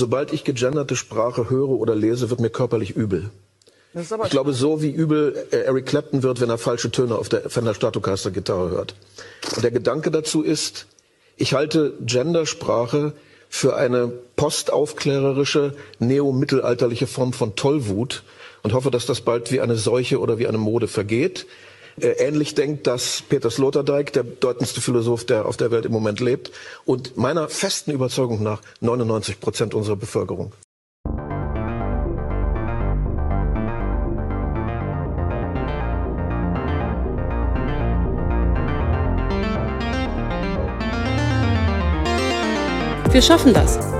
sobald ich gegenderte Sprache höre oder lese, wird mir körperlich übel. Ich glaube, so wie übel äh, Eric Clapton wird, wenn er falsche Töne auf der Fender Stratocaster Gitarre hört. Und der Gedanke dazu ist, ich halte Gendersprache für eine postaufklärerische, neomittelalterliche Form von Tollwut und hoffe, dass das bald wie eine Seuche oder wie eine Mode vergeht. Äh, ähnlich denkt das Peter Sloterdijk, der bedeutendste Philosoph, der auf der Welt im Moment lebt, und meiner festen Überzeugung nach 99 Prozent unserer Bevölkerung. Wir schaffen das.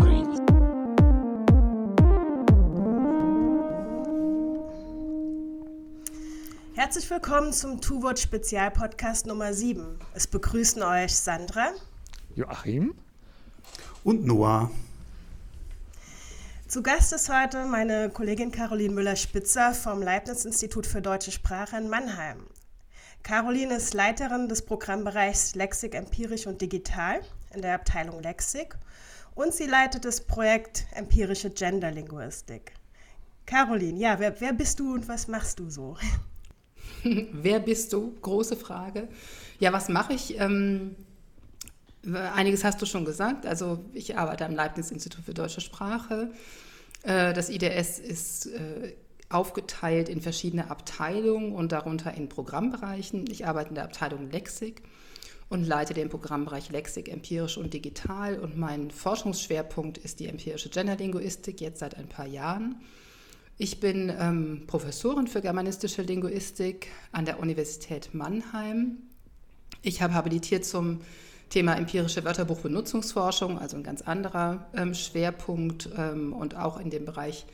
willkommen zum Two-Wort Spezialpodcast Nummer 7. Es begrüßen euch Sandra, Joachim und Noah. Zu Gast ist heute meine Kollegin Caroline Müller-Spitzer vom Leibniz-Institut für Deutsche Sprache in Mannheim. Caroline ist Leiterin des Programmbereichs Lexik empirisch und digital in der Abteilung Lexik und sie leitet das Projekt Empirische Genderlinguistik. Caroline, ja, wer, wer bist du und was machst du so? wer bist du? Große Frage. Ja, was mache ich? Ähm, einiges hast du schon gesagt. Also ich arbeite am Leibniz-Institut für Deutsche Sprache. Äh, das IDS ist äh, aufgeteilt in verschiedene Abteilungen und darunter in Programmbereichen. Ich arbeite in der Abteilung Lexik und leite den Programmbereich Lexik empirisch und digital. Und mein Forschungsschwerpunkt ist die empirische Genderlinguistik, jetzt seit ein paar Jahren. Ich bin ähm, Professorin für germanistische Linguistik an der Universität Mannheim. Ich habe habilitiert zum Thema empirische Wörterbuchbenutzungsforschung, also ein ganz anderer ähm, Schwerpunkt ähm, und auch in dem Bereich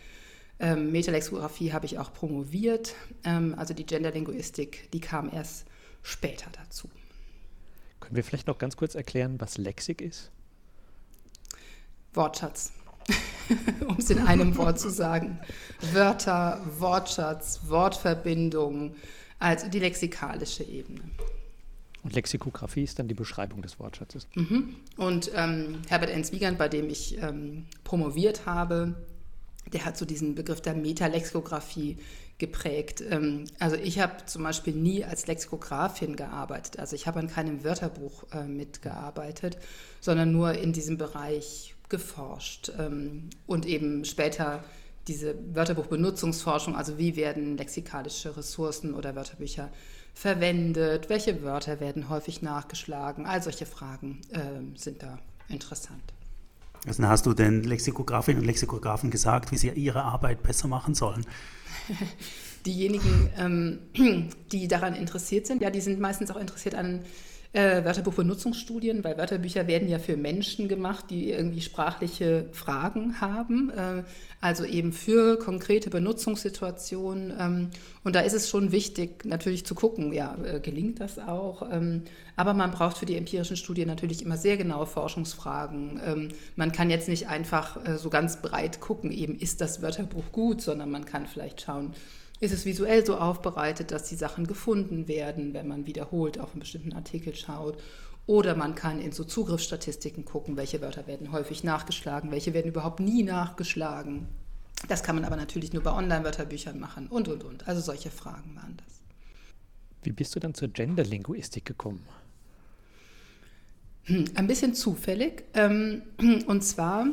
ähm, Metalexikographie habe ich auch promoviert. Ähm, also die Genderlinguistik, die kam erst später dazu. Können wir vielleicht noch ganz kurz erklären, was Lexik ist? Wortschatz. um es in einem Wort zu sagen. Wörter, Wortschatz, Wortverbindung, also die lexikalische Ebene. Und Lexikographie ist dann die Beschreibung des Wortschatzes. Mhm. Und ähm, Herbert N. Wiegand, bei dem ich ähm, promoviert habe, der hat so diesen Begriff der Metalexikographie geprägt. Ähm, also ich habe zum Beispiel nie als Lexikografin gearbeitet. Also ich habe an keinem Wörterbuch äh, mitgearbeitet, sondern nur in diesem Bereich geforscht ähm, und eben später diese Wörterbuchbenutzungsforschung, also wie werden lexikalische Ressourcen oder Wörterbücher verwendet, welche Wörter werden häufig nachgeschlagen, all solche Fragen äh, sind da interessant. Also hast du den Lexikografinnen und Lexikografen gesagt, wie sie ihre Arbeit besser machen sollen? Diejenigen, ähm, die daran interessiert sind, ja, die sind meistens auch interessiert an äh, Wörterbuchbenutzungsstudien, weil Wörterbücher werden ja für Menschen gemacht, die irgendwie sprachliche Fragen haben, äh, also eben für konkrete Benutzungssituationen. Ähm, und da ist es schon wichtig, natürlich zu gucken, ja, äh, gelingt das auch? Ähm, aber man braucht für die empirischen Studien natürlich immer sehr genaue Forschungsfragen. Ähm, man kann jetzt nicht einfach äh, so ganz breit gucken, eben ist das Wörterbuch gut, sondern man kann vielleicht schauen, ist es visuell so aufbereitet, dass die Sachen gefunden werden, wenn man wiederholt auf einen bestimmten Artikel schaut. Oder man kann in so Zugriffsstatistiken gucken, welche Wörter werden häufig nachgeschlagen, welche werden überhaupt nie nachgeschlagen. Das kann man aber natürlich nur bei Online-Wörterbüchern machen und, und, und. Also solche Fragen waren das. Wie bist du dann zur Genderlinguistik gekommen? Hm, ein bisschen zufällig. Ähm, und zwar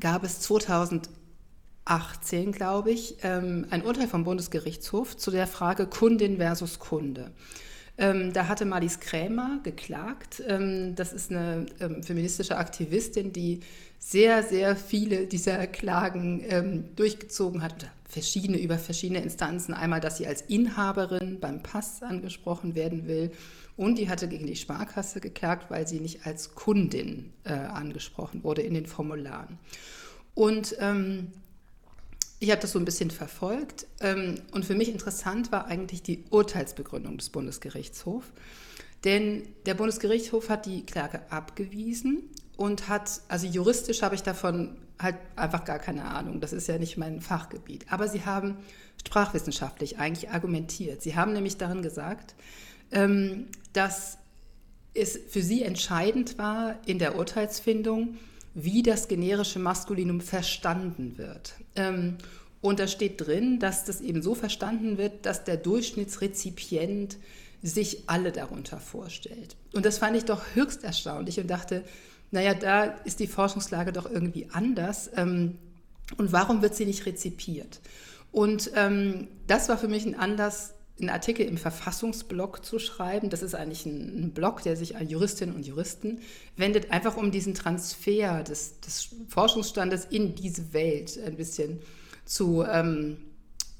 gab es 2018, glaube ich, ähm, ein Urteil vom Bundesgerichtshof zu der Frage Kundin versus Kunde. Ähm, da hatte Marlies Krämer geklagt. das ist eine feministische Aktivistin, die sehr, sehr viele dieser Klagen durchgezogen hat, verschiedene über verschiedene Instanzen. Einmal, dass sie als Inhaberin beim Pass angesprochen werden will und die hatte gegen die Sparkasse geklagt, weil sie nicht als Kundin äh, angesprochen wurde in den Formularen. Und ähm, ich habe das so ein bisschen verfolgt. Ähm, und für mich interessant war eigentlich die Urteilsbegründung des Bundesgerichtshofs. Denn der Bundesgerichtshof hat die Klage abgewiesen und hat, also juristisch habe ich davon halt einfach gar keine Ahnung. Das ist ja nicht mein Fachgebiet. Aber sie haben sprachwissenschaftlich eigentlich argumentiert. Sie haben nämlich darin gesagt, ähm, dass es für sie entscheidend war in der Urteilsfindung, wie das generische Maskulinum verstanden wird. Ähm, und da steht drin, dass das eben so verstanden wird, dass der Durchschnittsrezipient sich alle darunter vorstellt. Und das fand ich doch höchst erstaunlich und dachte, naja, da ist die Forschungslage doch irgendwie anders. Ähm, und warum wird sie nicht rezipiert? Und das war für mich ein Anlass, einen Artikel im Verfassungsblog zu schreiben. Das ist eigentlich ein, ein Blog, der sich an Juristinnen und Juristen wendet, einfach um diesen Transfer des, des Forschungsstandes in diese Welt ein bisschen zu, ähm,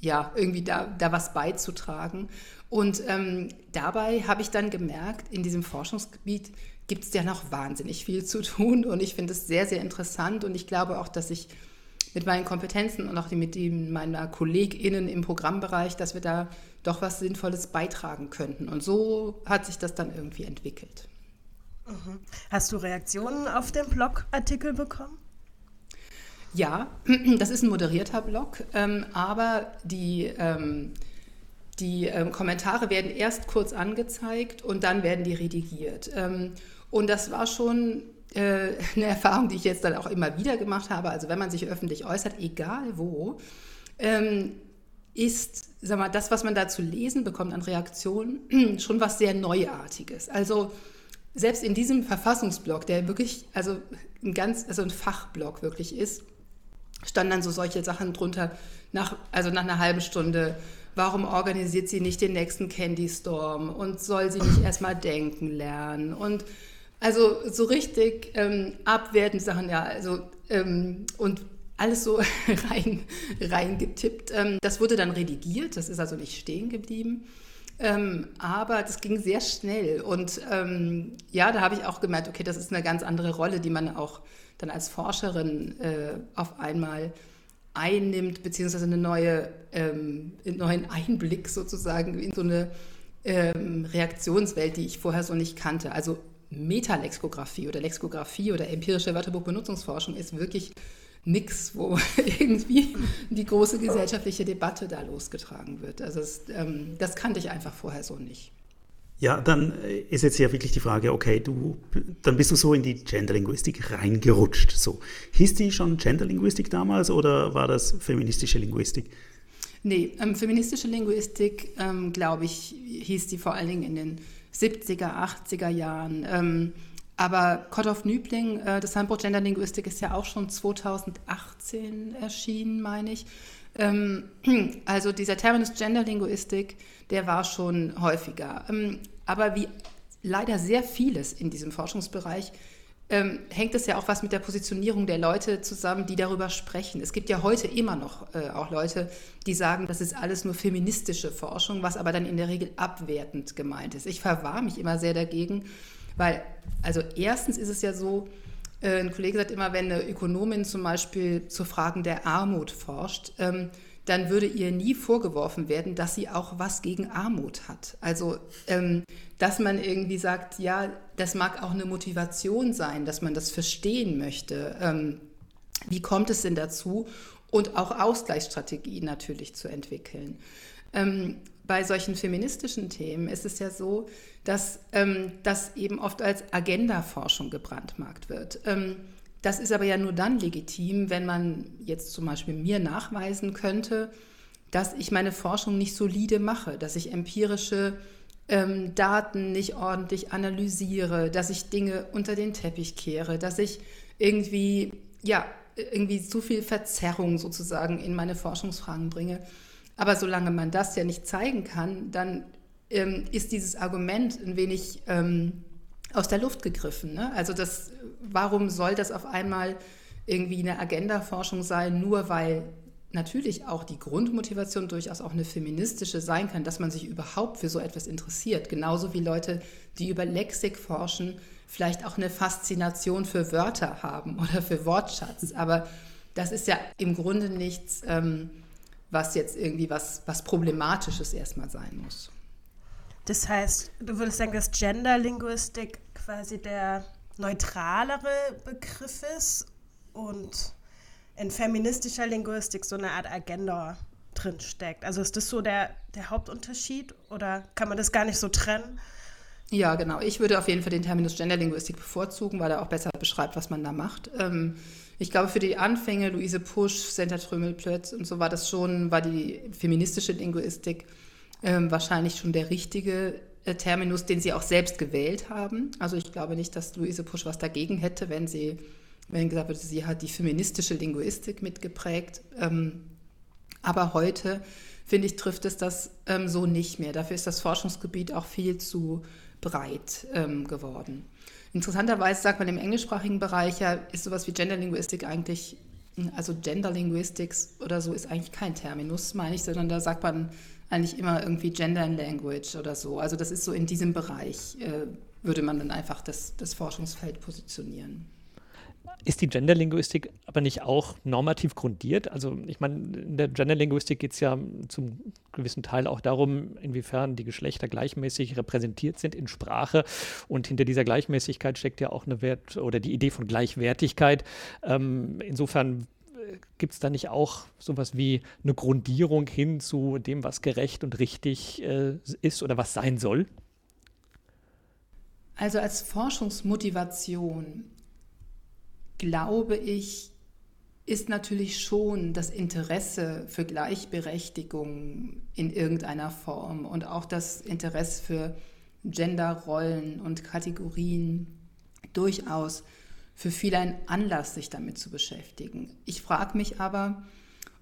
ja, irgendwie da, da was beizutragen. Und ähm, dabei habe ich dann gemerkt, in diesem Forschungsgebiet gibt es ja noch wahnsinnig viel zu tun. Und ich finde es sehr, sehr interessant. Und ich glaube auch, dass ich mit meinen Kompetenzen und auch mit meiner KollegInnen im Programmbereich, dass wir da doch was Sinnvolles beitragen könnten. Und so hat sich das dann irgendwie entwickelt. Mhm. Hast du Reaktionen auf den Blogartikel bekommen? Ja, das ist ein moderierter Blog, ähm, aber die, ähm, die ähm, Kommentare werden erst kurz angezeigt und dann werden die redigiert. Und das war schon äh, eine Erfahrung, die ich jetzt dann auch immer wieder gemacht habe. Also wenn man sich öffentlich äußert, egal wo, ist, sag mal, das, was man da zu lesen bekommt an Reaktionen, schon was sehr Neuartiges. Also selbst in diesem Verfassungsblock, der wirklich, also ein ganz, also ein Fachblock wirklich ist, standen dann so solche Sachen drunter, nach, also nach einer halben Stunde, warum organisiert sie nicht den nächsten Candy Storm? Und soll sie nicht erstmal denken lernen? Und also so richtig ähm, abwertende Sachen, ja, also ähm, und alles so rein, reingetippt. Ähm, das wurde dann redigiert, das ist also nicht stehen geblieben. Ähm, aber das ging sehr schnell. Und ähm, ja, da habe ich auch gemerkt, okay, das ist eine ganz andere Rolle, die man auch dann als Forscherin äh, auf einmal einnimmt, beziehungsweise eine neue, einen neuen Einblick sozusagen in so eine Reaktionswelt, die ich vorher so nicht kannte. Also Metalexikographie oder Lexikographie oder empirische Wörterbuchbenutzungsforschung ist wirklich nichts, wo irgendwie die große gesellschaftliche Debatte da losgetragen wird. Also es, ähm, das kannte ich einfach vorher so nicht. Ja, dann äh, ist jetzt ja wirklich die Frage, okay, du, dann bist du so in die Genderlinguistik reingerutscht. So. Hieß die schon Genderlinguistik damals oder war das feministische Linguistik? Nee, ähm, feministische Linguistik, ähm, glaube ich, hieß die vor allen Dingen in den 70er, 80er Jahren. Aber Kottoff Nübling, äh, das Handbuch Genderlinguistik ist ja auch schon 2018 erschienen, meine ich. Ähm, also dieser Terminus Genderlinguistik, der war schon häufiger. Ähm, aber wie leider sehr vieles in diesem Forschungsbereich ähm, hängt es ja auch was mit der Positionierung der Leute zusammen, die darüber sprechen. Es gibt ja heute immer noch äh, auch Leute, die sagen, das ist alles nur feministische Forschung, was aber dann in der Regel abwertend gemeint ist. Ich verwahre mich immer sehr dagegen, weil, also erstens ist es ja so, äh, ein Kollege sagt immer, wenn eine Ökonomin zum Beispiel zu Fragen der Armut forscht, ähm, dann würde ihr nie vorgeworfen werden, dass sie auch was gegen Armut hat. Also, ähm, dass man irgendwie sagt, ja, das mag auch eine Motivation sein, dass man das verstehen möchte. Ähm, wie kommt es denn dazu? Und auch Ausgleichsstrategien natürlich zu entwickeln. Bei solchen feministischen Themen ist es ja so, dass ähm, das eben oft als Agendaforschung gebrandmarkt wird. Ähm, das ist aber ja nur dann legitim, wenn man jetzt zum Beispiel mir nachweisen könnte, dass ich meine Forschung nicht solide mache, dass ich empirische ähm, Daten nicht ordentlich analysiere, dass ich Dinge unter den Teppich kehre, dass ich irgendwie, ja, irgendwie zu viel Verzerrung sozusagen in meine Forschungsfragen bringe. Aber solange man das ja nicht zeigen kann, dann ähm, ist dieses Argument ein wenig ähm, aus der Luft gegriffen. Ne? Also das, warum soll das auf einmal irgendwie eine Agenda-Forschung sein, nur weil natürlich auch die Grundmotivation durchaus auch eine feministische sein kann, dass man sich überhaupt für so etwas interessiert. Genauso wie Leute, die über Lexik forschen, vielleicht auch eine Faszination für Wörter haben oder für Wortschatz. Aber das ist ja im Grunde nichts, ähm, was jetzt irgendwie was, was Problematisches erstmal sein muss. Das heißt, du würdest sagen, dass Genderlinguistik quasi der neutralere Begriff ist und in feministischer Linguistik so eine Art Agenda drin steckt. Also ist das so der, der Hauptunterschied oder kann man das gar nicht so trennen? Ja, genau. Ich würde auf jeden Fall den Terminus Genderlinguistik bevorzugen, weil er auch besser beschreibt, was man da macht. Ähm, ich glaube, für die Anfänge, Luise Pusch, Senta Trömelplötz und so war das schon, war die feministische Linguistik ähm, wahrscheinlich schon der richtige äh, Terminus, den sie auch selbst gewählt haben. Also ich glaube nicht, dass Luise Pusch was dagegen hätte, wenn sie wenn gesagt wird, sie hat die feministische Linguistik mitgeprägt. Ähm, aber heute, finde ich, trifft es das ähm, so nicht mehr. Dafür ist das Forschungsgebiet auch viel zu breit ähm, geworden. Interessanterweise sagt man im englischsprachigen Bereich ja, ist sowas wie Genderlinguistik eigentlich, also Genderlinguistics oder so ist eigentlich kein Terminus, meine ich, sondern da sagt man eigentlich immer irgendwie Gender and Language oder so. Also das ist so in diesem Bereich, äh, würde man dann einfach das, das Forschungsfeld positionieren. Ist die Genderlinguistik aber nicht auch normativ grundiert? Also ich meine, in der Genderlinguistik geht es ja zum gewissen Teil auch darum, inwiefern die Geschlechter gleichmäßig repräsentiert sind in Sprache. Und hinter dieser Gleichmäßigkeit steckt ja auch eine Wert oder die Idee von Gleichwertigkeit. Ähm, insofern äh, gibt es da nicht auch sowas wie eine Grundierung hin zu dem, was gerecht und richtig äh, ist oder was sein soll? Also als Forschungsmotivation glaube ich, ist natürlich schon das Interesse für Gleichberechtigung in irgendeiner Form und auch das Interesse für Genderrollen und Kategorien durchaus für viele ein Anlass, sich damit zu beschäftigen. Ich frage mich aber,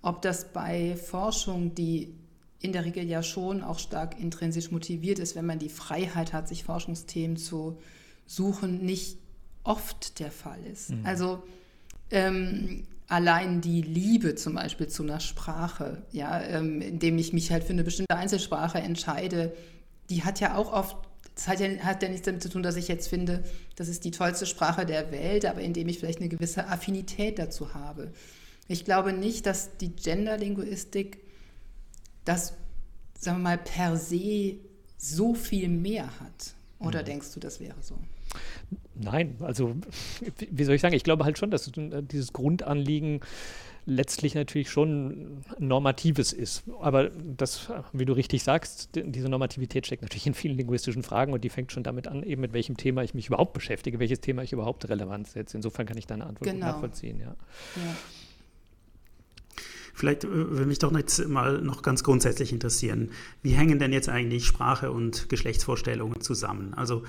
ob das bei Forschung, die in der Regel ja schon auch stark intrinsisch motiviert ist, wenn man die Freiheit hat, sich Forschungsthemen zu suchen, nicht oft der Fall ist. Mhm. Also ähm, allein die Liebe zum Beispiel zu einer Sprache, ja, ähm, indem ich mich halt für eine bestimmte Einzelsprache entscheide, die hat ja auch oft, das hat ja, hat ja nichts damit zu tun, dass ich jetzt finde, das ist die tollste Sprache der Welt, aber indem ich vielleicht eine gewisse Affinität dazu habe. Ich glaube nicht, dass die Genderlinguistik das, sagen wir mal, per se so viel mehr hat. Oder mhm. denkst du, das wäre so? Nein, also wie soll ich sagen, ich glaube halt schon, dass dieses Grundanliegen letztlich natürlich schon normatives ist. Aber das, wie du richtig sagst, diese Normativität steckt natürlich in vielen linguistischen Fragen und die fängt schon damit an, eben mit welchem Thema ich mich überhaupt beschäftige, welches Thema ich überhaupt relevant setze. Insofern kann ich deine Antwort genau. nachvollziehen, ja. ja. Vielleicht äh, würde mich doch jetzt mal noch ganz grundsätzlich interessieren, wie hängen denn jetzt eigentlich Sprache und Geschlechtsvorstellungen zusammen? Also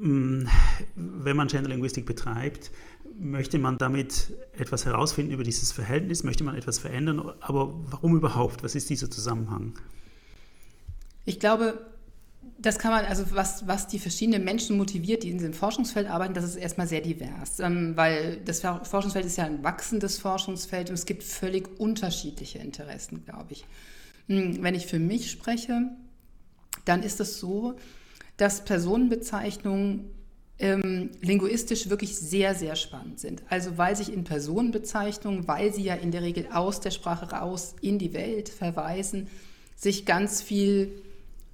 wenn man Genderlinguistik betreibt, möchte man damit etwas herausfinden über dieses Verhältnis, möchte man etwas verändern, aber warum überhaupt? Was ist dieser Zusammenhang? Ich glaube, das kann man, also was, was die verschiedenen Menschen motiviert, die in diesem Forschungsfeld arbeiten, das ist erstmal sehr divers, ähm, weil das Forschungsfeld ist ja ein wachsendes Forschungsfeld und es gibt völlig unterschiedliche Interessen, glaube ich. Hm, wenn ich für mich spreche, dann ist es so, dass Personenbezeichnungen ähm, linguistisch wirklich sehr, sehr spannend sind. Also weil sich in Personenbezeichnungen, weil sie ja in der Regel aus der Sprache raus in die Welt verweisen, sich ganz viel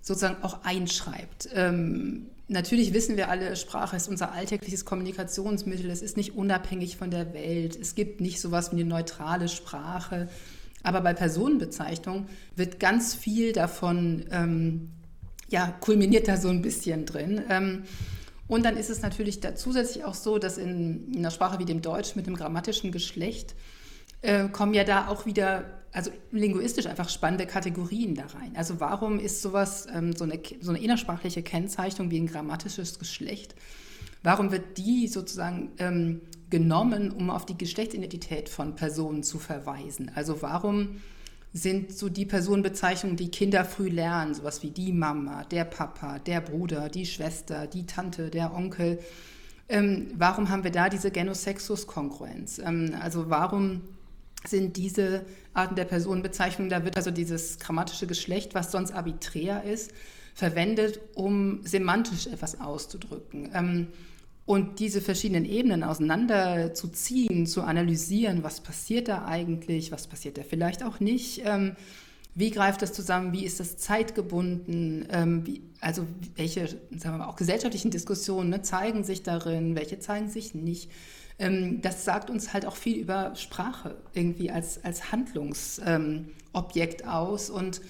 sozusagen auch einschreibt. Ähm, natürlich wissen wir alle, Sprache ist unser alltägliches Kommunikationsmittel, es ist nicht unabhängig von der Welt, es gibt nicht sowas wie eine neutrale Sprache. Aber bei Personenbezeichnungen wird ganz viel davon ähm, ja, kulminiert da so ein bisschen drin. Ähm, und dann ist es natürlich da zusätzlich auch so, dass in, in einer Sprache wie dem Deutsch mit dem grammatischen Geschlecht äh, kommen ja da auch wieder also linguistisch einfach spannende Kategorien da rein. Also warum ist sowas, ähm, so, eine, so eine innersprachliche Kennzeichnung wie ein grammatisches Geschlecht, warum wird die sozusagen ähm, genommen, um auf die Geschlechtsidentität von Personen zu verweisen? Also warum sind so die Personenbezeichnungen, die Kinder früh lernen, sowas wie die Mama, der Papa, der Bruder, die Schwester, die Tante, der Onkel. Ähm, warum haben wir da diese Genosexus-Kongruenz? Ähm, also warum sind diese Arten der Personenbezeichnung, da wird also dieses grammatische Geschlecht, was sonst arbiträr ist, verwendet, um semantisch etwas auszudrücken. Ähm, und diese verschiedenen Ebenen auseinanderzuziehen, zu analysieren, was passiert da eigentlich, was passiert da vielleicht auch nicht, ähm, wie greift das zusammen, wie ist das zeitgebunden, ähm, wie, also welche sagen wir mal, auch gesellschaftlichen Diskussionen ne, zeigen sich darin, welche zeigen sich nicht. Ähm, das sagt uns halt auch viel über Sprache irgendwie als, als Handlungsobjekt ähm, aus. Und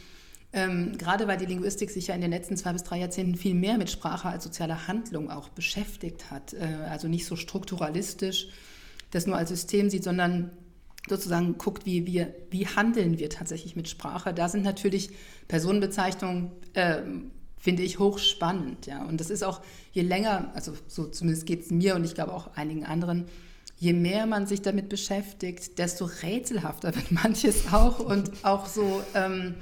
ähm, gerade weil die Linguistik sich ja in den letzten zwei bis drei Jahrzehnten viel mehr mit Sprache als soziale Handlung auch beschäftigt hat, äh, also nicht so strukturalistisch das nur als System sieht, sondern sozusagen guckt, wie, wir, wie handeln wir tatsächlich mit Sprache. Da sind natürlich Personenbezeichnungen, äh, finde ich, hochspannend. Ja. Und das ist auch, je länger, also so zumindest geht es mir und ich glaube auch einigen anderen, je mehr man sich damit beschäftigt, desto rätselhafter wird manches auch und auch so ähm,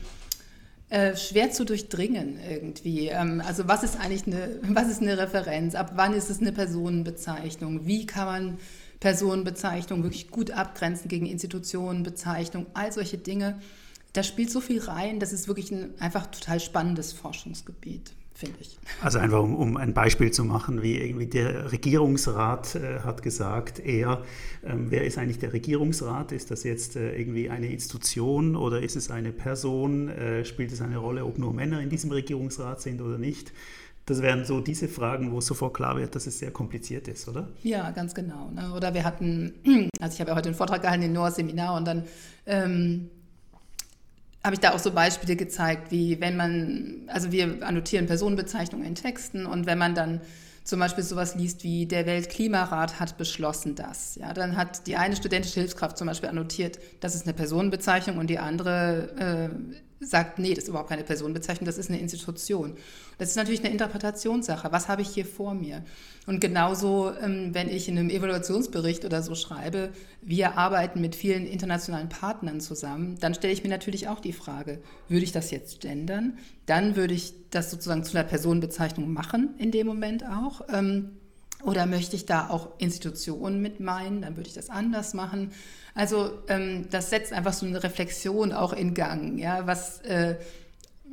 äh, schwer zu durchdringen irgendwie. Ähm, also was ist eigentlich eine, was ist eine Referenz? Ab wann ist es eine Personenbezeichnung? Wie kann man Personenbezeichnung wirklich gut abgrenzen gegen Institutionenbezeichnung? All solche Dinge. Da spielt so viel rein, das ist wirklich ein einfach total spannendes Forschungsgebiet finde ich. Also einfach um, um, ein Beispiel zu machen, wie irgendwie der Regierungsrat äh, hat gesagt, er, ähm, wer ist eigentlich der Regierungsrat? Ist das jetzt äh, irgendwie eine Institution oder ist es eine Person? Äh, spielt es eine Rolle, ob nur Männer in diesem Regierungsrat sind oder nicht? Das wären so diese Fragen, wo sofort klar wird, dass es sehr kompliziert ist, oder? Ja, ganz genau. Ne? Oder wir hatten, also ich habe ja heute einen Vortrag gehalten, ein NOAA-Seminar und dann ähm, habe ich da auch so Beispiele gezeigt, wie wenn man, also wir annotieren Personenbezeichnungen in Texten und wenn man dann zum Beispiel sowas liest wie der Weltklimarat hat beschlossen das. Ja, dann hat die eine studentische Hilfskraft zum Beispiel annotiert, das ist eine Personenbezeichnung und die andere äh, sagt, nee, das ist überhaupt keine Personenbezeichnung, das ist eine Institution. Das ist natürlich eine Interpretationssache. Was habe ich hier vor mir? Und genauso, ähm, wenn ich in einem Evaluationsbericht oder so schreibe, wir arbeiten mit vielen internationalen Partnern zusammen, dann stelle ich mir natürlich auch die Frage, würde ich das jetzt gendern? Dann würde ich das sozusagen zu einer Personenbezeichnung machen, in dem Moment auch. Ähm, oder möchte ich da auch Institutionen mit meinen? Dann würde ich das anders machen. Also ähm, das setzt einfach so eine Reflexion auch in Gang. Ja, was äh,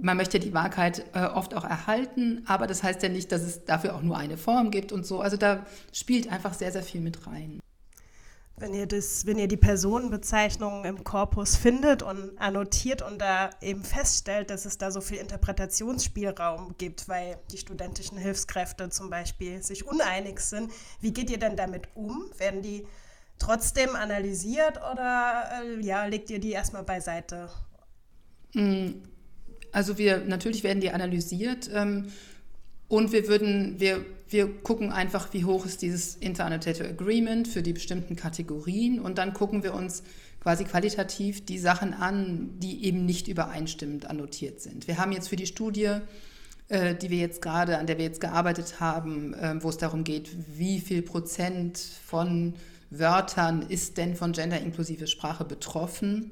man möchte die Wahrheit äh, oft auch erhalten, aber das heißt ja nicht, dass es dafür auch nur eine Form gibt und so. Also da spielt einfach sehr, sehr viel mit rein. Wenn ihr, das, wenn ihr die Personenbezeichnungen im Korpus findet und annotiert und da eben feststellt, dass es da so viel Interpretationsspielraum gibt, weil die studentischen Hilfskräfte zum Beispiel sich uneinig sind, wie geht ihr denn damit um? Werden die trotzdem analysiert oder äh, ja, legt ihr die erstmal beiseite? Mm, also wir natürlich werden die analysiert ähm, und wir würden, wir, wir gucken einfach, wie hoch ist dieses Interannotator Agreement für die bestimmten Kategorien und dann gucken wir uns quasi qualitativ die Sachen an, die eben nicht übereinstimmend annotiert sind. Wir haben jetzt für die Studie äh, die wir jetzt gerade, an der wir jetzt gearbeitet haben, äh, wo es darum geht, wie viel Prozent von Wörtern ist denn von genderinklusive Sprache betroffen?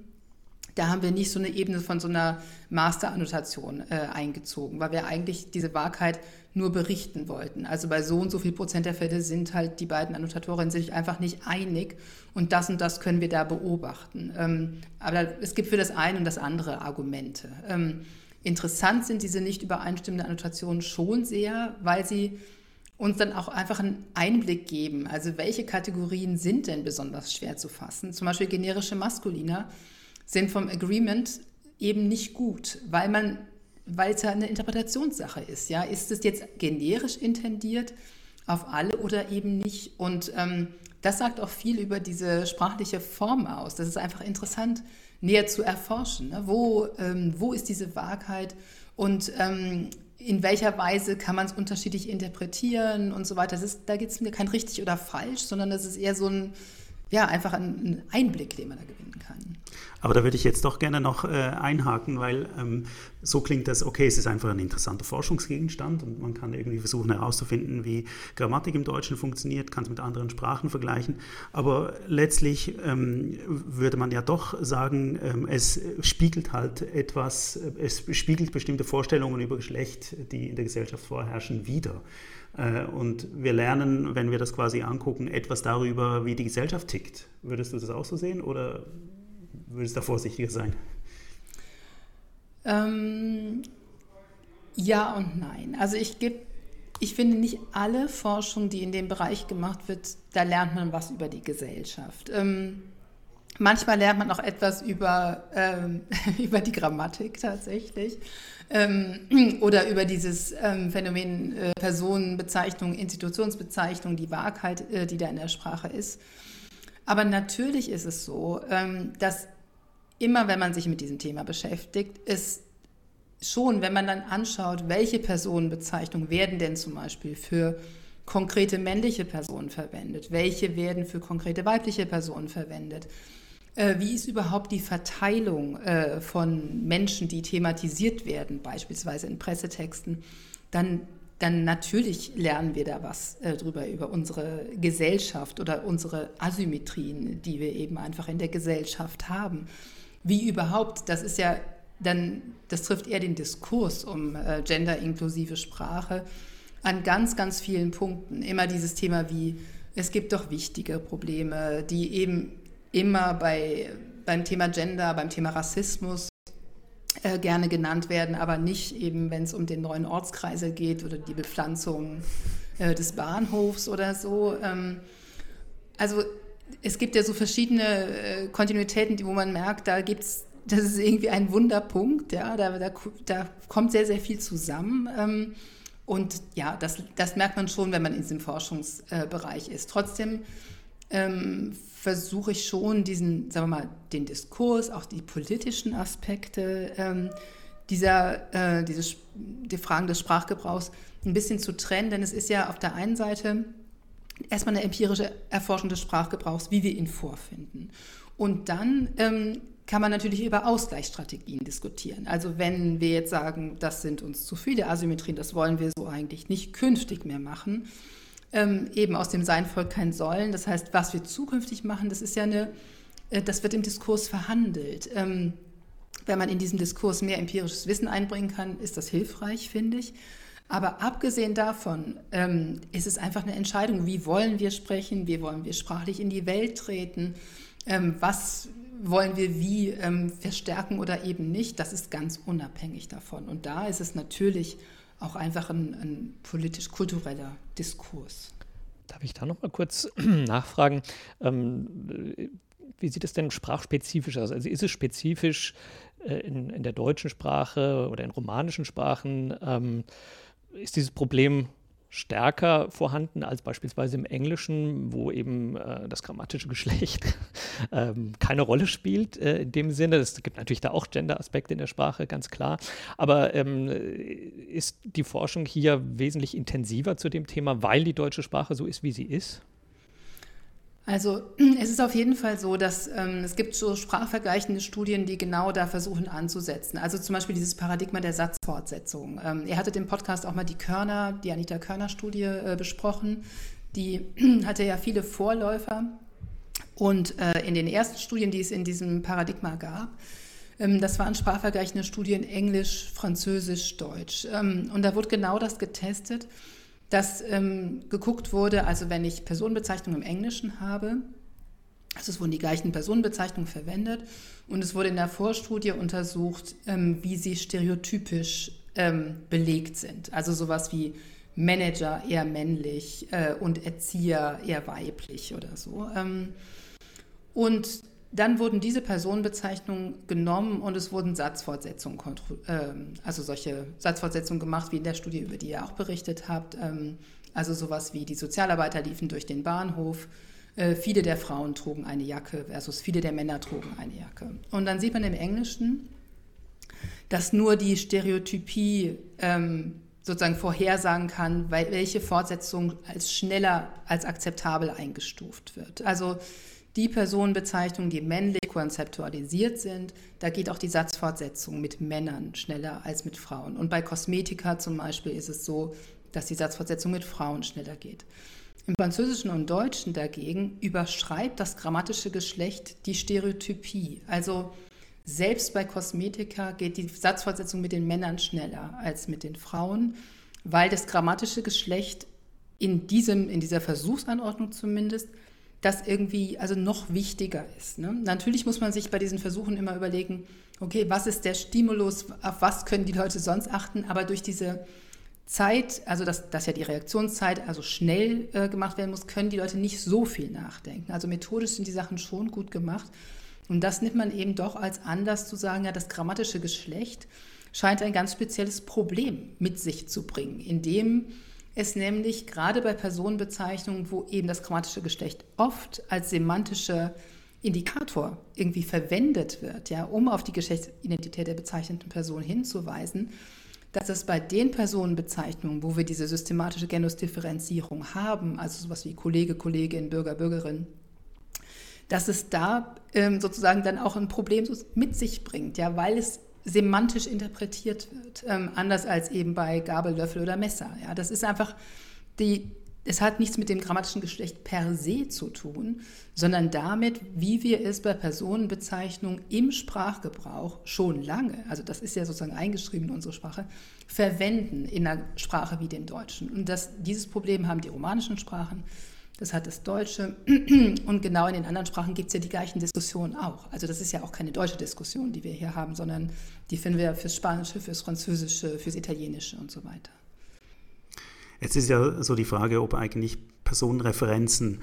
Da haben wir nicht so eine Ebene von so einer Master-Annotation äh, eingezogen, weil wir eigentlich diese Wahrheit nur berichten wollten. Also bei so und so viel Prozent der Fälle sind halt die beiden Annotatorinnen sich einfach nicht einig und das und das können wir da beobachten. Ähm, aber es gibt für das eine und das andere Argumente. Ähm, interessant sind diese nicht übereinstimmenden Annotationen schon sehr, weil sie uns dann auch einfach einen Einblick geben. Also welche Kategorien sind denn besonders schwer zu fassen? Zum Beispiel generische Maskulina sind vom Agreement eben nicht gut, weil man, weil es ja eine Interpretationssache ist. Ja, ist es jetzt generisch intendiert auf alle oder eben nicht? Und ähm, das sagt auch viel über diese sprachliche Form aus. Das ist einfach interessant, näher zu erforschen. Ne? Wo, ähm, wo ist diese Wahrheit? Und ähm, in welcher Weise kann man es unterschiedlich interpretieren und so weiter. Ist, da geht es mir kein richtig oder falsch, sondern das ist eher so ein, ja, einfach ein Einblick, den man da gewinnen kann. Aber da würde ich jetzt doch gerne noch äh, einhaken, weil ähm, so klingt das, okay, es ist einfach ein interessanter Forschungsgegenstand und man kann irgendwie versuchen herauszufinden, wie Grammatik im Deutschen funktioniert, kann es mit anderen Sprachen vergleichen. Aber letztlich ähm, würde man ja doch sagen, ähm, es spiegelt halt etwas, es spiegelt bestimmte Vorstellungen über Geschlecht, die in der Gesellschaft vorherrschen, wider. Äh, und wir lernen, wenn wir das quasi angucken, etwas darüber, wie die Gesellschaft tickt. Würdest du das auch so sehen oder würdest du da vorsichtiger sein? Ähm, ja und nein. Also ich gebe ich finde nicht alle Forschung, die in dem Bereich gemacht wird, da lernt man was über die Gesellschaft. Ähm, manchmal lernt man auch etwas über, ähm, über die Grammatik tatsächlich ähm, oder über dieses ähm, Phänomen äh, Personenbezeichnung, Institutionsbezeichnung, die Wahrheit, äh, die da in der Sprache ist. Aber natürlich ist es so, ähm, dass immer, wenn man sich mit diesem Thema beschäftigt, es schon, wenn man dann anschaut, welche Personenbezeichnungen werden denn zum Beispiel für konkrete männliche Personen verwendet, welche werden für konkrete weibliche Personen verwendet, wie ist überhaupt die Verteilung äh, von Menschen, die thematisiert werden, beispielsweise in Pressetexten, dann dann natürlich lernen wir da was äh, drüber, über unsere Gesellschaft oder unsere Asymmetrien, die wir eben einfach in der Gesellschaft haben. Wie überhaupt, das ist ja dann, das trifft eher den Diskurs um äh, genderinklusive Sprache an ganz, ganz vielen Punkten. Immer dieses Thema wie, es gibt doch wichtige Probleme, die eben immer bei, beim Thema Gender, beim Thema Rassismus äh, gerne genannt werden, aber nicht eben, wenn es um den neuen Ortskreisel geht oder die Bepflanzung äh, des Bahnhofs oder so. Ähm, also es gibt ja so verschiedene äh, Kontinuitäten, die, wo man merkt, da gibt es, das ist irgendwie ein Wunderpunkt, ja, da, da, da kommt sehr, sehr viel zusammen. Ähm, und ja, das, das merkt man schon, wenn man in diesem Forschungsbereich ist. Trotzdem ähm, versuche ich schon diesen, sagen wir mal, den Diskurs, auch die politischen Aspekte ähm, dieser, äh, diese, die Fragen des Sprachgebrauchs ein bisschen zu trennen, denn es ist ja auf der einen Seite erstmal eine empirische Erforschung des Sprachgebrauchs, wie wir ihn vorfinden. Und dann ähm, kann man natürlich über Ausgleichsstrategien diskutieren. Also wenn wir jetzt sagen, das sind uns zu viele Asymmetrien, das wollen wir so eigentlich nicht künftig mehr machen, ähm, eben aus dem Sein folgt kein Sollen. Das heißt, was wir zukünftig machen, das ist ja eine, äh, das wird im Diskurs verhandelt. Ähm, wenn man in diesem Diskurs mehr empirisches Wissen einbringen kann, ist das hilfreich, finde ich. Aber abgesehen davon ähm, ist es einfach eine Entscheidung, wie wollen wir sprechen, wie wollen wir sprachlich in die Welt treten, ähm, was wollen wir wie ähm, verstärken oder eben nicht. Das ist ganz unabhängig davon. Und da ist es natürlich auch einfach ein, ein politisch-kultureller Diskurs. Darf ich da noch mal kurz nachfragen? Ähm, wie sieht es denn sprachspezifisch aus? Also ist es spezifisch äh, in, in, der deutschen Sprache oder in romanischen Sprachen? Ähm, ist dieses Problem stärker vorhanden als beispielsweise im Englischen, wo eben äh, das grammatische Geschlecht ähm, keine Rolle spielt äh, in dem Sinne. Es gibt natürlich da auch Gender-Aspekte in der Sprache, ganz klar. Aber ähm, ist die Forschung hier wesentlich intensiver zu dem Thema, weil die deutsche Sprache so ist, wie sie ist? Also es ist auf jeden Fall so, dass ähm, es gibt so sprachvergleichende Studien, die genau da versuchen anzusetzen. Also zum Beispiel dieses Paradigma der Satzfortsetzung. Ähm, ihr hattet im Podcast auch mal die Körner, die Anita Körner-Studie äh, besprochen. Die hatte ja viele Vorläufer. Und äh, in den ersten Studien, die es in diesem Paradigma gab, ähm, das waren sprachvergleichende Studien Englisch, Französisch, Deutsch. Ähm, und da wurde genau das getestet dass ähm, geguckt wurde, also wenn ich Personenbezeichnungen im Englischen habe, also es wurden die gleichen Personenbezeichnungen verwendet und es wurde in der Vorstudie untersucht, ähm, wie sie stereotypisch ähm, belegt sind. Also sowas wie Manager eher männlich äh, und Erzieher eher weiblich oder so. Ähm, und dann wurden diese Personenbezeichnungen genommen und es wurden Satzfortsetzungen, ähm, also solche Satzfortsetzungen gemacht, wie in der Studie, über die ihr auch berichtet habt. Ähm, also sowas wie die Sozialarbeiter liefen durch den Bahnhof, äh, viele der Frauen trugen eine Jacke versus viele der Männer trugen eine Jacke. Und dann sieht man im Englischen, dass nur die Stereotypie ähm, sozusagen vorhersagen kann, welche Fortsetzung als schneller als akzeptabel eingestuft wird. Also die Personenbezeichnungen, die männlich konzeptualisiert sind, da geht auch die Satzfortsetzung mit Männern schneller als mit Frauen. Und bei Kosmetika zum Beispiel ist es so, dass die Satzfortsetzung mit Frauen schneller geht. Im Französischen und Deutschen dagegen überschreibt das grammatische Geschlecht die Stereotypie. Also selbst bei Kosmetika geht die Satzfortsetzung mit den Männern schneller als mit den Frauen, weil das grammatische Geschlecht in, diesem, in dieser Versuchsanordnung zumindest das irgendwie also noch wichtiger ist. Ne? Natürlich muss man sich bei diesen Versuchen immer überlegen, okay, was ist der Stimulus, auf was können die Leute sonst achten, aber durch diese Zeit, also dass, dass ja die Reaktionszeit also schnell äh, gemacht werden muss, können die Leute nicht so viel nachdenken. Also methodisch sind die Sachen schon gut gemacht. Und das nimmt man eben doch als Anlass zu sagen, ja, das grammatische Geschlecht scheint ein ganz spezielles Problem mit sich zu bringen, indem es nämlich gerade bei Personenbezeichnungen, wo eben das grammatische Geschlecht oft als semantischer Indikator irgendwie verwendet wird, ja, um auf die Geschlechtsidentität der bezeichneten Person hinzuweisen, dass es bei den Personenbezeichnungen, wo wir diese systematische Genusdifferenzierung haben, also sowas wie Kollege, Kollegin, Bürger, Bürgerin, dass es da ähm, sozusagen dann auch ein Problem mit sich bringt, ja, weil es semantisch interpretiert wird, ähm, anders als eben bei Gabel, Löffel oder Messer. Ja, das ist einfach die, es hat nichts mit dem grammatischen Geschlecht per se zu tun, sondern damit, wie wir es bei Personenbezeichnungen im Sprachgebrauch schon lange, also das ist ja sozusagen eingeschrieben in unsere Sprache, verwenden in einer Sprache wie dem Deutschen. Und das, dieses Problem haben die romanischen Sprachen, das hat das Deutsche. Und genau in den anderen Sprachen gibt es ja die gleichen Diskussionen auch. Also das ist ja auch keine deutsche Diskussion, die wir hier haben, sondern die finden wir fürs Spanische, fürs Französische, fürs Italienische und so weiter. Jetzt ist ja so die Frage, ob eigentlich Personenreferenzen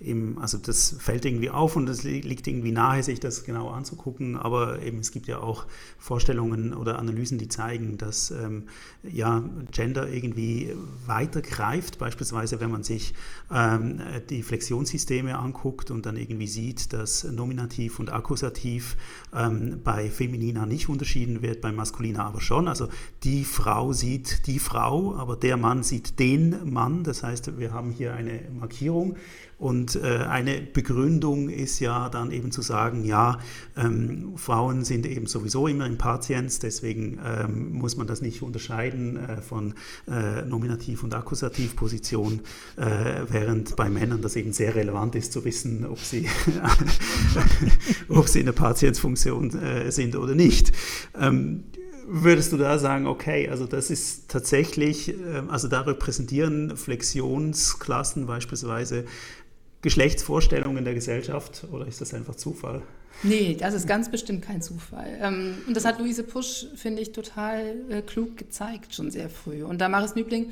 Eben, also das fällt irgendwie auf und es liegt irgendwie nahe, sich das genau anzugucken. Aber eben es gibt ja auch Vorstellungen oder Analysen, die zeigen, dass ähm, ja, Gender irgendwie weitergreift. Beispielsweise, wenn man sich ähm, die Flexionssysteme anguckt und dann irgendwie sieht, dass Nominativ und Akkusativ ähm, bei Feminina nicht unterschieden wird, bei Maskulina aber schon. Also die Frau sieht die Frau, aber der Mann sieht den Mann. Das heißt, wir haben hier eine Markierung. Und äh, eine Begründung ist ja dann eben zu sagen, ja, ähm, Frauen sind eben sowieso immer im Patiens, deswegen ähm, muss man das nicht unterscheiden äh, von äh, Nominativ- und Akkusativposition, äh, während bei Männern das eben sehr relevant ist zu wissen, ob sie, ob sie in der Patienzfunktion äh, sind oder nicht. Ähm, würdest du da sagen, okay, also das ist tatsächlich, ähm, also da repräsentieren Flexionsklassen beispielsweise Geschlechtsvorstellungen der Gesellschaft oder ist das einfach Zufall? Nee, das ist ganz bestimmt kein Zufall. Ähm, und das hat Luise Pusch, finde ich, total äh, klug gezeigt, schon sehr früh. Und Damaris Nübling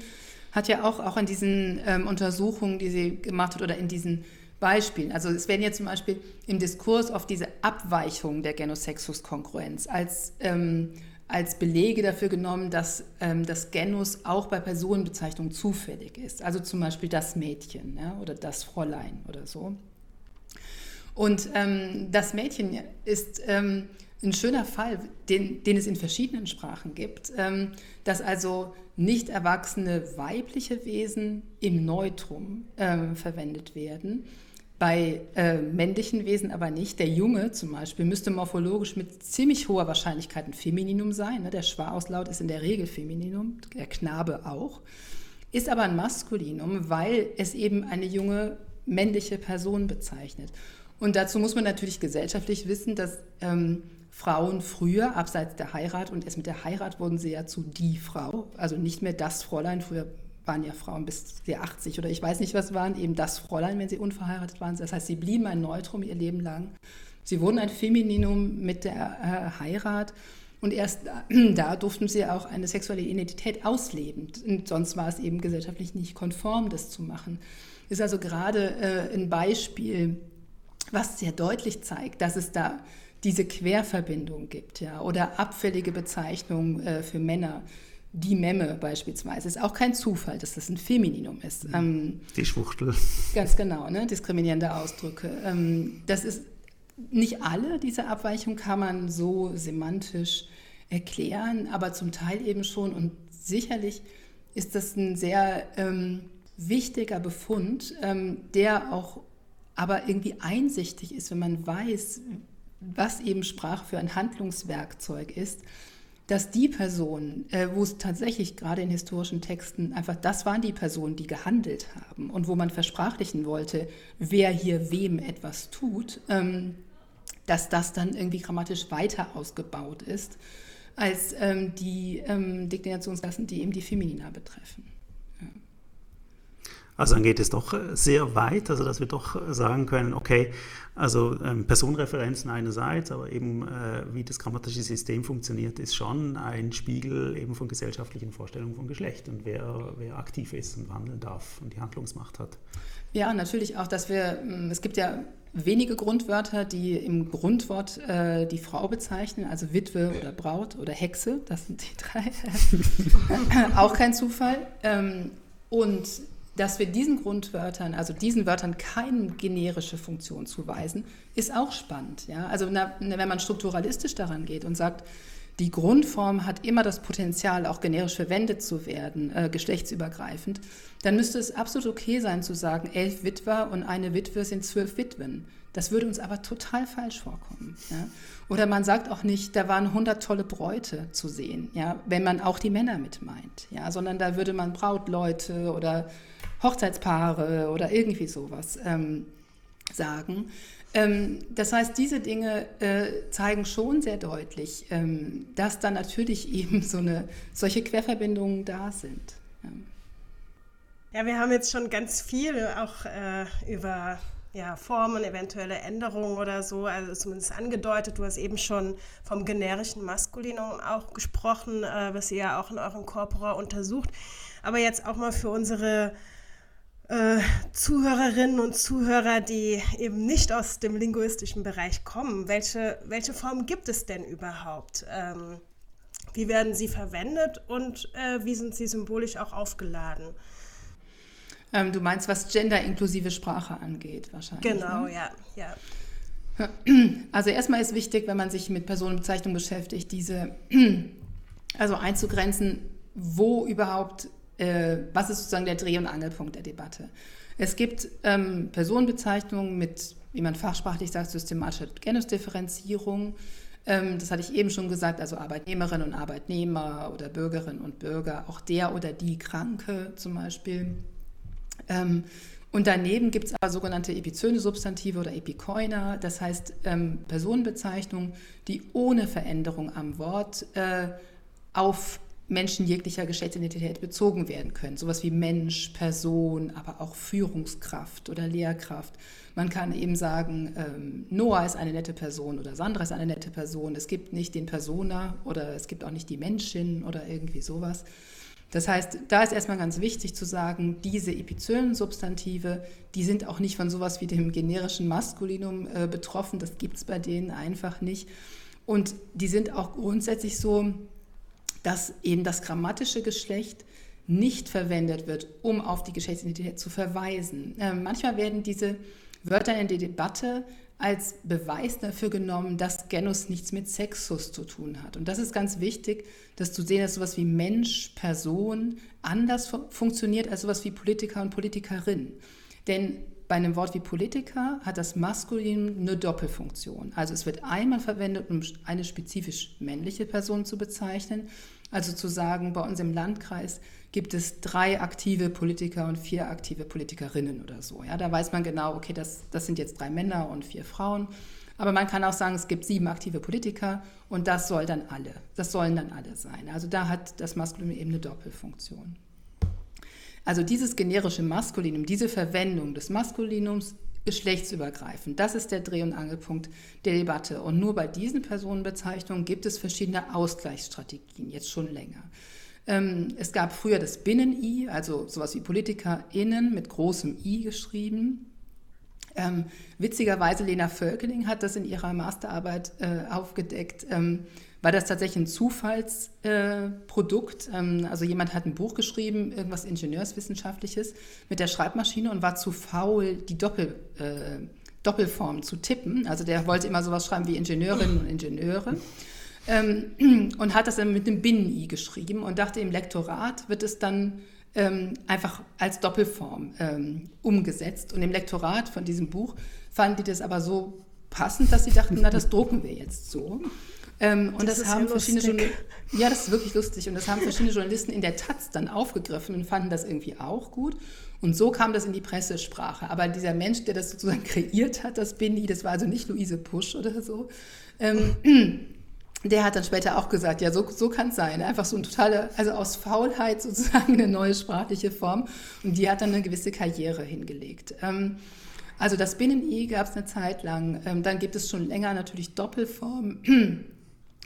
hat ja auch, auch in diesen ähm, Untersuchungen, die sie gemacht hat, oder in diesen Beispielen, also es werden ja zum Beispiel im Diskurs auf diese Abweichung der Genosexus-Kongruenz als ähm, als Belege dafür genommen, dass ähm, das Genus auch bei Personenbezeichnungen zufällig ist. Also zum Beispiel das Mädchen ja, oder das Fräulein oder so. Und ähm, das Mädchen ist ähm, ein schöner Fall, den, den, es in verschiedenen Sprachen gibt, ähm, dass also nicht erwachsene weibliche Wesen im Neutrum ähm, verwendet werden bei äh, männlichen Wesen aber nicht. Der Junge zum Beispiel müsste morphologisch mit ziemlich hoher Wahrscheinlichkeit ein Femininum sein. Ne? Der Schwarauslaut ist in der Regel Femininum, der Knabe auch. Ist aber ein Maskulinum, weil es eben eine junge männliche Person bezeichnet. Und dazu muss man natürlich gesellschaftlich wissen, dass ähm, Frauen früher, abseits der Heirat, und erst mit der Heirat wurden sie ja zu die Frau, also nicht mehr das Fräulein, früher waren ja Frauen bis sie 80 oder ich weiß nicht was waren, eben das Fräulein, wenn sie unverheiratet waren. Das heißt, sie blieben ein Neutrum ihr Leben lang. Sie wurden ein Femininum mit der äh, Heirat und erst da, da, durften sie auch eine sexuelle Identität ausleben. Und sonst war es eben gesellschaftlich nicht konform, das zu machen. Ist also gerade äh, ein Beispiel, was sehr deutlich zeigt, dass es da diese Querverbindung gibt, ja, oder abfällige Bezeichnungen äh, für Männer die Memme beispielsweise ist auch kein Zufall, dass das ein Femininum ist. Mhm. Ähm, die Schwuchtel. Ganz genau, ne? diskriminierende Ausdrücke. Ähm, das ist nicht alle diese Abweichungen kann man so semantisch erklären, aber zum Teil eben schon. Und sicherlich ist das ein sehr ähm, wichtiger Befund, ähm, der auch aber irgendwie einsichtig ist, wenn man weiß, was eben Sprache für ein Handlungswerkzeug ist, dass die Personen, äh, wo es tatsächlich gerade in historischen Texten einfach, das waren die Personen, die gehandelt haben und wo man versprachlichen wollte, wer hier wem etwas tut, ähm, dass das dann irgendwie grammatisch weiter ausgebaut ist als ähm, die ähm, Deklinationsklassen, die eben die Feminina betreffen. Also dann geht es doch äh, sehr weit, also dass wir doch sagen können, okay, also ähm, Personenreferenzen einerseits, aber eben äh, wie das grammatische System funktioniert, ist schon ein Spiegel eben von gesellschaftlichen Vorstellungen von Geschlecht und wer, wer aktiv ist und handeln darf und die Handlungsmacht hat. Ja, natürlich auch, dass wir, hm, es gibt ja wenige Grundwörter, die im Grundwort äh, die Frau bezeichnen, also Witwe oder Braut oder Hexe, das sind die drei. auch kein Zufall. Ähm, und dass wir diesen Grundwörtern, also diesen Wörtern keine generische Funktion zuweisen, ist auch spannend. Ja? Also na, wenn man strukturalistisch daran geht und sagt, die Grundform hat immer das Potenzial, auch generisch verwendet zu werden, äh, geschlechtsübergreifend, dann müsste es absolut okay sein zu sagen, elf Witwer und eine Witwe sind zwölf Witwen. Das würde uns aber total falsch vorkommen. Ja? Oder man sagt auch nicht, da waren 100 tolle Bräute zu sehen, ja? wenn man auch die Männer mit meint, ja? sondern da würde man Brautleute oder Hochzeitspaare oder irgendwie sowas ähm, sagen. Ähm, das heißt, diese Dinge äh, zeigen schon sehr deutlich, ähm, dass da natürlich eben so eine, solche Querverbindungen da sind. Ja. ja wir haben jetzt schon ganz viel auch äh, über ja, Formen, eventuelle Änderungen oder so, also zumindest angedeutet. Du hast eben schon vom generischen Maskulinum auch gesprochen, äh, was ihr ja auch in eurem Corpora untersucht. Aber jetzt auch mal für unsere äh, Zuhörerinnen und Zuhörer, die eben nicht aus dem linguistischen Bereich kommen, welche, welche Formen gibt es denn überhaupt? Ähm, wie werden sie verwendet und äh, wie sind sie symbolisch auch aufgeladen? Ähm, du meinst, was genderinklusive Sprache angeht, wahrscheinlich. Genau, ne? ja, ja. Also erstmal ist wichtig, wenn man sich mit Personenbezeichnung beschäftigt, diese also einzugrenzen, wo überhaupt äh, was ist sozusagen der Dreh- und Angelpunkt der Debatte? Es gibt ähm, Personenbezeichnungen mit, wie man fachsprachlich sagt, systematischer Genusdifferenzierung. Ähm, das hatte ich eben schon gesagt, also Arbeitnehmerinnen und Arbeitnehmer oder Bürgerinnen und Bürger, auch der oder die Kranke zum Beispiel. Ähm, und daneben gibt es aber sogenannte epizöne Substantive oder Epikoina, das heißt ähm, Personenbezeichnungen, die ohne Veränderung am Wort äh, auf Menschen jeglicher Geschlechtsidentität bezogen werden können. Sowas wie Mensch, Person, aber auch Führungskraft oder Lehrkraft. Man kann eben sagen, ähm, Noah ist eine nette Person oder Sandra ist eine nette Person. Es gibt nicht den Persona oder es gibt auch nicht die Menschin oder irgendwie sowas. Das heißt, da ist erstmal ganz wichtig zu sagen, diese epizönen Substantive, die sind auch nicht von sowas wie dem generischen Maskulinum äh, betroffen. Das gibt es bei denen einfach nicht. Und die sind auch grundsätzlich so, dass eben das grammatische Geschlecht nicht verwendet wird, um auf die Geschlechtsidentität zu verweisen. Äh, manchmal werden diese Wörter in der Debatte als Beweis dafür genommen, dass Genus nichts mit Sexus zu tun hat. Und das ist ganz wichtig, dass du sehen, dass sowas wie Mensch, Person anders fu funktioniert als sowas wie Politiker und Politikerin. Denn bei einem Wort wie Politiker hat das Maskulin eine Doppelfunktion. Also es wird einmal verwendet, um eine spezifisch männliche Person zu bezeichnen. Also zu sagen, bei uns im Landkreis gibt es drei aktive Politiker und vier aktive Politikerinnen oder so. Ja, da weiß man genau, okay, das, das sind jetzt drei Männer und vier Frauen. Aber man kann auch sagen, es gibt sieben aktive Politiker und das soll dann alle. Das sollen dann alle sein. Also da hat das Maskulin eben eine Doppelfunktion. Also dieses generische Maskulinum, diese Verwendung des Maskulinums geschlechtsübergreifend, das ist der Dreh- und Angelpunkt der Debatte. Und nur bei diesen Personenbezeichnungen gibt es verschiedene Ausgleichsstrategien, jetzt schon länger. Ähm, es gab früher das Binnen-I, also sowas wie PolitikerInnen mit großem I geschrieben. Ähm, witzigerweise, Lena Völkeling hat das in ihrer Masterarbeit äh, aufgedeckt. Ähm, war das tatsächlich ein Zufallsprodukt. Äh, ähm, also jemand hat ein Buch geschrieben, irgendwas Ingenieurswissenschaftliches mit der Schreibmaschine und war zu faul, die Doppel, äh, Doppelform zu tippen. Also der wollte immer sowas schreiben wie Ingenieurinnen und Ingenieure. Ähm, und hat das dann mit einem Binnen-I geschrieben und dachte, im Lektorat wird es dann ähm, einfach als Doppelform ähm, umgesetzt. Und im Lektorat von diesem Buch fanden die das aber so passend, dass sie dachten, na, das drucken wir jetzt so. Ähm, und das, das haben ja verschiedene Journalisten, ja, das ist wirklich lustig. Und das haben verschiedene Journalisten in der Taz dann aufgegriffen und fanden das irgendwie auch gut. Und so kam das in die Pressesprache. Aber dieser Mensch, der das sozusagen kreiert hat, das Bindi, das war also nicht Luise Pusch oder so. Ähm, der hat dann später auch gesagt, ja, so, so kann es sein. Einfach so ein totaler, also aus Faulheit sozusagen eine neue sprachliche Form. Und die hat dann eine gewisse Karriere hingelegt. Ähm, also das Binnen-I gab es eine Zeit lang. Ähm, dann gibt es schon länger natürlich Doppelformen,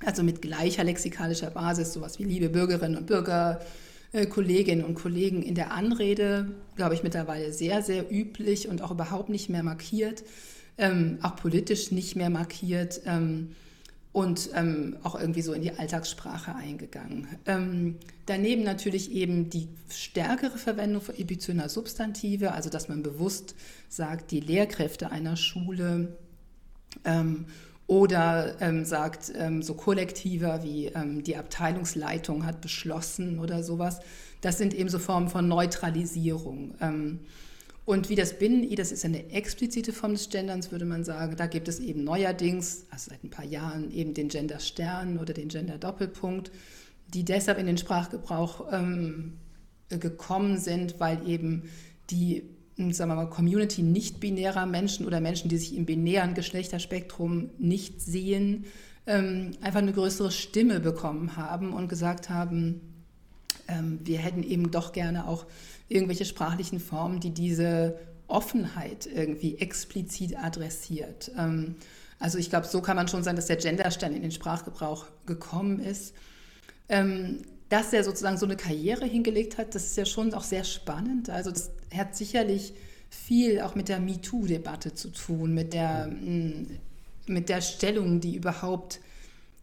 also mit gleicher lexikalischer Basis, sowas wie liebe Bürgerinnen und Bürger, äh, Kolleginnen und Kollegen in der Anrede, glaube ich, mittlerweile sehr, sehr üblich und auch überhaupt nicht mehr markiert, ähm, auch politisch nicht mehr markiert. Ähm, und ähm, auch irgendwie so in die Alltagssprache eingegangen. Ähm, daneben natürlich eben die stärkere Verwendung von epizyner Substantive, also dass man bewusst sagt, die Lehrkräfte einer Schule ähm, oder ähm, sagt ähm, so kollektiver wie ähm, die Abteilungsleitung hat beschlossen oder sowas. Das sind eben so Formen von Neutralisierung. Und wie das Binnen-I, das ist eine explizite Form des Genderns, würde man sagen. Da gibt es eben neuerdings, also seit ein paar Jahren, eben den Gender-Stern oder den Gender-Doppelpunkt, die deshalb in den Sprachgebrauch ähm, gekommen sind, weil eben die sagen wir mal, Community nicht-binärer Menschen oder Menschen, die sich im binären Geschlechterspektrum nicht sehen, ähm, einfach eine größere Stimme bekommen haben und gesagt haben, ähm, wir hätten eben doch gerne auch irgendwelche sprachlichen Formen, die diese Offenheit irgendwie explizit adressiert. Ähm, also ich glaube, so kann man schon sagen, dass der Genderstern in den Sprachgebrauch gekommen ist. Dass er sozusagen so eine Karriere hingelegt hat, das ist ja schon auch sehr spannend. Also das hat sicherlich viel auch mit der MeToo-Debatte zu tun, mit der, mm, mit der Stellung, die überhaupt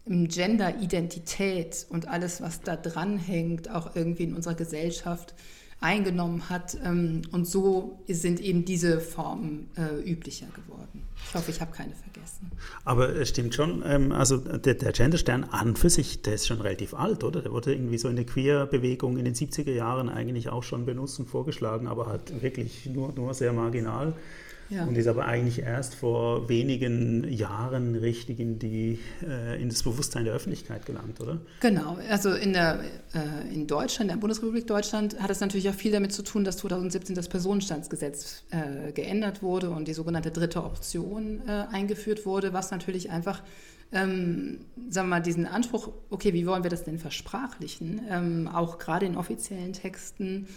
Gender-Identität und alles, was da dranhängt, auch irgendwie in unserer Gesellschaft eingenommen hat. Ähm, und so sind eben diese Formen äh, üblicher geworden. Ich hoffe, ich habe keine vergessen. Aber es stimmt schon, ähm, also der, der Genderstern an für sich, der ist schon relativ alt, oder? Der wurde irgendwie so in der Queer-Bewegung in den 70er Jahren eigentlich auch schon benutzt und vorgeschlagen, aber halt wirklich nur, nur sehr marginal. Ja. Und ist aber eigentlich erst vor wenigen Jahren richtig in, die, äh, in das Bewusstsein der Öffentlichkeit gelangt, oder? Genau. Also in, der, äh, in Deutschland, in der Bundesrepublik Deutschland, hat es natürlich auch viel damit zu tun, dass 2017 das Personenstandsgesetz äh, geändert wurde und die sogenannte dritte Option äh, eingeführt wurde, was natürlich einfach ähm, sagen wir mal, diesen Anspruch, okay, wie wollen wir das denn versprachlichen, ähm, auch gerade in offiziellen Texten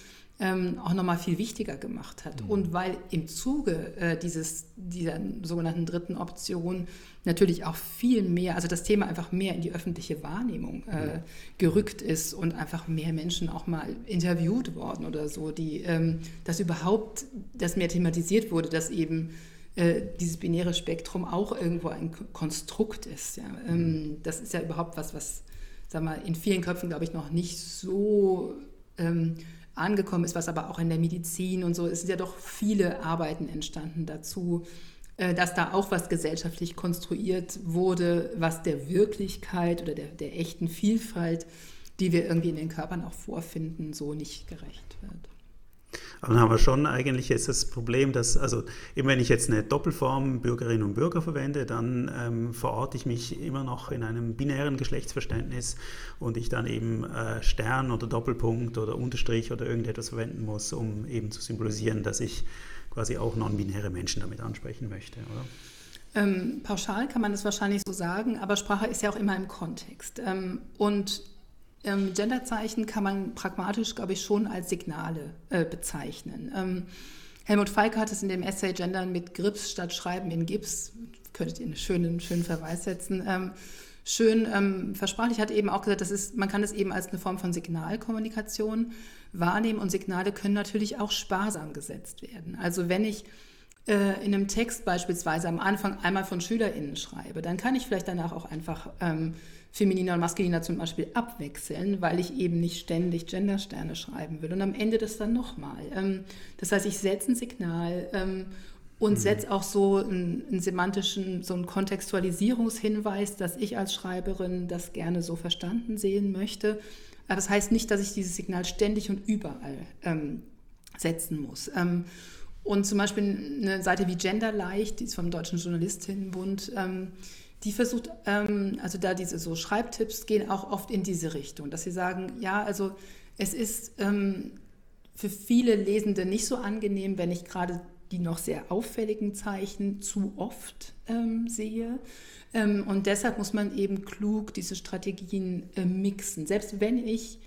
ähm, auch nochmal viel wichtiger gemacht hat. Mhm. Und weil im Zuge äh, dieses, dieser sogenannten dritten Option natürlich auch viel mehr, also das Thema einfach mehr in die öffentliche Wahrnehmung äh, gerückt ist und einfach mehr Menschen auch mal interviewt worden oder so, die ähm, dass überhaupt das mehr thematisiert wurde, dass eben äh, dieses binäre Spektrum auch irgendwo ein Konstrukt ist. Ja. Ähm, mhm. das ist ja überhaupt was, was sag mal, in vielen Köpfen, glaube ich, noch nicht so ähm, angekommen ist, was aber auch in der Medizin und so, es sind ja doch viele Arbeiten entstanden dazu, äh, dass da auch was gesellschaftlich konstruiert wurde, was der Wirklichkeit oder der, der echten Vielfalt, die wir irgendwie in den Körpern auch vorfinden, so nicht gerecht wird. Aber dann haben wir schon eigentlich jetzt das Problem, dass, also eben wenn ich jetzt eine Doppelform Bürgerinnen und Bürger verwende, dann ähm, verorte ich mich immer noch in einem binären Geschlechtsverständnis und ich dann eben äh, Stern oder Doppelpunkt oder Unterstrich oder irgendetwas verwenden muss, um eben zu symbolisieren, dass ich quasi auch non-binäre Menschen damit ansprechen möchte, oder? Ähm, pauschal kann man das wahrscheinlich so sagen, aber Sprache ist ja auch immer im Kontext. Ähm, und ähm, Genderzeichen kann man pragmatisch, glaube ich, schon als Signale äh, bezeichnen. Ähm, Helmut Falke hat es in dem Essay Gendern mit Grips statt Schreiben in Gips, könntet ihr einen schönen, schönen Verweis setzen, ähm, schön ähm, versprachlich, hat eben auch gesagt, das ist, man kann es eben als eine Form von Signalkommunikation wahrnehmen und Signale können natürlich auch sparsam gesetzt werden. Also wenn ich äh, in einem Text beispielsweise am Anfang einmal von SchülerInnen schreibe, dann kann ich vielleicht danach auch einfach ähm, femininer und maskuliner zum Beispiel abwechseln, weil ich eben nicht ständig Gendersterne schreiben will. Und am Ende das dann nochmal. Ähm, das heißt, ich setze ein Signal ähm, und mhm. setze auch so einen, einen, semantischen, so einen Kontextualisierungshinweis, dass ich als Schreiberin das gerne so verstanden sehen möchte. Aber das heißt nicht, dass ich dieses Signal ständig und überall ähm, setzen muss. Und zum Beispiel eine Seite wie Genderleicht, die ist vom Deutschen Journalistinnenbund, die versucht, ähm, also da diese so Schreibtipps gehen auch oft in diese Richtung, dass sie sagen, ja, also es ist ähm, für viele Lesende nicht so angenehm, wenn ich gerade die noch sehr auffälligen Zeichen zu oft ähm, sehe. Ähm, und deshalb muss man eben klug diese Strategien äh, mixen. Selbst wenn ich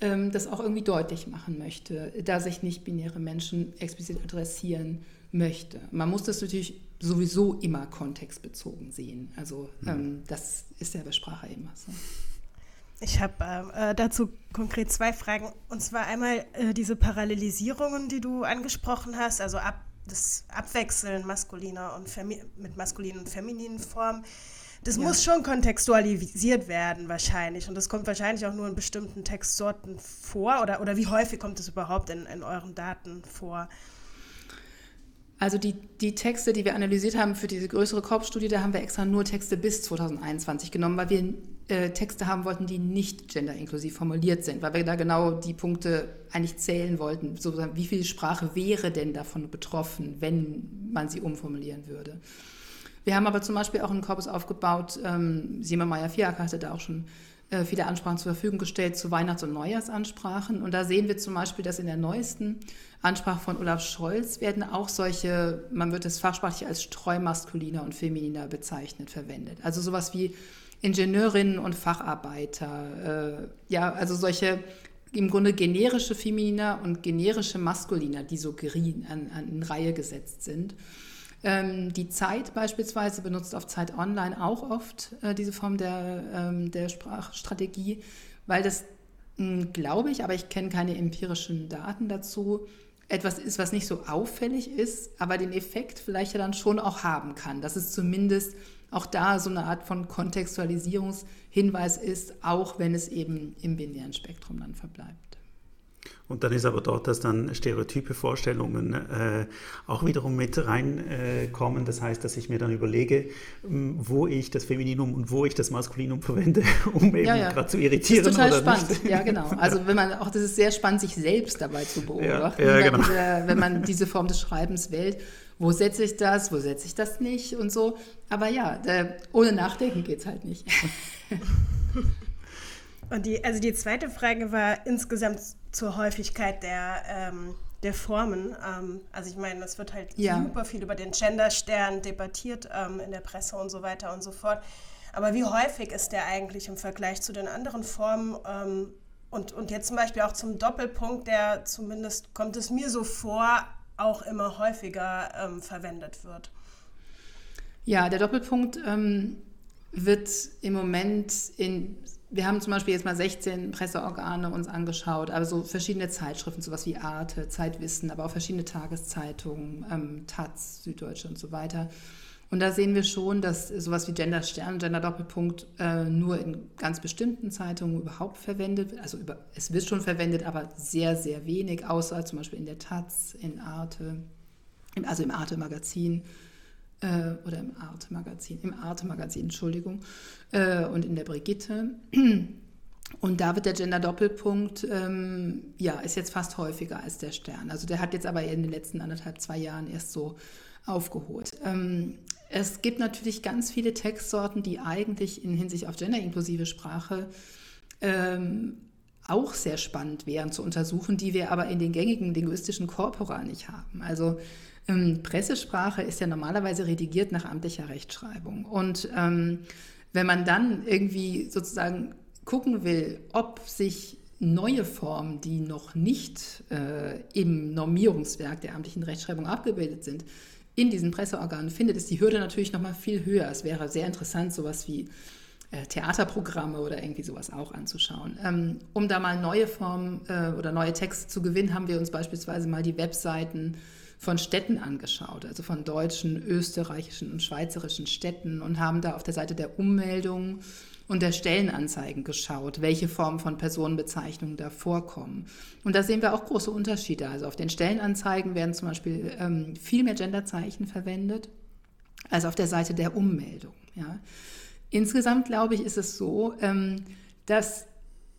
ähm, das auch irgendwie deutlich machen möchte, dass ich nicht binäre Menschen explizit adressieren möchte. Man muss das natürlich sowieso immer kontextbezogen sehen. Also mhm. ähm, das ist ja bei Sprache immer so. Ich habe äh, dazu konkret zwei Fragen. Und zwar einmal äh, diese Parallelisierungen, die du angesprochen hast, also ab, das Abwechseln maskuliner und mit maskulinen und femininen Formen. Das ja. muss schon kontextualisiert werden, wahrscheinlich. Und das kommt wahrscheinlich auch nur in bestimmten Textsorten vor. Oder, oder wie häufig kommt es überhaupt in, in euren Daten vor? Also die, die Texte, die wir analysiert haben für diese größere Korpsstudie, da haben wir extra nur Texte bis 2021 genommen, weil wir äh, Texte haben wollten, die nicht genderinklusiv formuliert sind, weil wir da genau die Punkte eigentlich zählen wollten. Sozusagen, wie viel Sprache wäre denn davon betroffen, wenn man sie umformulieren würde? Wir haben aber zum Beispiel auch einen Korpus aufgebaut, ähm, Simon Meyer-Fiak hatte da auch schon viele Ansprachen zur Verfügung gestellt zu Weihnachts- und Neujahrsansprachen. Und da sehen wir zum Beispiel, dass in der neuesten Ansprache von Olaf Scholz werden auch solche, man wird es fachsprachlich als streumaskuliner und femininer bezeichnet, verwendet. Also sowas wie Ingenieurinnen und Facharbeiter, äh, ja, also solche im Grunde generische Femininer und generische Maskuliner, die so an, an in Reihe gesetzt sind. Ähm, die Zeit beispielsweise benutzt auf Zeit Online auch oft äh, diese Form der, ähm, der Sprachstrategie, weil das, hm, glaube ich, aber ich kenne keine empirischen Daten dazu, etwas ist, was nicht so auffällig ist, aber den Effekt vielleicht ja dann schon auch haben kann. Dass es zumindest auch da so eine Art von Kontextualisierungshinweis ist, auch wenn es eben im binären Spektrum dann verbleibt. Und dann ist aber dort, dass dann stereotype Vorstellungen äh, auch wiederum mit reinkommen. Äh, das heißt, dass ich mir dann überlege, wo ich das Femininum und wo ich das Maskulinum verwende, um eben ja, ja. gerade zu irritieren. Das ist total spannend, nicht. ja genau. Also wenn man auch, das ist sehr spannend, sich selbst dabei zu beobachten, ja, ja, genau. wenn, wenn man diese Form des Schreibens wählt. Wo setze ich das, wo setze ich das nicht und so. Aber ja, der, ohne Nachdenken geht es halt nicht. Und die, also die zweite Frage war insgesamt zur Häufigkeit der, ähm, der Formen. Ähm, also ich meine, es wird halt ja. super viel über den Genderstern debattiert ähm, in der Presse und so weiter und so fort. Aber wie häufig ist der eigentlich im Vergleich zu den anderen Formen? Ähm, und, und jetzt zum Beispiel auch zum Doppelpunkt, der zumindest kommt es mir so vor, auch immer häufiger ähm, verwendet wird. Ja, der Doppelpunkt ähm, wird im Moment in wir haben zum Beispiel jetzt mal 16 Presseorgane uns angeschaut, also verschiedene Zeitschriften, sowas wie Arte, Zeitwissen, aber auch verschiedene Tageszeitungen, ähm, Taz, Süddeutsche und so weiter. Und da sehen wir schon, dass sowas wie Gender Stern, Gender Doppelpunkt äh, nur in ganz bestimmten Zeitungen überhaupt verwendet wird. Also über, es wird schon verwendet, aber sehr, sehr wenig, außer zum Beispiel in der Taz, in Arte, also im Arte-Magazin äh, oder im Arte-Magazin, im Arte-Magazin, Entschuldigung, äh, und in der Brigitte. Und da wird der Gender-Doppelpunkt, ähm, ja, ist jetzt fast häufiger als der Stern. Also der hat jetzt aber in den letzten anderthalb, zwei Jahren erst so aufgeholt. Ähm, es gibt natürlich ganz viele Textsorten, die eigentlich in Hinsicht auf genderinklusive Sprache ähm, auch sehr spannend wären zu untersuchen, die wir aber in den gängigen linguistischen Korpora nicht haben. Also ähm, Pressesprache ist ja normalerweise redigiert nach amtlicher Rechtschreibung. Und ähm, wenn man dann irgendwie sozusagen gucken will, ob sich neue Formen, die noch nicht äh, im Normierungswerk der amtlichen Rechtschreibung abgebildet sind, in diesen Presseorganen findet, ist die Hürde natürlich noch mal viel höher. Es wäre sehr interessant, sowas wie äh, Theaterprogramme oder irgendwie sowas auch anzuschauen. Ähm, um da mal neue Formen äh, oder neue Texte zu gewinnen, haben wir uns beispielsweise mal die Webseiten von Städten angeschaut, also von deutschen, österreichischen und schweizerischen Städten und haben da auf der Seite der Ummeldungen und der Stellenanzeigen geschaut, welche Formen von Personenbezeichnungen da vorkommen. Und da sehen wir auch große Unterschiede. Also auf den Stellenanzeigen werden zum Beispiel ähm, viel mehr Genderzeichen verwendet als auf der Seite der Ummeldung. Ja. Insgesamt glaube ich, ist es so, ähm, dass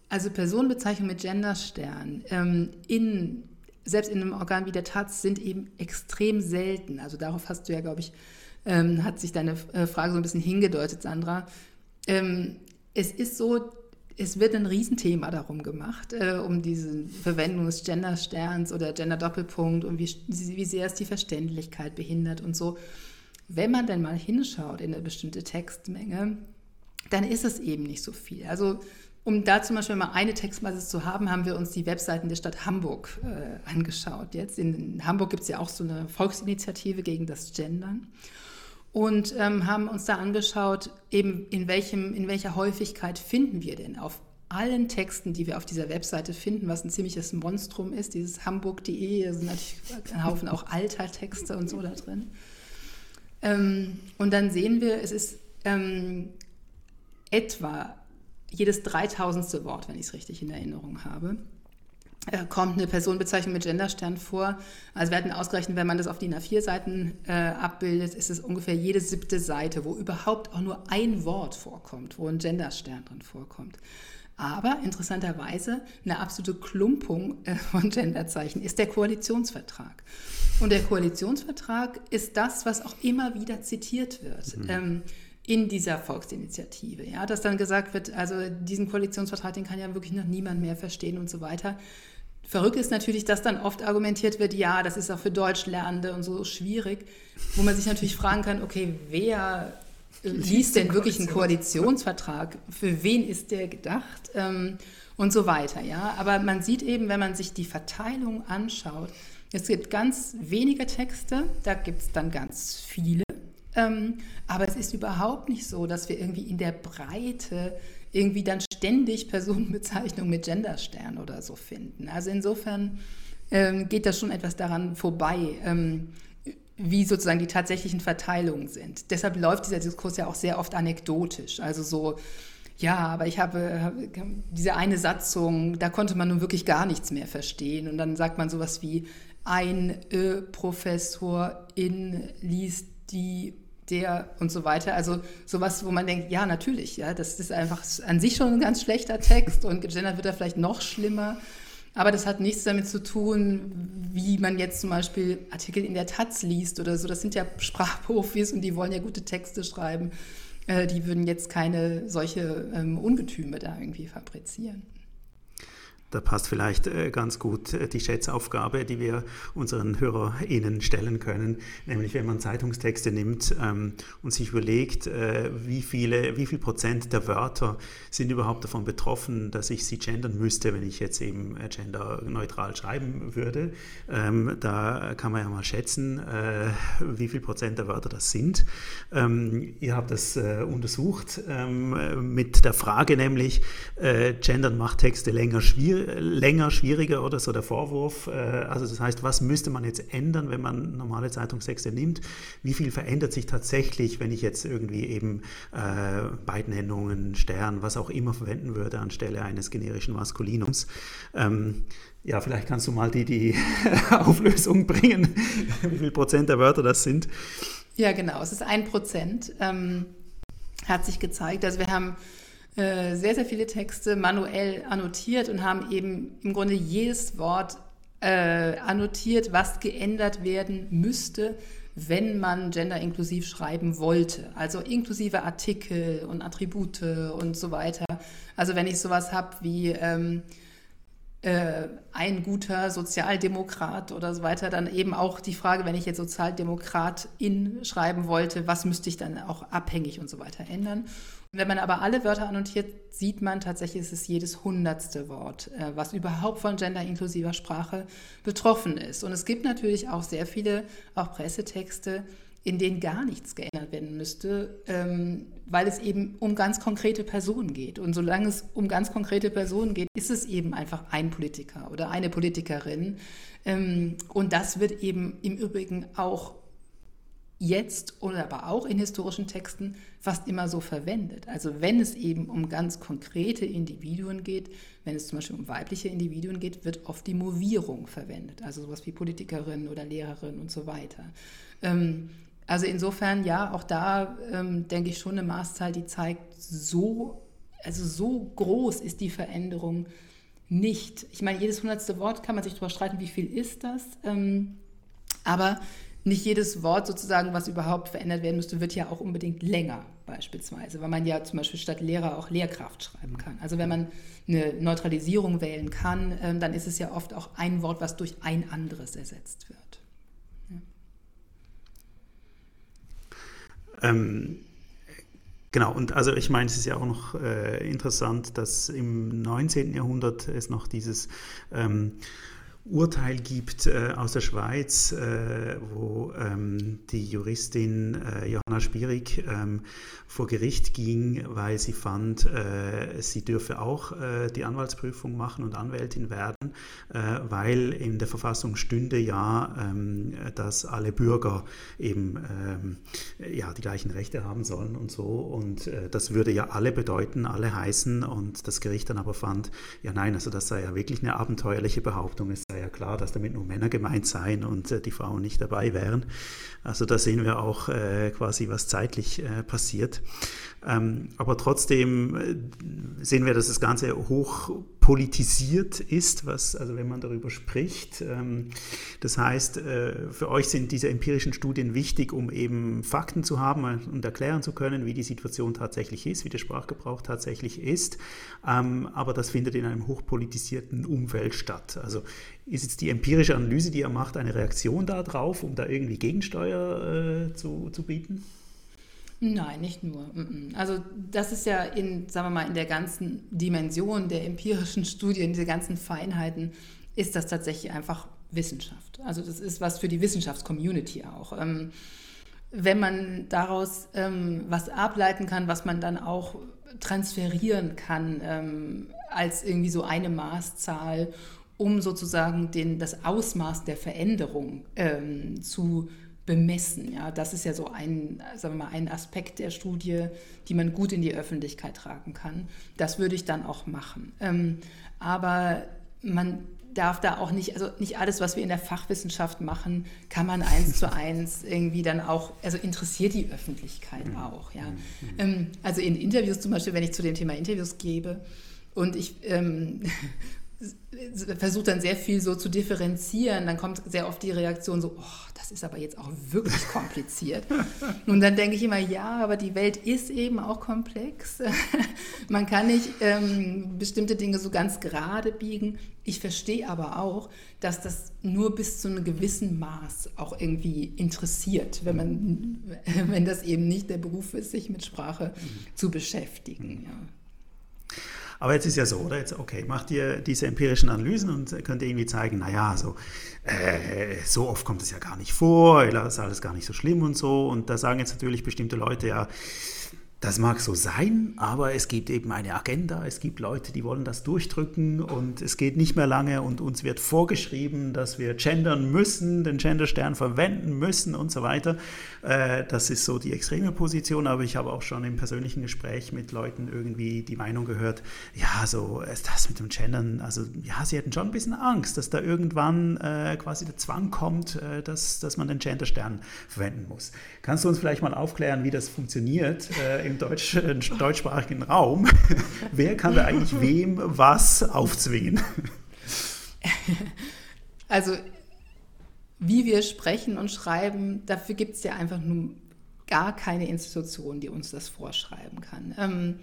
Also Personenbezeichnung mit Genderstern ähm, in, selbst in einem Organ wie der Taz sind eben extrem selten. Also darauf hast du ja, glaube ich, ähm, hat sich deine äh, Frage so ein bisschen hingedeutet, Sandra. Ähm, es ist so, es wird ein Riesenthema darum gemacht, äh, um diese Verwendung des Gendersterns oder Gender-Doppelpunkt und wie, wie sehr es die Verständlichkeit behindert und so. Wenn man denn mal hinschaut in eine bestimmte Textmenge, dann ist es eben nicht so viel. Also um da zum Beispiel mal eine Textbasis zu haben, haben wir uns die Webseiten der Stadt Hamburg äh, angeschaut. Jetzt in Hamburg gibt es ja auch so eine Volksinitiative gegen das Gendern und ähm, haben uns da angeschaut, eben in, welchem, in welcher Häufigkeit finden wir denn auf allen Texten, die wir auf dieser Webseite finden, was ein ziemliches Monstrum ist, dieses hamburg.de, da sind natürlich ein Haufen auch alter Texte und so da drin. Ähm, und dann sehen wir, es ist ähm, etwa jedes dreitausendste Wort, wenn ich es richtig in Erinnerung habe, äh, kommt eine Personenbezeichnung mit Genderstern vor. Also wir hatten ausgerechnet, wenn man das auf DIN A4-Seiten äh, abbildet, ist es ungefähr jede siebte Seite, wo überhaupt auch nur ein Wort vorkommt, wo ein Genderstern drin vorkommt. Aber interessanterweise eine absolute Klumpung äh, von Genderzeichen ist der Koalitionsvertrag. Und der Koalitionsvertrag ist das, was auch immer wieder zitiert wird. Mhm. Ähm, in dieser Volksinitiative. Ja, dass dann gesagt wird, also diesen Koalitionsvertrag, den kann ja wirklich noch niemand mehr verstehen und so weiter. Verrückt ist natürlich, dass dann oft argumentiert wird, ja, das ist auch für Deutschlernende und so schwierig, wo man sich natürlich fragen kann, okay, wer liest denn wirklich einen Koalitionsvertrag? Für wen ist der gedacht? Ähm, und so weiter, ja. Aber man sieht eben, wenn man sich die Verteilung anschaut, es gibt ganz wenige Texte, da gibt es dann ganz viele. Ähm, aber es ist überhaupt nicht so, dass wir irgendwie in der Breite irgendwie dann ständig Personenbezeichnungen mit Genderstern oder so finden. Also insofern ähm, geht das schon etwas daran vorbei, ähm, wie sozusagen die tatsächlichen Verteilungen sind. Deshalb läuft dieser Diskurs ja auch sehr oft anekdotisch. Also so, ja, aber ich habe diese eine Satzung, da konnte man nun wirklich gar nichts mehr verstehen. Und dann sagt man sowas wie, ein äh, Professorin liest die der und so weiter. Also sowas, wo man denkt, ja, natürlich, ja, das ist einfach an sich schon ein ganz schlechter Text und gegendert wird er vielleicht noch schlimmer. Aber das hat nichts damit zu tun, wie man jetzt zum Beispiel Artikel in der Taz liest oder so. Das sind ja Sprachprofis und die wollen ja gute Texte schreiben. Äh, die würden jetzt keine solche ähm, Ungetüme da irgendwie fabrizieren. Da passt vielleicht äh, ganz gut äh, die Schätzaufgabe, die wir unseren HörerInnen stellen können, nämlich wenn man Zeitungstexte nimmt ähm, und sich überlegt, äh, wie viele, wie viel Prozent der Wörter sind überhaupt davon betroffen, dass ich sie gendern müsste, wenn ich jetzt eben genderneutral schreiben würde. Ähm, da kann man ja mal schätzen, wie viel Prozent der Wörter das sind. Ähm, ihr habt das untersucht mit der Frage nämlich, gendern macht Texte länger schwierig länger, schwieriger oder so der Vorwurf. Äh, also das heißt, was müsste man jetzt ändern, wenn man normale Zeitungstexte nimmt? Wie viel verändert sich tatsächlich, wenn ich jetzt irgendwie eben äh, Beidnennungen, Stern, was auch immer verwenden würde anstelle eines generischen Maskulinums? Ähm, ja, vielleicht kannst du mal die, die Auflösung bringen, wie viel Prozent der Wörter das sind. Ja, genau, es ist ein Prozent, ähm, hat sich gezeigt. Also wir haben äh, sehr, sehr viele Texte manuell annotiert und haben eben im Grunde jedes Wort äh, annotiert, was geändert werden müsste, wenn man genderinklusiv schreiben wollte. Also inklusive Artikel und Attribute und so weiter. Also wenn ich sowas habe wie ähm, äh, ein guter Sozialdemokrat oder so weiter, dann eben auch die Frage, wenn ich jetzt Sozialdemokratin schreiben wollte, was müsste ich dann auch abhängig und so weiter ändern. Wenn man aber alle Wörter annotiert, sieht man tatsächlich, es ist jedes hundertste Wort, äh, was überhaupt von genderinklusiver Sprache betroffen ist. Und es gibt natürlich auch sehr viele, auch Pressetexte, in denen gar nichts geändert werden müsste, ähm, weil es eben um ganz konkrete Personen geht. Und solange es um ganz konkrete Personen geht, ist es eben einfach ein Politiker oder eine Politikerin. Ähm, und das wird eben im Übrigen auch jetzt oder aber auch in historischen Texten fast immer so verwendet. Also wenn es eben um ganz konkrete Individuen geht, wenn es zum Beispiel um weibliche Individuen geht, wird oft die Movierung verwendet, also sowas wie Politikerin oder Lehrerin und so weiter. Ähm, also insofern ja, auch da ähm, denke ich schon eine Maßzahl, die zeigt, so also so groß ist die Veränderung nicht. Ich meine, jedes hundertste Wort kann man sich darüber streiten, wie viel ist das. Ähm, aber nicht jedes Wort sozusagen, was überhaupt verändert werden müsste, wird ja auch unbedingt länger beispielsweise, weil man ja zum Beispiel statt Lehrer auch Lehrkraft schreiben kann. Also wenn man eine Neutralisierung wählen kann, ähm, dann ist es ja oft auch ein Wort, was durch ein anderes ersetzt wird. Ja. Ähm, genau, und also ich meine, es ist ja auch noch äh, interessant, dass im 19. Jahrhundert es noch dieses ähm, Urteil gibt äh, aus der Schweiz, äh, wo ähm, die Juristin äh, Johanna Spierig ähm, vor Gericht ging, weil sie fand, äh, sie dürfe auch äh, die Anwaltsprüfung machen und Anwältin werden, äh, weil in der Verfassung stünde ja, ähm, dass alle Bürger eben ähm, ja, die gleichen Rechte haben sollen und so. Und das würde ja alle bedeuten, alle heißen. Und das Gericht dann aber fand, ja nein, also das sei ja wirklich eine abenteuerliche Behauptung. Es sei ja klar, dass damit nur Männer gemeint seien und äh, die Frauen nicht dabei wären. Also da sehen wir auch äh, quasi, was zeitlich äh, passiert. Ähm, aber trotzdem äh, sehen wir, dass das Ganze hoch politisiert ist, was, also wenn man darüber spricht. Ähm, das heißt, äh, für euch sind diese empirischen Studien wichtig, um eben Fakten zu haben und erklären zu können, wie die Situation tatsächlich ist, wie der Sprachgebrauch tatsächlich ist. Ähm, aber das findet in einem hochpolitisierten Umfeld statt. Also ist jetzt die empirische Analyse, die ihr macht, eine Reaktion darauf, um da irgendwie Gegensteuer äh, zu, zu bieten? Nein, nicht nur. Also das ist ja in, sagen wir mal, in der ganzen Dimension der empirischen Studien, diese ganzen Feinheiten, ist das tatsächlich einfach Wissenschaft. Also das ist was für die Wissenschaftscommunity auch. Ähm, wenn man daraus ähm, was ableiten kann, was man dann auch transferieren kann ähm, als irgendwie so eine Maßzahl, um sozusagen den, das Ausmaß der Veränderung zu bemessen. Ja, das ist ja so ein, sagen wir mal, ein Aspekt der Studie, die man gut in die Öffentlichkeit tragen kann. Das würde ich dann auch machen. Ähm, aber man darf da auch nicht, also nicht alles, was wir in der Fachwissenschaft machen, kann man eins zu eins irgendwie dann auch, also interessiert die Öffentlichkeit mhm. auch. Ja. Mhm. Ähm, also in Interviews zum Beispiel, wenn ich zu dem Thema Interviews gebe und ich ähm, versucht dann sehr viel so zu differenzieren, dann kommt sehr oft die Reaktion so, oh, das ist aber jetzt auch wirklich kompliziert. Und dann denke ich immer, ja, aber die Welt ist eben auch komplex. Man kann nicht ähm, bestimmte Dinge so ganz gerade biegen. Ich verstehe aber auch, dass das nur bis zu einem gewissen Maß auch irgendwie interessiert, wenn man, wenn das eben nicht der Beruf ist, sich mit Sprache zu beschäftigen. Ja. Aber jetzt ist ja so, oder? Jetzt, okay, macht ihr diese empirischen Analysen und könnt ihr irgendwie zeigen, naja, so, äh, so oft kommt es ja gar nicht vor, ist alles gar nicht so schlimm und so. Und da sagen jetzt natürlich bestimmte Leute, ja, das mag so sein, aber es gibt eben eine Agenda, es gibt Leute, die wollen das durchdrücken und es geht nicht mehr lange und uns wird vorgeschrieben, dass wir gendern müssen, den Genderstern verwenden müssen und so weiter. Äh, das ist so die extreme Position, aber ich habe auch schon im persönlichen Gespräch mit Leuten irgendwie die Meinung gehört, ja, so das mit dem Gendern, also ja, sie hätten schon ein bisschen Angst, dass da irgendwann äh, quasi der Zwang kommt, äh, dass, dass man den Genderstern verwenden muss. Kannst du uns vielleicht mal aufklären, wie das funktioniert? im Deutsch, äh, deutschsprachigen Raum. Wer kann da eigentlich wem was aufzwingen? Also, wie wir sprechen und schreiben, dafür gibt es ja einfach nur gar keine Institution, die uns das vorschreiben kann. Ähm,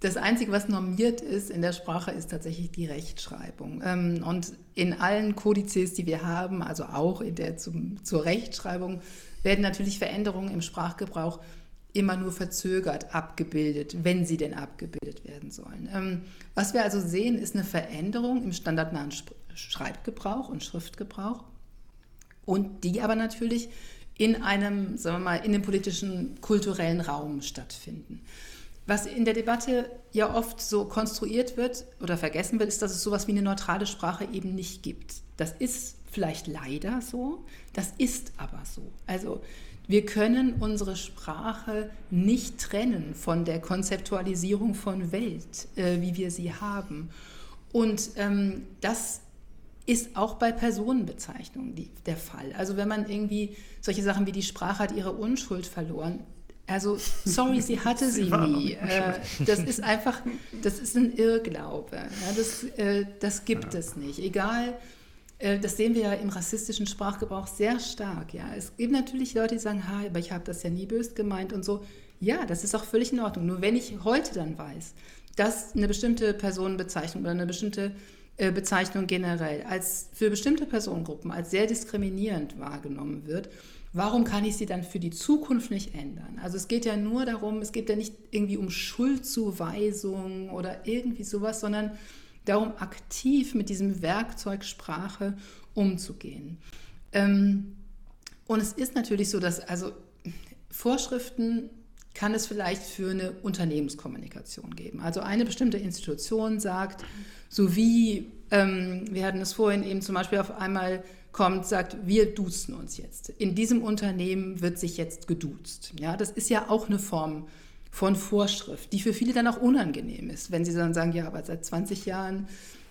das Einzige, was normiert ist in der Sprache, ist tatsächlich die Rechtschreibung. Ähm, und in allen Kodizes, die wir haben, also auch in der zum, zur Rechtschreibung, werden natürlich Veränderungen im Sprachgebrauch immer nur verzögert abgebildet, wenn sie denn abgebildet werden sollen. Ähm, was wir also sehen, ist eine Veränderung im standardnahen Schreibgebrauch und Schriftgebrauch und die aber natürlich in einem, sagen wir mal, in dem politischen, kulturellen Raum stattfinden. Was in der Debatte ja oft so konstruiert wird oder vergessen wird, ist, dass es sowas wie eine neutrale Sprache eben nicht gibt. Das ist vielleicht leider so, das ist aber so. Also wir können unsere Sprache nicht trennen von der Konzeptualisierung von Welt, äh, wie wir sie haben. Und ähm, das ist auch bei Personenbezeichnungen die, der Fall. Also wenn man irgendwie solche Sachen wie die Sprache hat ihre Unschuld verloren, Also, sorry, sie hatte sie nie. Äh, das ist einfach, das ist ein Irrglaube. Ja, das, äh, das gibt ja. es nicht. Egal, das sehen wir ja im rassistischen Sprachgebrauch sehr stark. Ja. Es gibt natürlich Leute, die sagen, ha, aber ich habe das ja nie böse gemeint und so. Ja, das ist auch völlig in Ordnung. Nur wenn ich heute dann weiß, dass eine bestimmte Personenbezeichnung oder eine bestimmte äh, Bezeichnung generell als für bestimmte Personengruppen als sehr diskriminierend wahrgenommen wird, warum kann ich sie dann für die Zukunft nicht ändern? Also es geht ja nur darum, es geht ja nicht irgendwie um Schuldzuweisung oder irgendwie sowas, sondern darum, aktiv mit diesem Werkzeug Sprache umzugehen. Ähm, und es ist natürlich so, dass also Vorschriften kann es vielleicht für eine Unternehmenskommunikation geben. Also eine bestimmte Institution sagt, so wie, ähm, wir hatten es vorhin eben zum Beispiel auf einmal kommt, sagt, wir duzen uns jetzt. In diesem Unternehmen wird sich jetzt geduzt. Ja, das ist ja auch eine Form von Vorschrift, die für viele dann auch unangenehm ist, wenn sie dann sagen, ja, aber seit 20 Jahren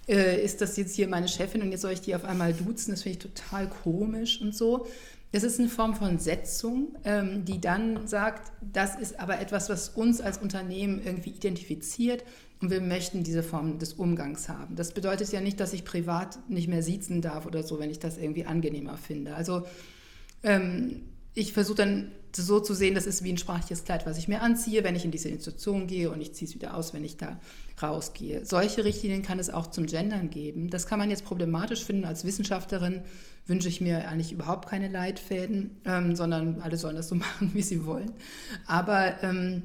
äh, ist das jetzt hier meine Chefin und jetzt soll ich die auf einmal duzen, das finde ich total komisch und so. Das ist eine Form von Setzung, ähm, die dann sagt, das ist aber etwas, was uns als Unternehmen irgendwie identifiziert und wir möchten diese Form des Umgangs haben. Das bedeutet ja nicht, dass ich privat nicht mehr siezen darf oder so, wenn ich das irgendwie angenehmer finde. Also ähm, ich versuche dann so zu sehen, das ist wie ein sprachliches Kleid, was ich mir anziehe, wenn ich in diese Institution gehe und ich ziehe es wieder aus, wenn ich da rausgehe. Solche Richtlinien kann es auch zum Gendern geben. Das kann man jetzt problematisch finden. Als Wissenschaftlerin wünsche ich mir eigentlich überhaupt keine Leitfäden, ähm, sondern alle sollen das so machen, wie sie wollen. Aber ähm,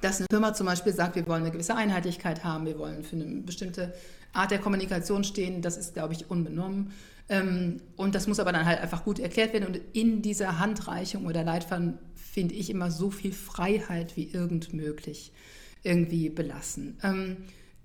dass eine Firma zum Beispiel sagt, wir wollen eine gewisse Einheitlichkeit haben, wir wollen für eine bestimmte Art der Kommunikation stehen, das ist, glaube ich, unbenommen. Ähm, und das muss aber dann halt einfach gut erklärt werden. Und in dieser Handreichung oder Leitfaden finde ich immer so viel Freiheit wie irgend möglich irgendwie belassen. Ähm,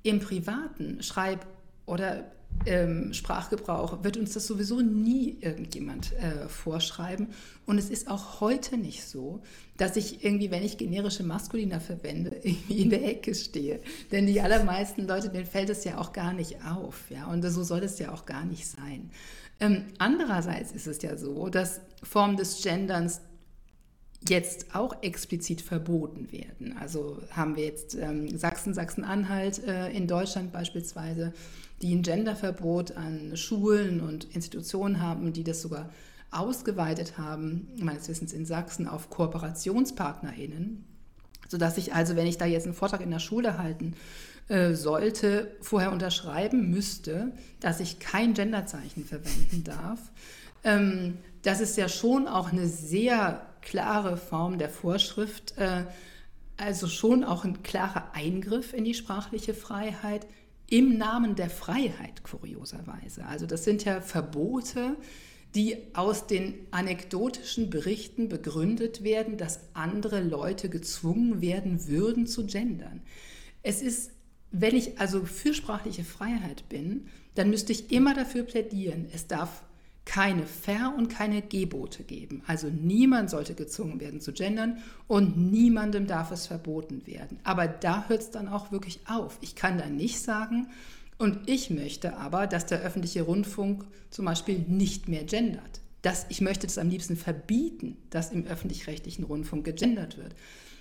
Im privaten Schreib- oder ähm, Sprachgebrauch wird uns das sowieso nie irgendjemand äh, vorschreiben. Und es ist auch heute nicht so, dass ich irgendwie, wenn ich generische Maskulina verwende, irgendwie in der Ecke stehe. Denn die allermeisten Leute, denen fällt es ja auch gar nicht auf. Ja? Und so soll es ja auch gar nicht sein. Ähm, andererseits ist es ja so, dass Formen des Genderns jetzt auch explizit verboten werden. Also haben wir jetzt ähm, Sachsen, Sachsen-Anhalt äh, in Deutschland beispielsweise die ein Genderverbot an Schulen und Institutionen haben, die das sogar ausgeweitet haben, meines Wissens in Sachsen, auf KooperationspartnerInnen, sodass ich also, wenn ich da jetzt einen Vortrag in der Schule halten äh, sollte, vorher unterschreiben müsste, dass ich kein Genderzeichen verwenden darf. Ähm, das ist ja schon auch eine sehr klare Form der Vorschrift, äh, also schon auch ein klarer Eingriff in die sprachliche Freiheit, im Namen der Freiheit, kurioserweise. Also das sind ja Verbote, die aus den anekdotischen Berichten begründet werden, dass andere Leute gezwungen werden würden zu gendern. Es ist, wenn ich also für sprachliche Freiheit bin, dann müsste ich immer dafür plädieren, es darf keine Ver- und keine Gebote geben. Also niemand sollte gezwungen werden zu gendern und niemandem darf es verboten werden. Aber da hört es dann auch wirklich auf. Ich kann da nicht sagen, und ich möchte aber, dass der öffentliche Rundfunk zum Beispiel nicht mehr gendert. Das, ich möchte das am liebsten verbieten, dass im öffentlich-rechtlichen Rundfunk gegendert wird.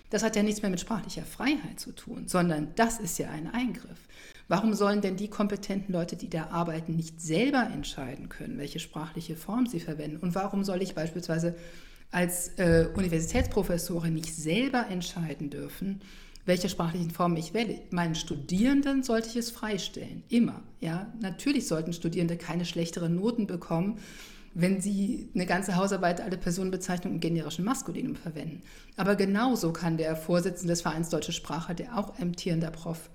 Das hat ja nichts mehr mit sprachlicher Freiheit zu tun, sondern das ist ja ein Eingriff. Warum sollen denn die kompetenten Leute, die da arbeiten, nicht selber entscheiden können, welche sprachliche Form sie verwenden? Und warum soll ich beispielsweise als äh, Universitätsprofessorin nicht selber entscheiden dürfen, welche sprachlichen Formen ich wähle? Meinen Studierenden sollte ich es freistellen, immer. Ja, natürlich sollten Studierende keine schlechteren Noten bekommen, wenn sie eine ganze Hausarbeit alle Personenbezeichnungen im generischen Maskulinum verwenden. Aber genauso kann der Vorsitzende des Vereins Deutsche Sprache, der auch amtierender Prof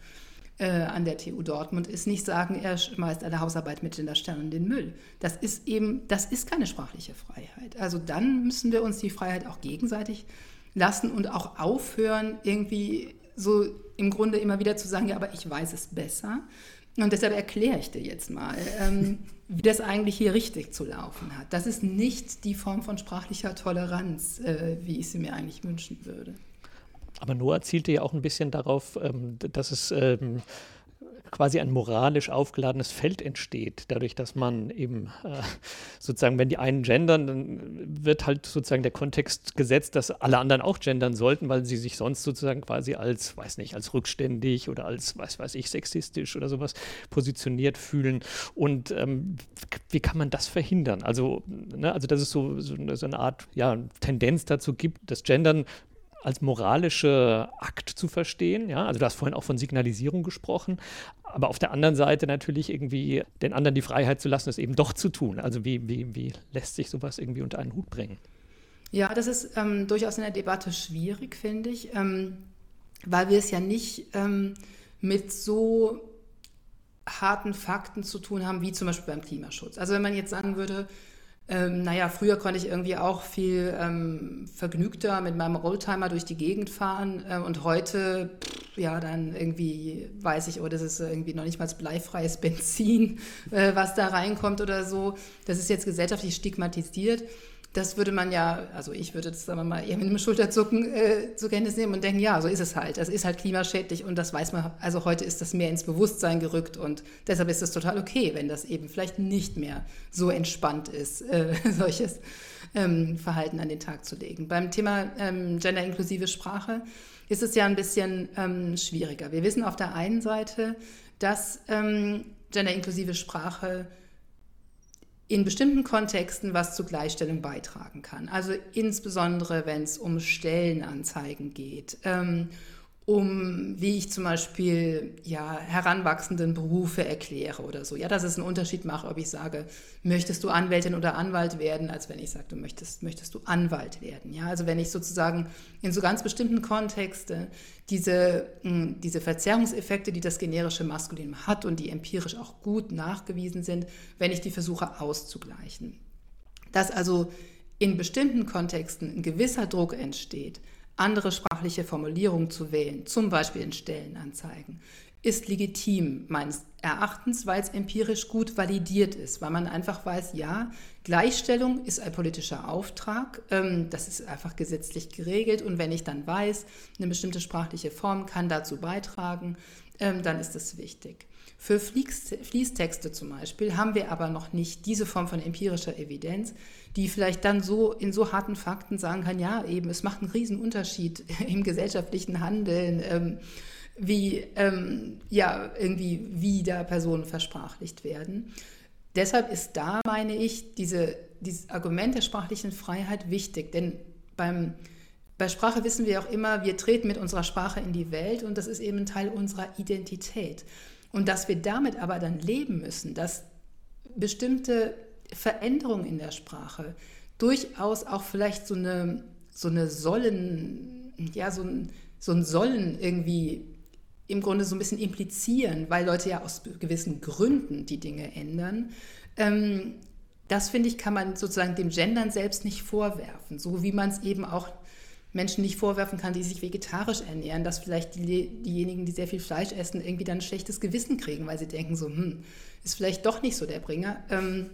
äh, an der TU Dortmund ist, nicht sagen, er schmeißt alle Hausarbeit mit in der Stern in den Müll. Das ist eben, das ist keine sprachliche Freiheit. Also dann müssen wir uns die Freiheit auch gegenseitig lassen und auch aufhören, irgendwie so im Grunde immer wieder zu sagen, ja, aber ich weiß es besser. Und deshalb erkläre ich dir jetzt mal, ähm, wie das eigentlich hier richtig zu laufen hat. Das ist nicht die Form von sprachlicher Toleranz, äh, wie ich sie mir eigentlich wünschen würde. Aber Noah zielte ja auch ein bisschen darauf, ähm, dass es ähm, quasi ein moralisch aufgeladenes Feld entsteht, dadurch, dass man eben äh, sozusagen, wenn die einen gendern, dann wird halt sozusagen der Kontext gesetzt, dass alle anderen auch gendern sollten, weil sie sich sonst sozusagen quasi als, weiß nicht, als rückständig oder als, weiß weiß ich, sexistisch oder sowas positioniert fühlen. Und ähm, wie kann man das verhindern? Also, ne, also dass es so, so, so eine Art ja, Tendenz dazu gibt, das Gendern als moralische Akt zu verstehen. Ja? Also du hast vorhin auch von Signalisierung gesprochen, aber auf der anderen Seite natürlich irgendwie den anderen die Freiheit zu lassen, es eben doch zu tun. Also wie, wie, wie lässt sich sowas irgendwie unter einen Hut bringen? Ja, das ist ähm, durchaus in der Debatte schwierig, finde ich, ähm, weil wir es ja nicht ähm, mit so harten Fakten zu tun haben, wie zum Beispiel beim Klimaschutz. Also wenn man jetzt sagen würde, ähm, naja, früher konnte ich irgendwie auch viel ähm, vergnügter mit meinem Oldtimer durch die Gegend fahren äh, und heute, pff, ja, dann irgendwie weiß ich, oh, das ist irgendwie noch nicht mal bleifreies Benzin, äh, was da reinkommt oder so. Das ist jetzt gesellschaftlich stigmatisiert das würde man ja, also ich würde das sagen wir mal eher mit einem Schulterzucken äh, zur Kenntnis nehmen und denken, ja, so ist es halt. Das ist halt klimaschädlich und das weiß man, also heute ist das mehr ins Bewusstsein gerückt und deshalb ist es total okay, wenn das eben vielleicht nicht mehr so entspannt ist, äh, solches ähm, Verhalten an den Tag zu legen. Beim Thema ähm, genderinklusive Sprache ist es ja ein bisschen ähm, schwieriger. Wir wissen auf der einen Seite, dass ähm, genderinklusive Sprache in bestimmten Kontexten was zur Gleichstellung beitragen kann. Also insbesondere, wenn es um Stellenanzeigen geht, ähm, um, wie ich zum Beispiel ja, heranwachsenden Berufe erkläre oder so. Ja, dass es einen Unterschied macht, ob ich sage, möchtest du Anwältin oder Anwalt werden, als wenn ich sage, du möchtest, möchtest du Anwalt werden. Ja, also wenn ich sozusagen in so ganz bestimmten Kontexten diese, mh, diese Verzerrungseffekte, die das generische Maskulin hat und die empirisch auch gut nachgewiesen sind, wenn ich die versuche auszugleichen. Dass also in bestimmten Kontexten ein gewisser Druck entsteht, andere sprachliche Formulierungen zu wählen, zum Beispiel in Stellenanzeigen, ist legitim meines Erachtens, weil es empirisch gut validiert ist, weil man einfach weiß, ja, Gleichstellung ist ein politischer Auftrag, ähm, das ist einfach gesetzlich geregelt und wenn ich dann weiß, eine bestimmte sprachliche Form kann dazu beitragen, ähm, dann ist das wichtig. Für Fließtexte zum Beispiel haben wir aber noch nicht diese Form von empirischer Evidenz, die vielleicht dann so in so harten Fakten sagen kann, ja, eben, es macht einen riesen Unterschied im gesellschaftlichen Handeln, ähm, wie, ähm, ja, irgendwie, wie da Personen versprachlicht werden. Deshalb ist da, meine ich, diese, dieses Argument der sprachlichen Freiheit wichtig, denn beim, bei Sprache wissen wir auch immer, wir treten mit unserer Sprache in die Welt und das ist eben ein Teil unserer Identität. Und dass wir damit aber dann leben müssen, dass bestimmte Veränderungen in der Sprache durchaus auch vielleicht so eine, so eine Sollen, ja, so ein, so ein Sollen irgendwie im Grunde so ein bisschen implizieren, weil Leute ja aus gewissen Gründen die Dinge ändern. Ähm, das finde ich, kann man sozusagen dem Gendern selbst nicht vorwerfen, so wie man es eben auch Menschen nicht vorwerfen kann, die sich vegetarisch ernähren, dass vielleicht die, diejenigen, die sehr viel Fleisch essen, irgendwie dann ein schlechtes Gewissen kriegen, weil sie denken so, hm, ist vielleicht doch nicht so der Bringer. Ähm,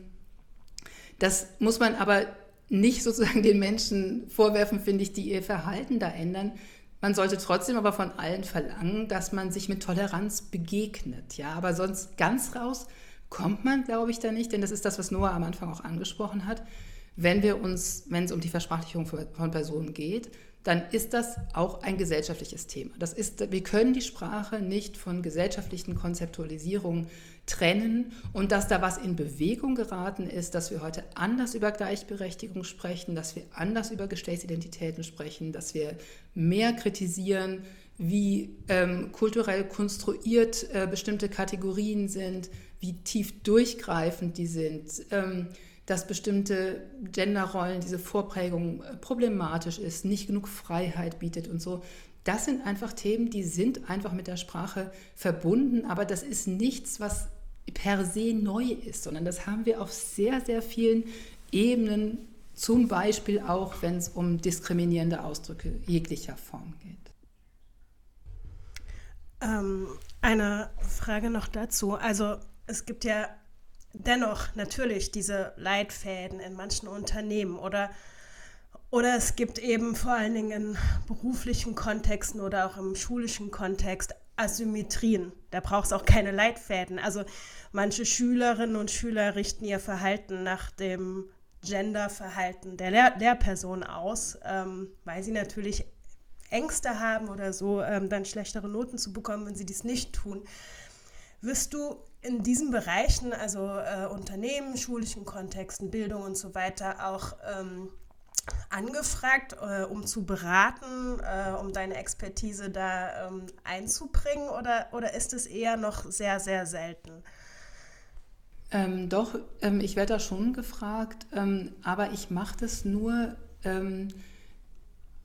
das muss man aber nicht sozusagen den Menschen vorwerfen, finde ich, die ihr Verhalten da ändern. Man sollte trotzdem aber von allen verlangen, dass man sich mit Toleranz begegnet. Ja, aber sonst ganz raus kommt man, glaube ich, da nicht, denn das ist das, was Noah am Anfang auch angesprochen hat. Wenn wir uns, wenn es um die Versprachlichung von Personen geht, dann ist das auch ein gesellschaftliches Thema. Das ist, wir können die Sprache nicht von gesellschaftlichen Konzeptualisierungen trennen und dass da was in Bewegung geraten ist, dass wir heute anders über Gleichberechtigung sprechen, dass wir anders über Geschlechtsidentitäten sprechen, dass wir mehr kritisieren, wie ähm, kulturell konstruiert äh, bestimmte Kategorien sind, wie tief durchgreifend die sind. Ähm, dass bestimmte Genderrollen, diese Vorprägung äh, problematisch ist, nicht genug Freiheit bietet und so. Das sind einfach Themen, die sind einfach mit der Sprache verbunden, aber das ist nichts, was per se neu ist, sondern das haben wir auf sehr, sehr vielen Ebenen, zum Beispiel auch, wenn es um diskriminierende Ausdrücke jeglicher Form geht. Ähm, eine Frage noch dazu. Also es gibt ja dennoch natürlich diese Leitfäden in manchen Unternehmen oder, oder es gibt eben vor allen Dingen in beruflichen Kontexten oder auch im schulischen Kontext Asymmetrien. Da braucht es auch keine Leitfäden. Also manche Schülerinnen und Schüler richten ihr Verhalten nach dem Genderverhalten der Lehr Lehrperson aus, ähm, weil sie natürlich Ängste haben oder so, ähm, dann schlechtere Noten zu bekommen, wenn sie dies nicht tun. Wirst du in diesen Bereichen, also äh, Unternehmen, schulischen Kontexten, Bildung und so weiter, auch ähm, angefragt, äh, um zu beraten, äh, um deine Expertise da ähm, einzubringen oder, oder ist es eher noch sehr, sehr selten? Ähm, doch, ähm, ich werde da schon gefragt, ähm, aber ich mache das nur, ähm,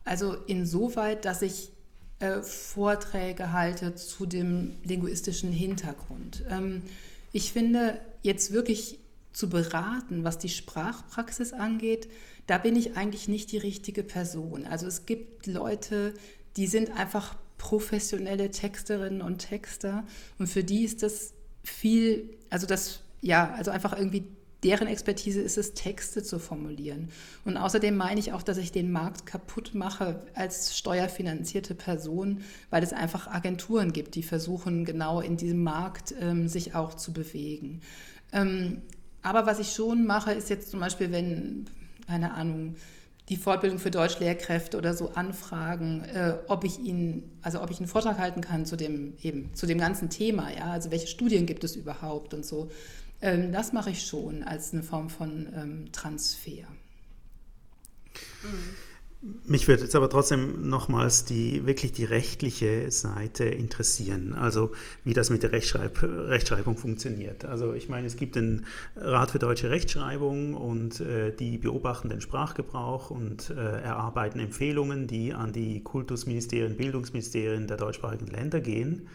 also insoweit, dass ich äh, Vorträge halte zu dem linguistischen Hintergrund. Ähm, ich finde, jetzt wirklich zu beraten, was die Sprachpraxis angeht, da bin ich eigentlich nicht die richtige Person. Also es gibt Leute, die sind einfach professionelle Texterinnen und Texter und für die ist das viel, also das, ja, also einfach irgendwie deren Expertise ist es, Texte zu formulieren. Und außerdem meine ich auch, dass ich den Markt kaputt mache als steuerfinanzierte Person, weil es einfach Agenturen gibt, die versuchen, genau in diesem Markt ähm, sich auch zu bewegen. Ähm, aber was ich schon mache, ist jetzt zum Beispiel, wenn keine Ahnung, die Fortbildung für Deutschlehrkräfte oder so anfragen, äh, ob ich ihnen, also ob ich einen Vortrag halten kann zu dem eben, zu dem ganzen Thema, ja, also welche Studien gibt es überhaupt und so. Ähm, das mache ich schon als eine Form von ähm, Transfer. Mhm. Mich würde jetzt aber trotzdem nochmals die wirklich die rechtliche Seite interessieren, also wie das mit der Rechtschreib Rechtschreibung funktioniert. Also ich meine, es gibt den Rat für deutsche Rechtschreibung und äh, die beobachten den Sprachgebrauch und äh, erarbeiten Empfehlungen, die an die Kultusministerien, Bildungsministerien der deutschsprachigen Länder gehen.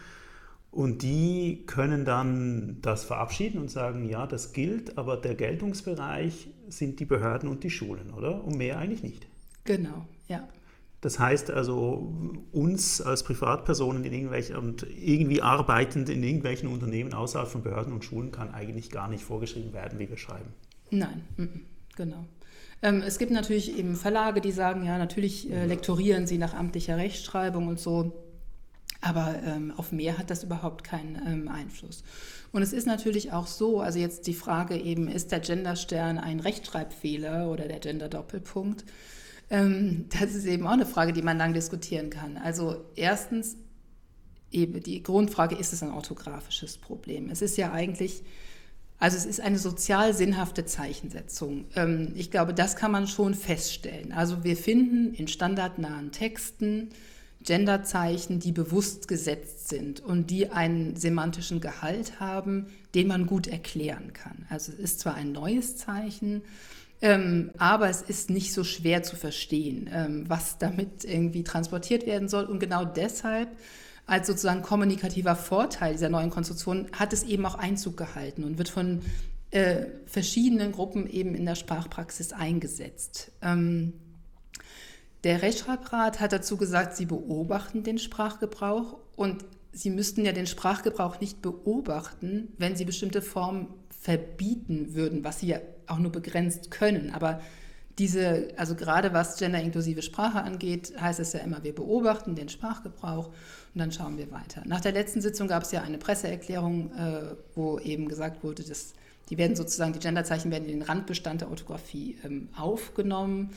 Und die können dann das verabschieden und sagen, ja, das gilt, aber der Geltungsbereich sind die Behörden und die Schulen, oder? Und mehr eigentlich nicht. Genau, ja. Das heißt also, uns als Privatpersonen in irgendwelchen und irgendwie arbeitend in irgendwelchen Unternehmen außerhalb von Behörden und Schulen kann eigentlich gar nicht vorgeschrieben werden, wie wir schreiben. Nein, genau. Ähm, es gibt natürlich eben Verlage, die sagen, ja, natürlich äh, lektorieren sie nach amtlicher Rechtschreibung und so, aber ähm, auf mehr hat das überhaupt keinen ähm, Einfluss. Und es ist natürlich auch so, also jetzt die Frage eben, ist der Genderstern ein Rechtschreibfehler oder der Gender-Doppelpunkt? Ähm, das ist eben auch eine Frage, die man lang diskutieren kann. Also erstens, eben die Grundfrage, ist es ein orthografisches Problem? Es ist ja eigentlich, also es ist eine sozial sinnhafte Zeichensetzung. Ähm, ich glaube, das kann man schon feststellen. Also wir finden in standardnahen Texten Genderzeichen, die bewusst gesetzt sind und die einen semantischen Gehalt haben, den man gut erklären kann. Also es ist zwar ein neues Zeichen, ähm, aber es ist nicht so schwer zu verstehen, ähm, was damit irgendwie transportiert werden soll. Und genau deshalb, als sozusagen kommunikativer Vorteil dieser neuen Konstruktion, hat es eben auch Einzug gehalten und wird von äh, verschiedenen Gruppen eben in der Sprachpraxis eingesetzt. Ähm, der Rechtschreibrat hat dazu gesagt, sie beobachten den Sprachgebrauch und sie müssten ja den Sprachgebrauch nicht beobachten, wenn sie bestimmte Formen verbieten würden, was sie ja auch nur begrenzt können. Aber diese, also gerade was genderinklusive Sprache angeht, heißt es ja immer, wir beobachten den Sprachgebrauch und dann schauen wir weiter. Nach der letzten Sitzung gab es ja eine Presseerklärung, äh, wo eben gesagt wurde, dass die werden sozusagen, die Genderzeichen werden in den Randbestand der Orthographie ähm, aufgenommen.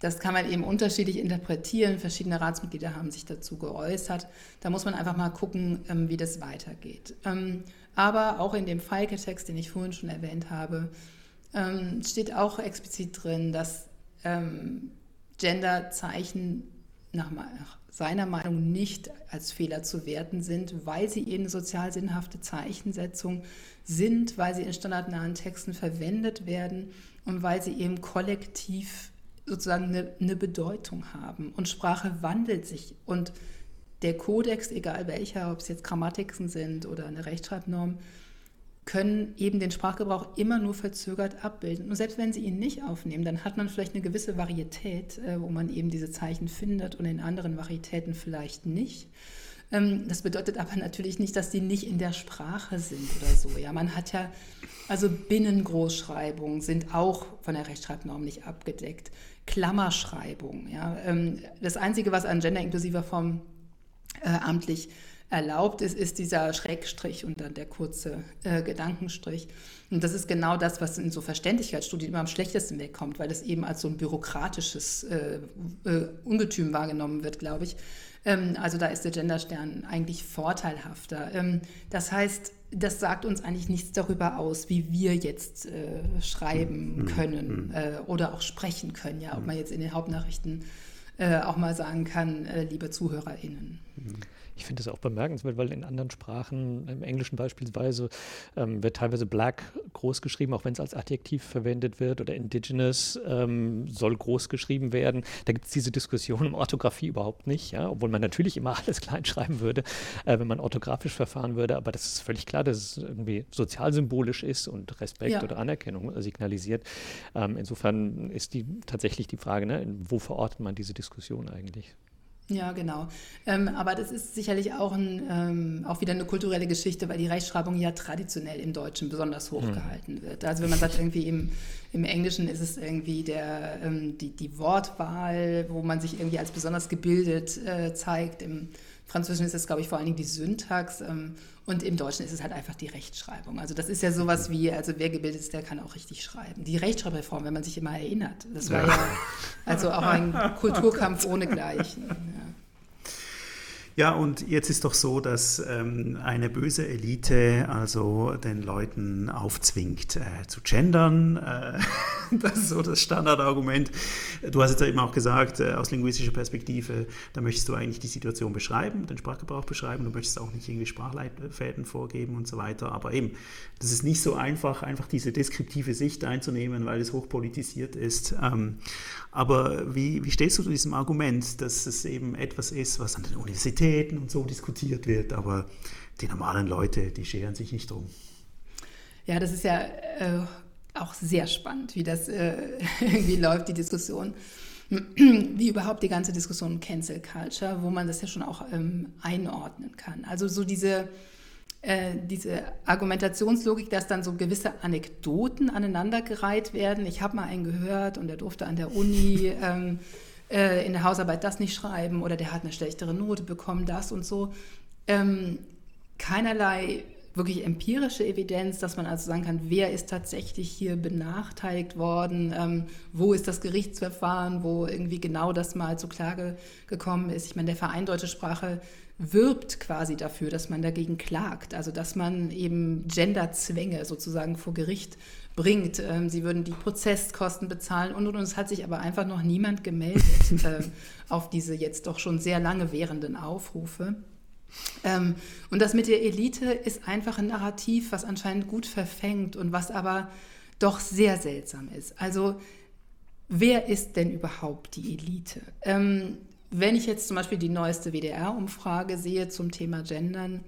Das kann man eben unterschiedlich interpretieren. Verschiedene Ratsmitglieder haben sich dazu geäußert. Da muss man einfach mal gucken, ähm, wie das weitergeht. Ähm, aber auch in dem Feike-Text, den ich vorhin schon erwähnt habe, ähm, steht auch explizit drin, dass Genderzeichen nach seiner Meinung nicht als Fehler zu werten sind, weil sie eben sozial sinnhafte Zeichensetzung sind, weil sie in standardnahen Texten verwendet werden und weil sie eben kollektiv sozusagen eine, eine Bedeutung haben. Und Sprache wandelt sich. Und der Kodex, egal welcher, ob es jetzt Grammatiken sind oder eine Rechtschreibnorm, können eben den Sprachgebrauch immer nur verzögert abbilden. Und selbst wenn sie ihn nicht aufnehmen, dann hat man vielleicht eine gewisse Varietät, äh, wo man eben diese Zeichen findet und in anderen Varietäten vielleicht nicht. Ähm, das bedeutet aber natürlich nicht, dass die nicht in der Sprache sind oder so. Ja, man hat ja, also Binnengroßschreibungen sind auch von der Rechtschreibnorm nicht abgedeckt. Klammerschreibung. Ja, ähm, das Einzige, was an genderinklusiver Form äh, amtlich erlaubt ist, ist dieser Schrägstrich und dann der kurze äh, Gedankenstrich. Und das ist genau das, was in so Verständlichkeitsstudien immer am schlechtesten wegkommt, weil das eben als so ein bürokratisches äh, äh, Ungetüm wahrgenommen wird, glaube ich. Ähm, also da ist der Genderstern eigentlich vorteilhafter. Ähm, das heißt, das sagt uns eigentlich nichts darüber aus, wie wir jetzt äh, schreiben mhm. können mhm. Äh, oder auch sprechen können. Ja, ob man jetzt in den Hauptnachrichten äh, auch mal sagen kann, äh, liebe ZuhörerInnen. Ich finde das auch bemerkenswert, weil in anderen Sprachen, im Englischen beispielsweise, ähm, wird teilweise Black groß geschrieben, auch wenn es als Adjektiv verwendet wird, oder Indigenous ähm, soll groß geschrieben werden. Da gibt es diese Diskussion um Orthographie überhaupt nicht, ja? obwohl man natürlich immer alles klein schreiben würde, äh, wenn man orthografisch verfahren würde. Aber das ist völlig klar, dass es irgendwie sozialsymbolisch ist und Respekt ja. oder Anerkennung signalisiert. Ähm, insofern ist die tatsächlich die Frage, ne, wo verortet man diese Diskussion eigentlich? Ja, genau. Ähm, aber das ist sicherlich auch, ein, ähm, auch wieder eine kulturelle Geschichte, weil die Rechtschreibung ja traditionell im Deutschen besonders hoch hm. gehalten wird. Also wenn man sagt, irgendwie im, im Englischen ist es irgendwie der, ähm, die, die Wortwahl, wo man sich irgendwie als besonders gebildet äh, zeigt. Im Französischen ist es, glaube ich, vor allen Dingen die Syntax. Ähm, und im Deutschen ist es halt einfach die Rechtschreibung. Also das ist ja sowas wie, also wer gebildet ist, der kann auch richtig schreiben. Die Rechtschreibreform, wenn man sich immer erinnert, das war ja, ja also auch ein Kulturkampf ohnegleichen. Ja. Ja, und jetzt ist doch so, dass ähm, eine böse Elite also den Leuten aufzwingt äh, zu gendern. Äh, das ist so das Standardargument. Du hast jetzt eben auch gesagt, äh, aus linguistischer Perspektive, da möchtest du eigentlich die Situation beschreiben, den Sprachgebrauch beschreiben. Du möchtest auch nicht irgendwie Sprachleitfäden vorgeben und so weiter. Aber eben, das ist nicht so einfach, einfach diese deskriptive Sicht einzunehmen, weil es hochpolitisiert ist. Ähm, aber wie, wie stehst du zu diesem Argument, dass es eben etwas ist, was an den Universitäten und so diskutiert wird, aber die normalen Leute, die scheren sich nicht drum? Ja, das ist ja äh, auch sehr spannend, wie das äh, irgendwie läuft, die Diskussion. Wie überhaupt die ganze Diskussion um Cancel Culture, wo man das ja schon auch ähm, einordnen kann. Also so diese äh, diese Argumentationslogik, dass dann so gewisse Anekdoten aneinandergereiht werden. Ich habe mal einen gehört und der durfte an der Uni ähm, äh, in der Hausarbeit das nicht schreiben oder der hat eine schlechtere Note bekommen, das und so. Ähm, keinerlei wirklich empirische Evidenz, dass man also sagen kann, wer ist tatsächlich hier benachteiligt worden, ähm, wo ist das Gerichtsverfahren, wo irgendwie genau das mal zur Klage gekommen ist. Ich meine, der Verein Deutsche Sprache wirbt quasi dafür, dass man dagegen klagt, also dass man eben Genderzwänge sozusagen vor Gericht bringt. Ähm, sie würden die Prozesskosten bezahlen und, und, und es hat sich aber einfach noch niemand gemeldet äh, auf diese jetzt doch schon sehr lange währenden Aufrufe. Ähm, und das mit der Elite ist einfach ein Narrativ, was anscheinend gut verfängt und was aber doch sehr seltsam ist. Also wer ist denn überhaupt die Elite? Ähm, wenn ich jetzt zum Beispiel die neueste WDR-Umfrage sehe zum Thema Gendern,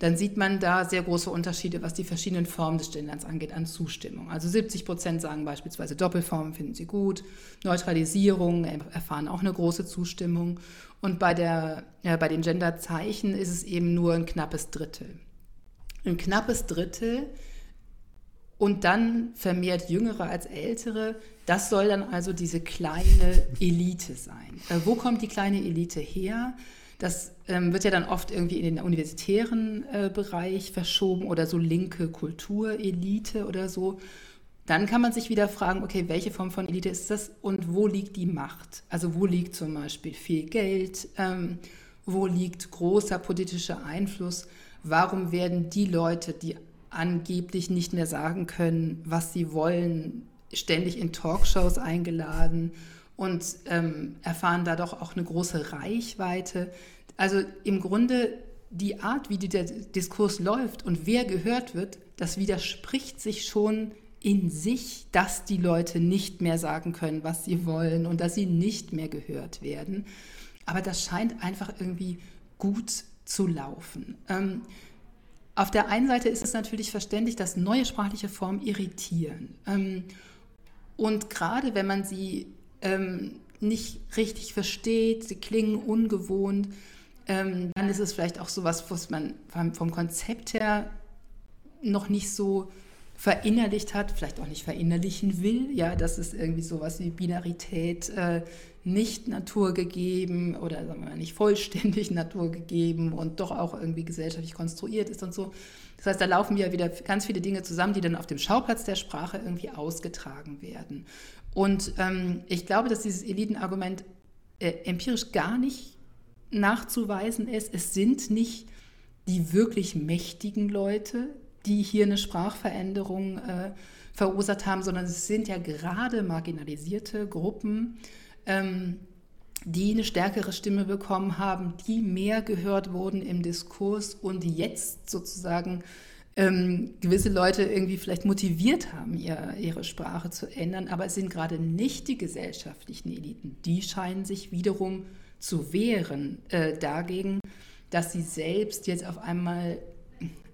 dann sieht man da sehr große Unterschiede, was die verschiedenen Formen des Genderns angeht, an Zustimmung. Also 70 Prozent sagen beispielsweise Doppelformen finden sie gut, Neutralisierung erfahren auch eine große Zustimmung. Und bei, der, ja, bei den Genderzeichen ist es eben nur ein knappes Drittel. Ein knappes Drittel und dann vermehrt Jüngere als Ältere. Das soll dann also diese kleine Elite sein. Äh, wo kommt die kleine Elite her? Das ähm, wird ja dann oft irgendwie in den universitären äh, Bereich verschoben oder so linke Kulturelite oder so. Dann kann man sich wieder fragen, okay, welche Form von Elite ist das und wo liegt die Macht? Also wo liegt zum Beispiel viel Geld? Ähm, wo liegt großer politischer Einfluss? Warum werden die Leute, die angeblich nicht mehr sagen können, was sie wollen, ständig in Talkshows eingeladen und ähm, erfahren doch auch eine große Reichweite. Also im Grunde die Art, wie der Diskurs läuft und wer gehört wird, das widerspricht sich schon in sich, dass die Leute nicht mehr sagen können, was sie wollen und dass sie nicht mehr gehört werden. Aber das scheint einfach irgendwie gut zu laufen. Ähm, auf der einen Seite ist es natürlich verständlich, dass neue sprachliche Formen irritieren. Ähm, und gerade wenn man sie ähm, nicht richtig versteht, sie klingen ungewohnt, ähm, dann ist es vielleicht auch so was, man vom Konzept her noch nicht so verinnerlicht hat, vielleicht auch nicht verinnerlichen will, ja, dass es irgendwie sowas wie Binarität äh, nicht naturgegeben oder sagen wir mal nicht vollständig naturgegeben und doch auch irgendwie gesellschaftlich konstruiert ist und so. Das heißt, da laufen ja wieder ganz viele Dinge zusammen, die dann auf dem Schauplatz der Sprache irgendwie ausgetragen werden. Und ähm, ich glaube, dass dieses Elitenargument äh, empirisch gar nicht nachzuweisen ist. Es sind nicht die wirklich mächtigen Leute, die hier eine Sprachveränderung äh, verursacht haben, sondern es sind ja gerade marginalisierte Gruppen, ähm, die eine stärkere Stimme bekommen haben, die mehr gehört wurden im Diskurs und jetzt sozusagen ähm, gewisse Leute irgendwie vielleicht motiviert haben, ihr, ihre Sprache zu ändern. Aber es sind gerade nicht die gesellschaftlichen Eliten. Die scheinen sich wiederum zu wehren äh, dagegen, dass sie selbst jetzt auf einmal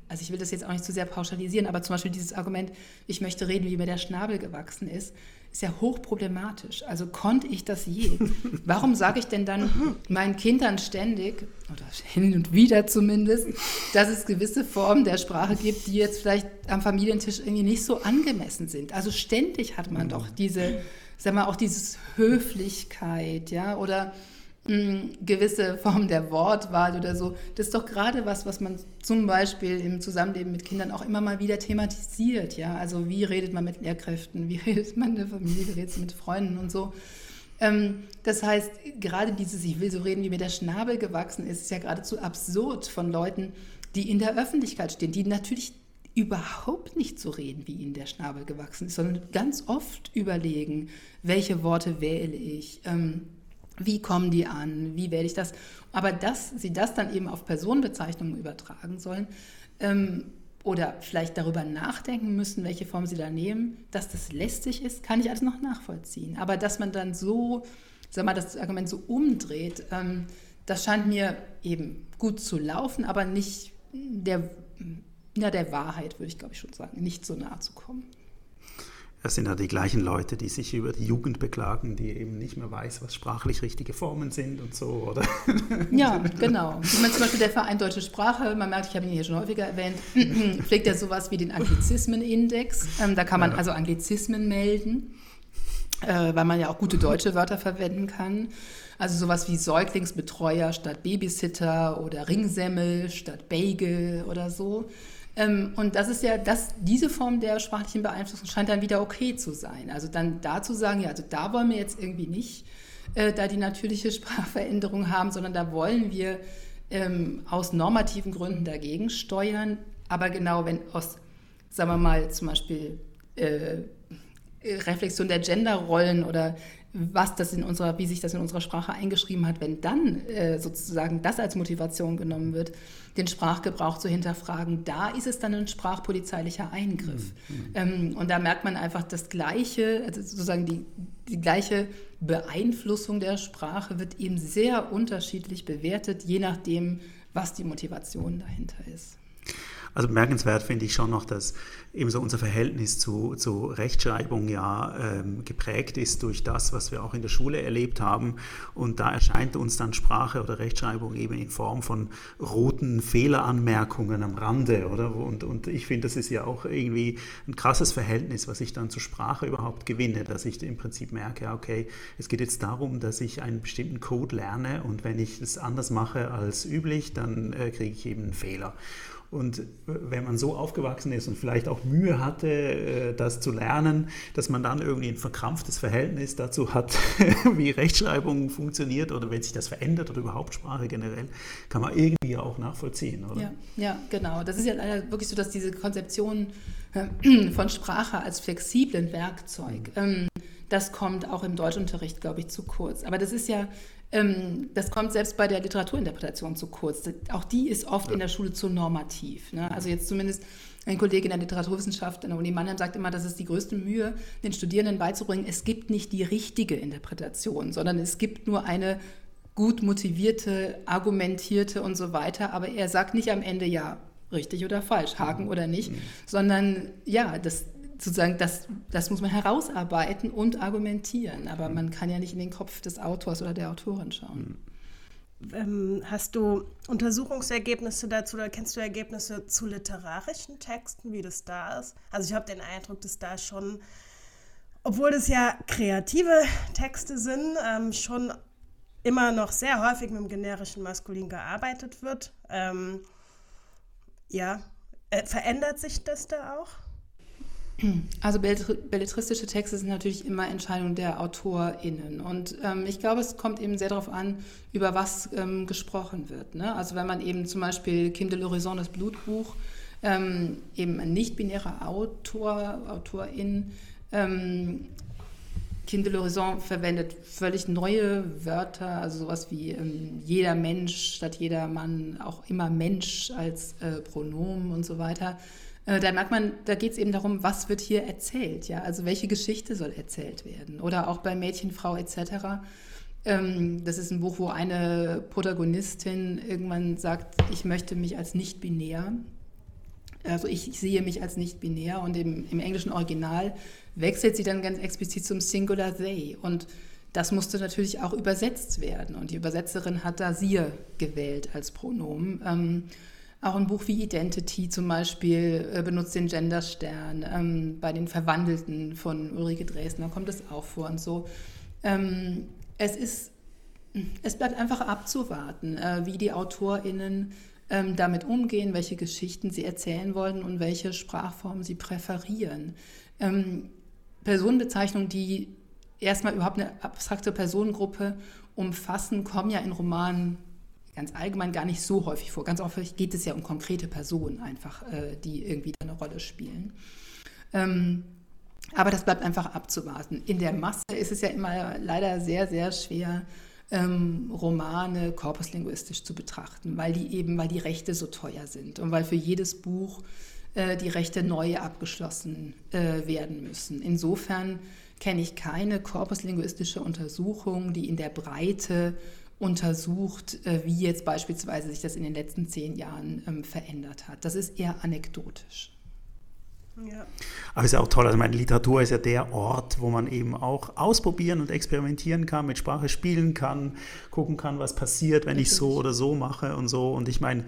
also ich will das jetzt auch nicht zu sehr pauschalisieren, aber zum Beispiel dieses Argument, ich möchte reden, wie mir der Schnabel gewachsen ist, ist ja hochproblematisch. Also konnte ich das je? Warum sage ich denn dann meinen Kindern ständig, oder hin und wieder zumindest, dass es gewisse Formen der Sprache gibt, die jetzt vielleicht am Familientisch irgendwie nicht so angemessen sind? Also ständig hat man doch diese, sag mal, auch dieses Höflichkeit, ja, oder gewisse Form der Wortwahl oder so. Das ist doch gerade was, was man zum Beispiel im Zusammenleben mit Kindern auch immer mal wieder thematisiert. Ja? Also wie redet man mit Lehrkräften, wie redet man in der Familie, wie redet man mit Freunden und so. Ähm, das heißt, gerade dieses, ich will so reden, wie mir der Schnabel gewachsen ist, ist ja geradezu absurd von Leuten, die in der Öffentlichkeit stehen, die natürlich überhaupt nicht so reden, wie ihnen der Schnabel gewachsen ist, sondern ganz oft überlegen, welche Worte wähle ich. Ähm, wie kommen die an? Wie werde ich das? Aber dass sie das dann eben auf Personenbezeichnungen übertragen sollen ähm, oder vielleicht darüber nachdenken müssen, welche Form sie da nehmen, dass das lästig ist, kann ich alles noch nachvollziehen. Aber dass man dann so, sag mal, das Argument so umdreht, ähm, das scheint mir eben gut zu laufen, aber nicht der, ja, der Wahrheit, würde ich glaube ich schon sagen, nicht so nahe zu kommen. Das sind ja die gleichen Leute, die sich über die Jugend beklagen, die eben nicht mehr weiß, was sprachlich richtige Formen sind und so, oder? Ja, genau. Ich meine, zum Beispiel der Verein Deutsche Sprache, man merkt, ich habe ihn hier schon häufiger erwähnt, pflegt ja sowas wie den Anglizismenindex. Ähm, da kann man also Anglizismen melden, äh, weil man ja auch gute deutsche Wörter verwenden kann. Also sowas wie Säuglingsbetreuer statt Babysitter oder Ringsemmel statt Bagel oder so. Ähm, und das ist ja, das, diese Form der sprachlichen Beeinflussung scheint dann wieder okay zu sein. Also dann da zu sagen, ja, also da wollen wir jetzt irgendwie nicht äh, da die natürliche Sprachveränderung haben, sondern da wollen wir ähm, aus normativen Gründen dagegen steuern. Aber genau, wenn aus, sagen wir mal, zum Beispiel äh, Reflexion der Genderrollen oder was das in unserer, wie sich das in unserer Sprache eingeschrieben hat, wenn dann äh, sozusagen das als Motivation genommen wird, den Sprachgebrauch zu hinterfragen, da ist es dann ein sprachpolizeilicher Eingriff. Mhm. Ähm, und da merkt man einfach das gleiche, also sozusagen die, die gleiche Beeinflussung der Sprache wird eben sehr unterschiedlich bewertet, je nachdem, was die Motivation dahinter ist. Also bemerkenswert finde ich schon noch, dass eben so unser Verhältnis zu, zu Rechtschreibung ja ähm, geprägt ist durch das, was wir auch in der Schule erlebt haben. Und da erscheint uns dann Sprache oder Rechtschreibung eben in Form von roten Fehleranmerkungen am Rande, oder? Und, und ich finde, das ist ja auch irgendwie ein krasses Verhältnis, was ich dann zur Sprache überhaupt gewinne, dass ich im Prinzip merke, okay, es geht jetzt darum, dass ich einen bestimmten Code lerne und wenn ich es anders mache als üblich, dann äh, kriege ich eben einen Fehler. Und wenn man so aufgewachsen ist und vielleicht auch Mühe hatte, äh, das zu lernen, dass man dann irgendwie ein verkrampftes Verhältnis dazu hat, wie Rechtschreibung funktioniert oder wenn sich das verändert oder überhaupt Sprache generell, kann man irgendwie auch nachvollziehen, oder? Ja, ja genau. Das ist ja leider wirklich so, dass diese Konzeption äh, von Sprache als flexiblen Werkzeug, mhm. Das kommt auch im Deutschunterricht, glaube ich, zu kurz. Aber das ist ja ähm, das kommt selbst bei der Literaturinterpretation zu kurz. Auch die ist oft ja. in der Schule zu normativ. Ne? Also jetzt zumindest ein Kollege in der Literaturwissenschaft an der Uni Mannheim sagt immer, das ist die größte Mühe, den Studierenden beizubringen, es gibt nicht die richtige Interpretation, sondern es gibt nur eine gut motivierte, argumentierte und so weiter. Aber er sagt nicht am Ende, ja, richtig oder falsch, Haken mhm. oder nicht, mhm. sondern ja, das, sozusagen, das, das muss man herausarbeiten und argumentieren. Aber man kann ja nicht in den Kopf des Autors oder der Autorin schauen. Ähm, hast du Untersuchungsergebnisse dazu oder kennst du Ergebnisse zu literarischen Texten, wie das da ist? Also ich habe den Eindruck, dass da schon, obwohl das ja kreative Texte sind, ähm, schon immer noch sehr häufig mit dem generischen Maskulin gearbeitet wird. Ähm, ja, äh, verändert sich das da auch? Also belletristische Texte sind natürlich immer Entscheidung der AutorInnen. Und ähm, ich glaube, es kommt eben sehr darauf an, über was ähm, gesprochen wird. Ne? Also wenn man eben zum Beispiel Kim de l'Horizon, das Blutbuch, ähm, eben ein nicht-binärer Autor, Autorin, ähm, Kim de l'Horizon verwendet völlig neue Wörter, also sowas wie ähm, jeder Mensch statt jeder Mann, auch immer Mensch als äh, Pronomen und so weiter. Äh, da merkt man, da geht es eben darum, was wird hier erzählt, ja, also welche Geschichte soll erzählt werden. Oder auch bei Mädchen, Frau etc. Ähm, das ist ein Buch, wo eine Protagonistin irgendwann sagt, ich möchte mich als nicht binär. Also ich, ich sehe mich als nicht binär und im, im englischen Original wechselt sie dann ganz explizit zum Singular They. Und das musste natürlich auch übersetzt werden. Und die Übersetzerin hat da sie gewählt als Pronomen. Auch ein Buch wie Identity zum Beispiel äh, benutzt den Genderstern. Ähm, bei den Verwandelten von Ulrike Dresdner kommt es auch vor und so. Ähm, es ist, es bleibt einfach abzuwarten, äh, wie die AutorInnen ähm, damit umgehen, welche Geschichten sie erzählen wollen und welche Sprachformen sie präferieren. Ähm, Personenbezeichnungen, die erstmal überhaupt eine abstrakte Personengruppe umfassen, kommen ja in Romanen ganz allgemein gar nicht so häufig vor. Ganz häufig geht es ja um konkrete Personen einfach, äh, die irgendwie eine Rolle spielen. Ähm, aber das bleibt einfach abzuwarten. In der Masse ist es ja immer leider sehr, sehr schwer, ähm, Romane korpuslinguistisch zu betrachten, weil die eben, weil die Rechte so teuer sind und weil für jedes Buch äh, die Rechte neu abgeschlossen äh, werden müssen. Insofern kenne ich keine korpuslinguistische Untersuchung, die in der Breite untersucht, äh, wie jetzt beispielsweise sich das in den letzten zehn Jahren ähm, verändert hat. Das ist eher anekdotisch. Ja. Aber es ist auch toll, also meine Literatur ist ja der Ort, wo man eben auch ausprobieren und experimentieren kann, mit Sprache spielen kann, gucken kann, was passiert, wenn Natürlich. ich so oder so mache und so. Und ich meine,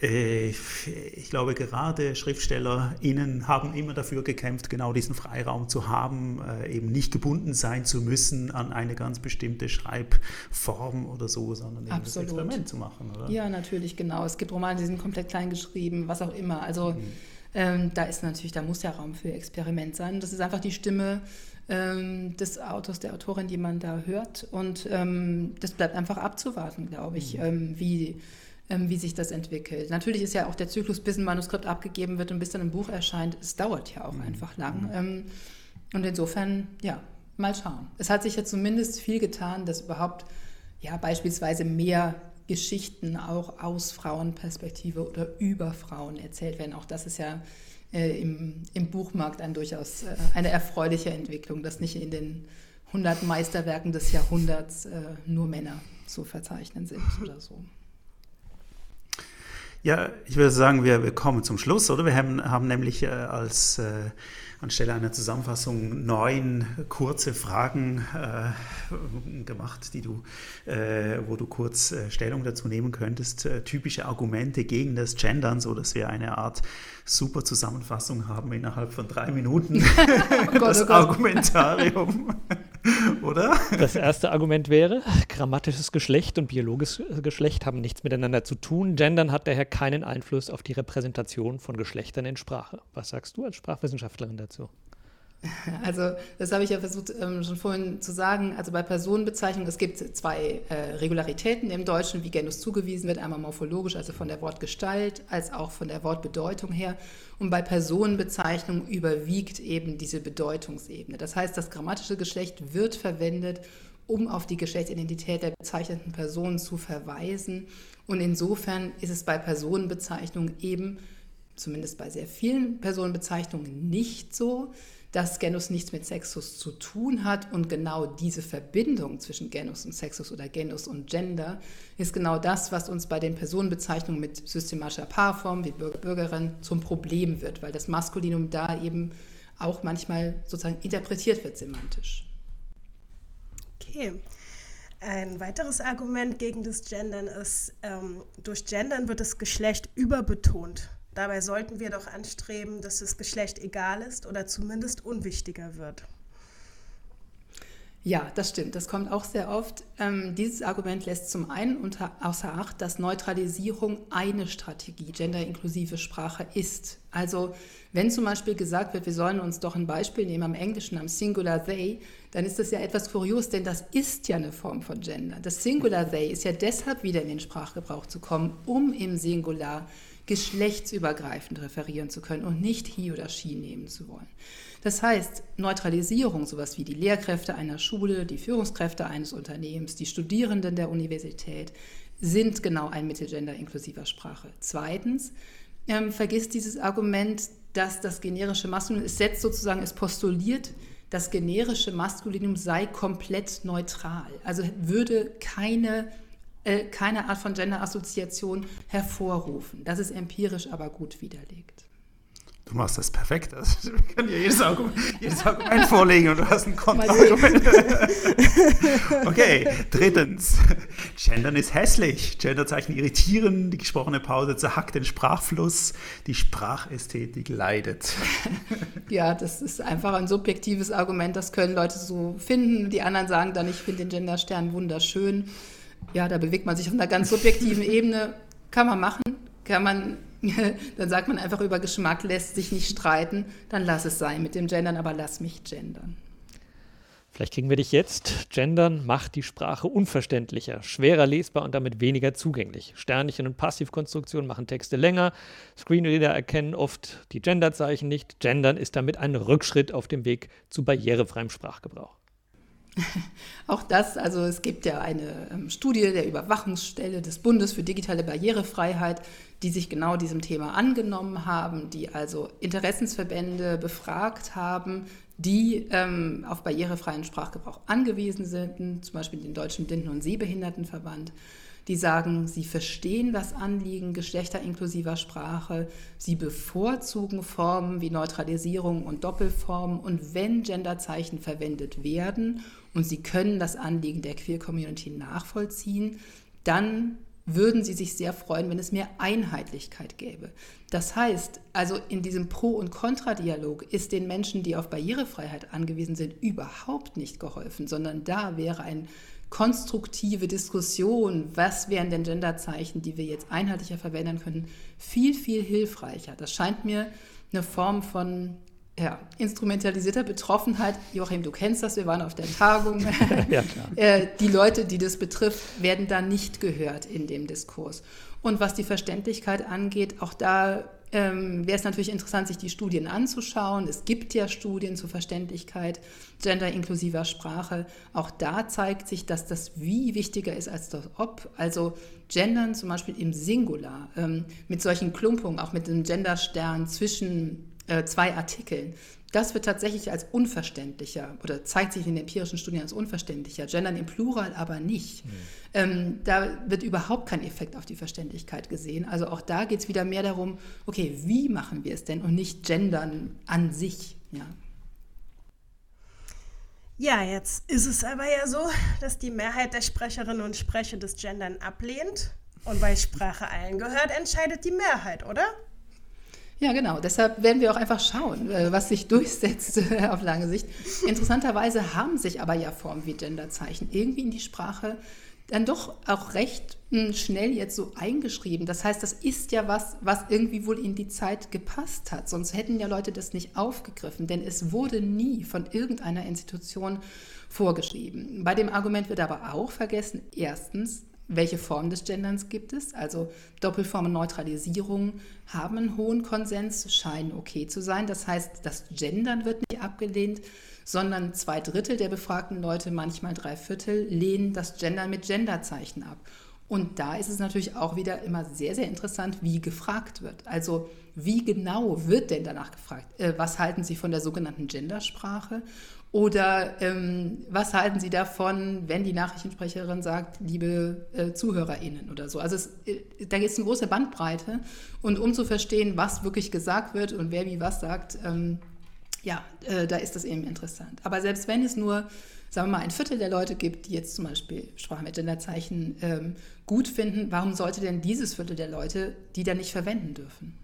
ich glaube, gerade SchriftstellerInnen haben immer dafür gekämpft, genau diesen Freiraum zu haben, äh, eben nicht gebunden sein zu müssen an eine ganz bestimmte Schreibform oder so, sondern eben Absolut. das Experiment zu machen. Oder? Ja, natürlich, genau. Es gibt Romane, die sind komplett klein geschrieben, was auch immer. Also mhm. ähm, da ist natürlich, da muss ja Raum für Experiment sein. Das ist einfach die Stimme ähm, des Autors, der Autorin, die man da hört. Und ähm, das bleibt einfach abzuwarten, glaube ich, mhm. Ähm, wie wie sich das entwickelt. Natürlich ist ja auch der Zyklus, bis ein Manuskript abgegeben wird und bis dann ein Buch erscheint, es dauert ja auch mhm. einfach lang. Mhm. Ähm, und insofern, ja, mal schauen. Es hat sich ja zumindest viel getan, dass überhaupt ja beispielsweise mehr Geschichten auch aus Frauenperspektive oder über Frauen erzählt werden. Auch das ist ja äh, im, im, Buchmarkt ein durchaus äh, eine erfreuliche Entwicklung, dass nicht in den 100 Meisterwerken des Jahrhunderts äh, nur Männer zu verzeichnen sind oder so. Ja, ich würde sagen, wir, wir kommen zum Schluss, oder? Wir haben, haben nämlich äh, als äh, anstelle einer Zusammenfassung neun kurze Fragen äh, gemacht, die du, äh, wo du kurz äh, Stellung dazu nehmen könntest. Äh, typische Argumente gegen das Gendern, so dass wir eine Art super Zusammenfassung haben innerhalb von drei Minuten. oh Gott, das oh Argumentarium. Oder? Das erste Argument wäre, grammatisches Geschlecht und biologisches Geschlecht haben nichts miteinander zu tun. Gendern hat daher keinen Einfluss auf die Repräsentation von Geschlechtern in Sprache. Was sagst du als Sprachwissenschaftlerin dazu? Also das habe ich ja versucht ähm, schon vorhin zu sagen. Also bei Personenbezeichnungen, es gibt zwei äh, Regularitäten im Deutschen, wie Genus zugewiesen wird, einmal morphologisch, also von der Wortgestalt, als auch von der Wortbedeutung her. Und bei Personenbezeichnungen überwiegt eben diese Bedeutungsebene. Das heißt, das grammatische Geschlecht wird verwendet, um auf die Geschlechtsidentität der bezeichneten Person zu verweisen. Und insofern ist es bei Personenbezeichnungen eben, zumindest bei sehr vielen Personenbezeichnungen, nicht so, dass Genus nichts mit Sexus zu tun hat und genau diese Verbindung zwischen Genus und Sexus oder Genus und Gender ist genau das, was uns bei den Personenbezeichnungen mit systematischer Paarform wie Bürger, Bürgerin zum Problem wird, weil das Maskulinum da eben auch manchmal sozusagen interpretiert wird semantisch. Okay. Ein weiteres Argument gegen das Gendern ist, ähm, durch Gendern wird das Geschlecht überbetont. Dabei sollten wir doch anstreben, dass das Geschlecht egal ist oder zumindest unwichtiger wird. Ja, das stimmt. Das kommt auch sehr oft. Ähm, dieses Argument lässt zum einen unter, außer Acht, dass Neutralisierung eine Strategie genderinklusive Sprache ist. Also wenn zum Beispiel gesagt wird, wir sollen uns doch ein Beispiel nehmen am Englischen, am Singular They, dann ist das ja etwas kurios, denn das ist ja eine Form von Gender. Das Singular They ist ja deshalb wieder in den Sprachgebrauch zu kommen, um im Singular geschlechtsübergreifend referieren zu können und nicht he oder she nehmen zu wollen. Das heißt, Neutralisierung, sowas wie die Lehrkräfte einer Schule, die Führungskräfte eines Unternehmens, die Studierenden der Universität, sind genau ein Mittel gender-inklusiver Sprache. Zweitens, ähm, vergisst dieses Argument, dass das generische Maskulinum, es setzt sozusagen, es postuliert, das generische Maskulinum sei komplett neutral. Also würde keine, äh, keine Art von Gender-Assoziation hervorrufen. Das ist empirisch aber gut widerlegt. Du machst das perfekt. Also, wir können dir jedes Argument, jedes Argument vorlegen und du hast ein Kontraargument. okay, drittens. Gendern ist hässlich. Genderzeichen irritieren, die gesprochene Pause zerhackt den Sprachfluss, die Sprachästhetik leidet. Ja, das ist einfach ein subjektives Argument. Das können Leute so finden. Die anderen sagen dann, ich finde den Genderstern wunderschön. Ja, da bewegt man sich auf einer ganz subjektiven Ebene. Kann man machen, kann man dann sagt man einfach, über Geschmack lässt sich nicht streiten, dann lass es sein mit dem Gendern, aber lass mich gendern. Vielleicht kriegen wir dich jetzt. Gendern macht die Sprache unverständlicher, schwerer lesbar und damit weniger zugänglich. Sternchen und Passivkonstruktionen machen Texte länger. Screenreader erkennen oft die Genderzeichen nicht. Gendern ist damit ein Rückschritt auf dem Weg zu barrierefreiem Sprachgebrauch. Auch das, also es gibt ja eine ähm, Studie der Überwachungsstelle des Bundes für digitale Barrierefreiheit, die sich genau diesem Thema angenommen haben, die also Interessensverbände befragt haben, die ähm, auf barrierefreien Sprachgebrauch angewiesen sind, zum Beispiel den Deutschen Blinden- und Sehbehindertenverband die sagen, sie verstehen das Anliegen geschlechterinklusiver Sprache, sie bevorzugen Formen wie Neutralisierung und Doppelformen und wenn Genderzeichen verwendet werden und sie können das Anliegen der Queer-Community nachvollziehen, dann würden sie sich sehr freuen, wenn es mehr Einheitlichkeit gäbe. Das heißt, also in diesem Pro- und Kontradialog ist den Menschen, die auf Barrierefreiheit angewiesen sind, überhaupt nicht geholfen, sondern da wäre ein konstruktive Diskussion, was wären denn Genderzeichen, die wir jetzt einheitlicher verwenden können, viel, viel hilfreicher. Das scheint mir eine Form von ja, instrumentalisierter Betroffenheit. Joachim, du kennst das, wir waren auf der Tagung. ja, äh, die Leute, die das betrifft, werden da nicht gehört in dem Diskurs. Und was die Verständlichkeit angeht, auch da ähm, wäre es natürlich interessant, sich die Studien anzuschauen. Es gibt ja Studien zur Verständlichkeit genderinklusiver Sprache. Auch da zeigt sich, dass das Wie wichtiger ist als das Ob. Also Gendern zum Beispiel im Singular, ähm, mit solchen Klumpungen, auch mit dem Genderstern zwischen äh, zwei Artikeln. Das wird tatsächlich als unverständlicher oder zeigt sich in den empirischen Studien als unverständlicher. Gendern im Plural aber nicht. Mhm. Ähm, da wird überhaupt kein Effekt auf die Verständlichkeit gesehen. Also auch da geht es wieder mehr darum, okay, wie machen wir es denn und nicht Gendern an sich. Ja. Ja, jetzt ist es aber ja so, dass die Mehrheit der Sprecherinnen und Sprecher das Gendern ablehnt. Und weil Sprache allen gehört, entscheidet die Mehrheit, oder? Ja, genau. Deshalb werden wir auch einfach schauen, äh, was sich durchsetzt auf lange Sicht. Interessanterweise haben sich aber ja Formen wie Genderzeichen irgendwie in die Sprache dann doch auch recht hm, schnell jetzt so eingeschrieben. Das heißt, das ist ja was, was irgendwie wohl in die Zeit gepasst hat. Sonst hätten ja Leute das nicht aufgegriffen, denn es wurde nie von irgendeiner Institution vorgeschrieben. Bei dem Argument wird aber auch vergessen, erstens, welche Form des Genderns gibt es? Also Doppelformen Neutralisierung haben einen hohen Konsens, scheinen okay zu sein. Das heißt, das Gendern wird nicht abgelehnt, sondern zwei Drittel der befragten Leute, manchmal drei Viertel, lehnen das Gendern mit Genderzeichen ab. Und da ist es natürlich auch wieder immer sehr, sehr interessant, wie gefragt wird. Also wie genau wird denn danach gefragt? Äh, was halten Sie von der sogenannten Gendersprache? Oder ähm, was halten Sie davon, wenn die Nachrichtensprecherin sagt, liebe äh, ZuhörerInnen oder so? Also es, äh, da gibt es eine große Bandbreite. Und um zu verstehen, was wirklich gesagt wird und wer wie was sagt, ähm, ja, äh, da ist das eben interessant. Aber selbst wenn es nur, sagen wir mal, ein Viertel der Leute gibt, die jetzt zum Beispiel Sprache mit Genderzeichen ähm, gut finden, warum sollte denn dieses Viertel der Leute die dann nicht verwenden dürfen?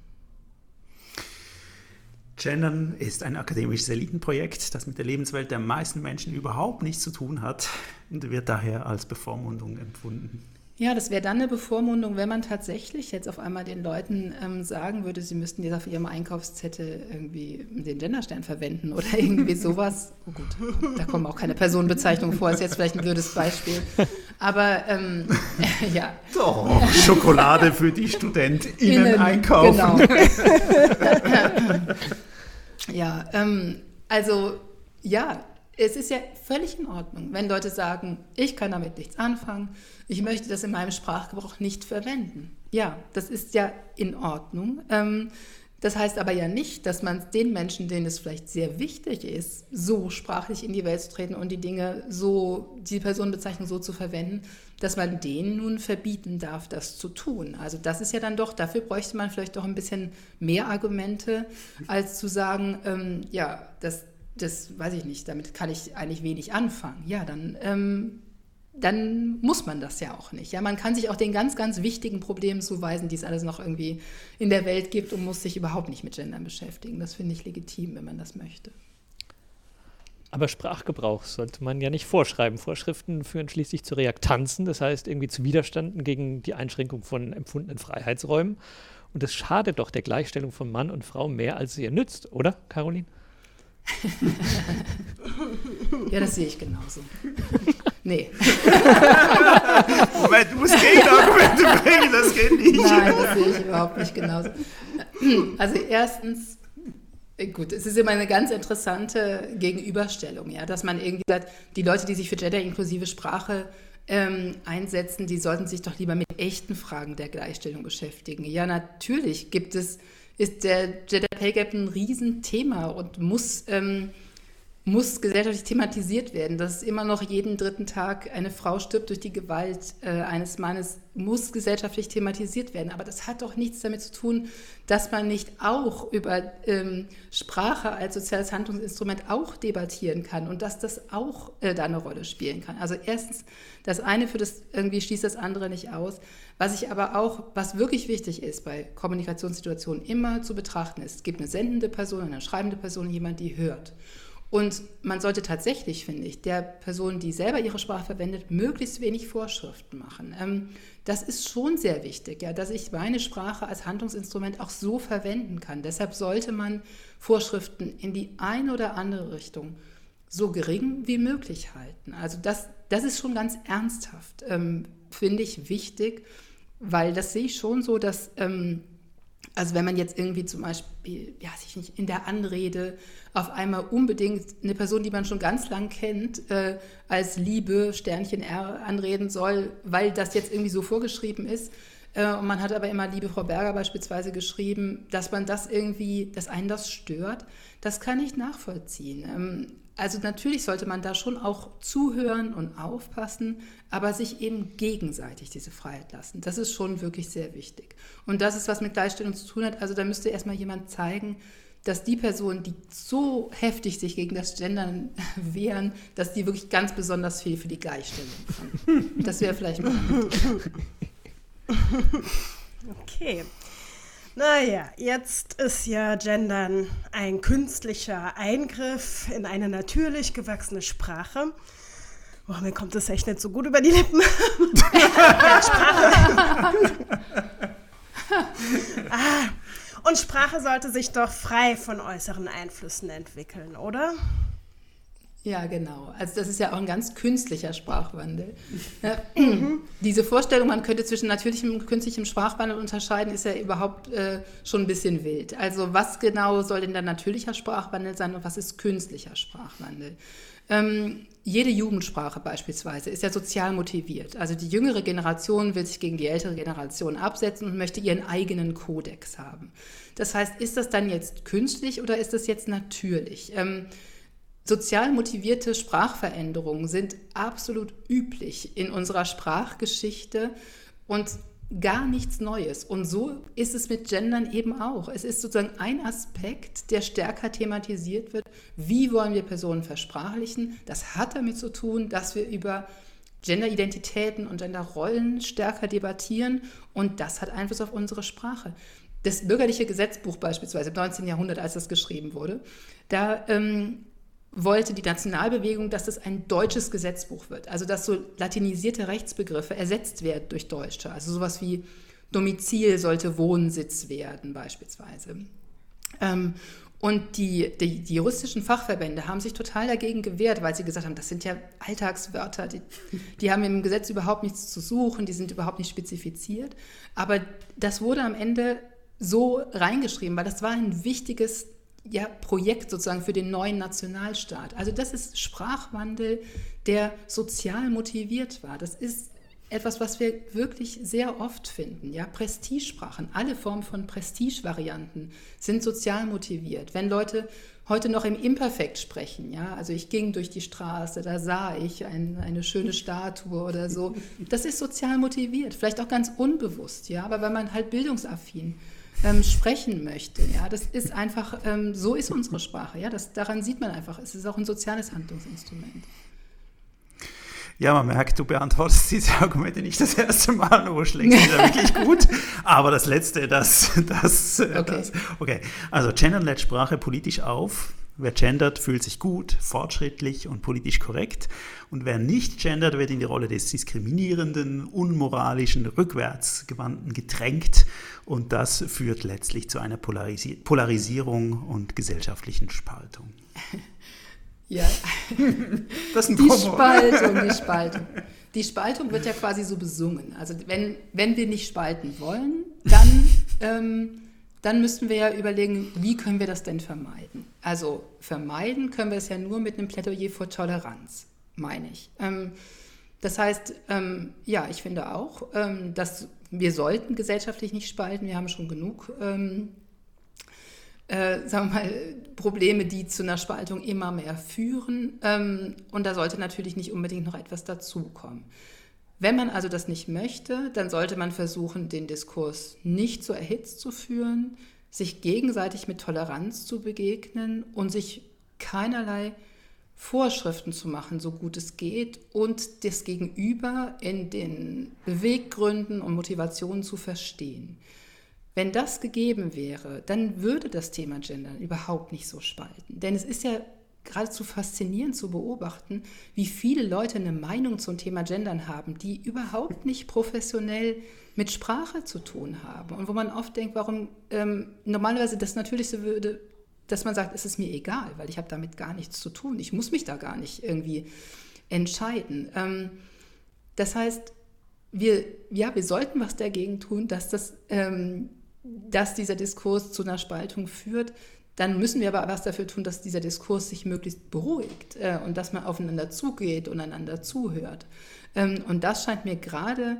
Gendern ist ein akademisches Elitenprojekt, das mit der Lebenswelt der meisten Menschen überhaupt nichts zu tun hat und wird daher als Bevormundung empfunden. Ja, das wäre dann eine Bevormundung, wenn man tatsächlich jetzt auf einmal den Leuten ähm, sagen würde, sie müssten jetzt auf ihrem Einkaufszettel irgendwie den Genderstern verwenden oder irgendwie sowas. Oh gut, da kommen auch keine Personenbezeichnungen vor, ist jetzt vielleicht ein blödes Beispiel. Aber ähm, ja. Doch, Schokolade für die StudentInnen Innen, einkaufen. Genau. ja, ähm, also ja, es ist ja völlig in Ordnung, wenn Leute sagen, ich kann damit nichts anfangen, ich möchte das in meinem Sprachgebrauch nicht verwenden. Ja, das ist ja in Ordnung. Ähm, das heißt aber ja nicht, dass man den Menschen, denen es vielleicht sehr wichtig ist, so sprachlich in die Welt zu treten und die Dinge so, die Personenbezeichnung so zu verwenden, dass man denen nun verbieten darf, das zu tun. Also das ist ja dann doch, dafür bräuchte man vielleicht doch ein bisschen mehr Argumente, als zu sagen, ähm, ja, das, das weiß ich nicht, damit kann ich eigentlich wenig anfangen. Ja, dann ähm, dann muss man das ja auch nicht. Ja, man kann sich auch den ganz, ganz wichtigen Problemen zuweisen, die es alles noch irgendwie in der Welt gibt und muss sich überhaupt nicht mit Gendern beschäftigen. Das finde ich legitim, wenn man das möchte. Aber Sprachgebrauch sollte man ja nicht vorschreiben. Vorschriften führen schließlich zu Reaktanzen, das heißt irgendwie zu Widerständen gegen die Einschränkung von empfundenen Freiheitsräumen. Und das schadet doch der Gleichstellung von Mann und Frau mehr, als es ihr nützt, oder, Caroline? ja, das sehe ich genauso. Nee. Moment, du musst Gegenargumente bringen, das geht nicht. Nein, das sehe ich überhaupt nicht genauso. Also erstens, gut, es ist immer eine ganz interessante Gegenüberstellung, ja, dass man irgendwie sagt, die Leute, die sich für gender-inklusive Sprache ähm, einsetzen, die sollten sich doch lieber mit echten Fragen der Gleichstellung beschäftigen. Ja, natürlich gibt es, ist der Gender Pay Gap ein Riesenthema und muss... Ähm, muss gesellschaftlich thematisiert werden. Dass immer noch jeden dritten Tag eine Frau stirbt durch die Gewalt äh, eines Mannes, muss gesellschaftlich thematisiert werden. Aber das hat doch nichts damit zu tun, dass man nicht auch über ähm, Sprache als soziales Handlungsinstrument auch debattieren kann und dass das auch äh, da eine Rolle spielen kann. Also erstens, das eine für das irgendwie schließt das andere nicht aus. Was ich aber auch, was wirklich wichtig ist bei Kommunikationssituationen immer zu betrachten ist, es gibt eine sendende Person, eine schreibende Person, jemand, die hört. Und man sollte tatsächlich, finde ich, der Person, die selber ihre Sprache verwendet, möglichst wenig Vorschriften machen. Ähm, das ist schon sehr wichtig, ja, dass ich meine Sprache als Handlungsinstrument auch so verwenden kann. Deshalb sollte man Vorschriften in die eine oder andere Richtung so gering wie möglich halten. Also das, das ist schon ganz ernsthaft, ähm, finde ich wichtig, weil das sehe ich schon so, dass ähm, also wenn man jetzt irgendwie zum Beispiel, ja, sich nicht in der Anrede auf einmal unbedingt eine Person, die man schon ganz lang kennt, äh, als Liebe Sternchen R anreden soll, weil das jetzt irgendwie so vorgeschrieben ist. Äh, und man hat aber immer Liebe Frau Berger beispielsweise geschrieben, dass man das irgendwie, dass einen das stört. Das kann ich nachvollziehen. Ähm, also natürlich sollte man da schon auch zuhören und aufpassen, aber sich eben gegenseitig diese Freiheit lassen. Das ist schon wirklich sehr wichtig. Und das ist, was mit Gleichstellung zu tun hat. Also da müsste erstmal jemand zeigen, dass die Personen, die so heftig sich gegen das Gendern wehren, dass die wirklich ganz besonders viel für die Gleichstellung haben. Das wäre vielleicht mal. Okay. Naja, jetzt ist ja Gendern ein künstlicher Eingriff in eine natürlich gewachsene Sprache. Oh, mir kommt das echt nicht so gut über die Lippen. Sprache. ah, und Sprache sollte sich doch frei von äußeren Einflüssen entwickeln, oder? Ja, genau. Also das ist ja auch ein ganz künstlicher Sprachwandel. Diese Vorstellung, man könnte zwischen natürlichem und künstlichem Sprachwandel unterscheiden, ist ja überhaupt äh, schon ein bisschen wild. Also was genau soll denn dann natürlicher Sprachwandel sein und was ist künstlicher Sprachwandel? Ähm, jede Jugendsprache beispielsweise ist ja sozial motiviert. Also die jüngere Generation will sich gegen die ältere Generation absetzen und möchte ihren eigenen Kodex haben. Das heißt, ist das dann jetzt künstlich oder ist das jetzt natürlich? Ähm, Sozial motivierte Sprachveränderungen sind absolut üblich in unserer Sprachgeschichte und gar nichts Neues. Und so ist es mit Gendern eben auch. Es ist sozusagen ein Aspekt, der stärker thematisiert wird. Wie wollen wir Personen versprachlichen? Das hat damit zu tun, dass wir über Genderidentitäten und Genderrollen stärker debattieren und das hat Einfluss auf unsere Sprache. Das bürgerliche Gesetzbuch beispielsweise im 19. Jahrhundert, als das geschrieben wurde, da ähm, wollte die Nationalbewegung, dass das ein deutsches Gesetzbuch wird. Also dass so latinisierte Rechtsbegriffe ersetzt werden durch Deutsche. Also sowas wie Domizil sollte Wohnsitz werden beispielsweise. Ähm, und die, die, die, juristischen Fachverbände haben sich total dagegen gewehrt, weil sie gesagt haben, das sind ja Alltagswörter, die, die haben im Gesetz überhaupt nichts zu suchen, die sind überhaupt nicht spezifiziert. Aber das wurde am Ende so reingeschrieben, weil das war ein wichtiges ja, Projekt sozusagen für den neuen Nationalstaat. Also das ist Sprachwandel, der sozial motiviert war. Das ist etwas, was wir wirklich sehr oft finden. Ja, Prestigesprachen, alle Formen von Prestigevarianten sind sozial motiviert. Wenn Leute heute noch im Imperfekt sprechen, ja, also ich ging durch die Straße, da sah ich ein, eine schöne Statue oder so, das ist sozial motiviert, vielleicht auch ganz unbewusst, ja, aber weil man halt bildungsaffin ähm, sprechen möchte. Ja, das ist einfach, ähm, so ist unsere Sprache. Ja, das, daran sieht man einfach, es ist auch ein soziales Handlungsinstrument. Ja, man merkt, du beantwortest diese Argumente nicht das erste Mal, nur schlägst du wirklich gut. Aber das letzte, das, das, äh, okay. das, okay. Also, Gender-led Sprache politisch auf, Wer gendert, fühlt sich gut, fortschrittlich und politisch korrekt. Und wer nicht gendert, wird in die Rolle des diskriminierenden, unmoralischen, rückwärtsgewandten gedrängt. Und das führt letztlich zu einer Polarisi Polarisierung und gesellschaftlichen Spaltung. Ja, das ist ein die Spaltung, die Spaltung. Die Spaltung wird ja quasi so besungen. Also wenn, wenn wir nicht spalten wollen, dann ähm, dann müssten wir ja überlegen, wie können wir das denn vermeiden? Also vermeiden können wir es ja nur mit einem Plädoyer für Toleranz, meine ich. Ähm, das heißt, ähm, ja, ich finde auch, ähm, dass wir sollten gesellschaftlich nicht spalten. Wir haben schon genug, äh, sagen wir mal, Probleme, die zu einer Spaltung immer mehr führen. Und da sollte natürlich nicht unbedingt noch etwas dazukommen. Wenn man also das nicht möchte, dann sollte man versuchen, den Diskurs nicht so erhitzt zu führen, sich gegenseitig mit Toleranz zu begegnen und sich keinerlei Vorschriften zu machen, so gut es geht, und das Gegenüber in den Beweggründen und Motivationen zu verstehen. Wenn das gegeben wäre, dann würde das Thema Gender überhaupt nicht so spalten. Denn es ist ja geradezu faszinierend zu beobachten, wie viele Leute eine Meinung zum Thema Gendern haben, die überhaupt nicht professionell mit Sprache zu tun haben. Und wo man oft denkt, warum ähm, normalerweise das Natürlichste würde, dass man sagt, es ist mir egal, weil ich habe damit gar nichts zu tun. Ich muss mich da gar nicht irgendwie entscheiden. Ähm, das heißt, wir, ja, wir sollten was dagegen tun, dass, das, ähm, dass dieser Diskurs zu einer Spaltung führt. Dann müssen wir aber was dafür tun, dass dieser Diskurs sich möglichst beruhigt äh, und dass man aufeinander zugeht und einander zuhört. Ähm, und das scheint mir gerade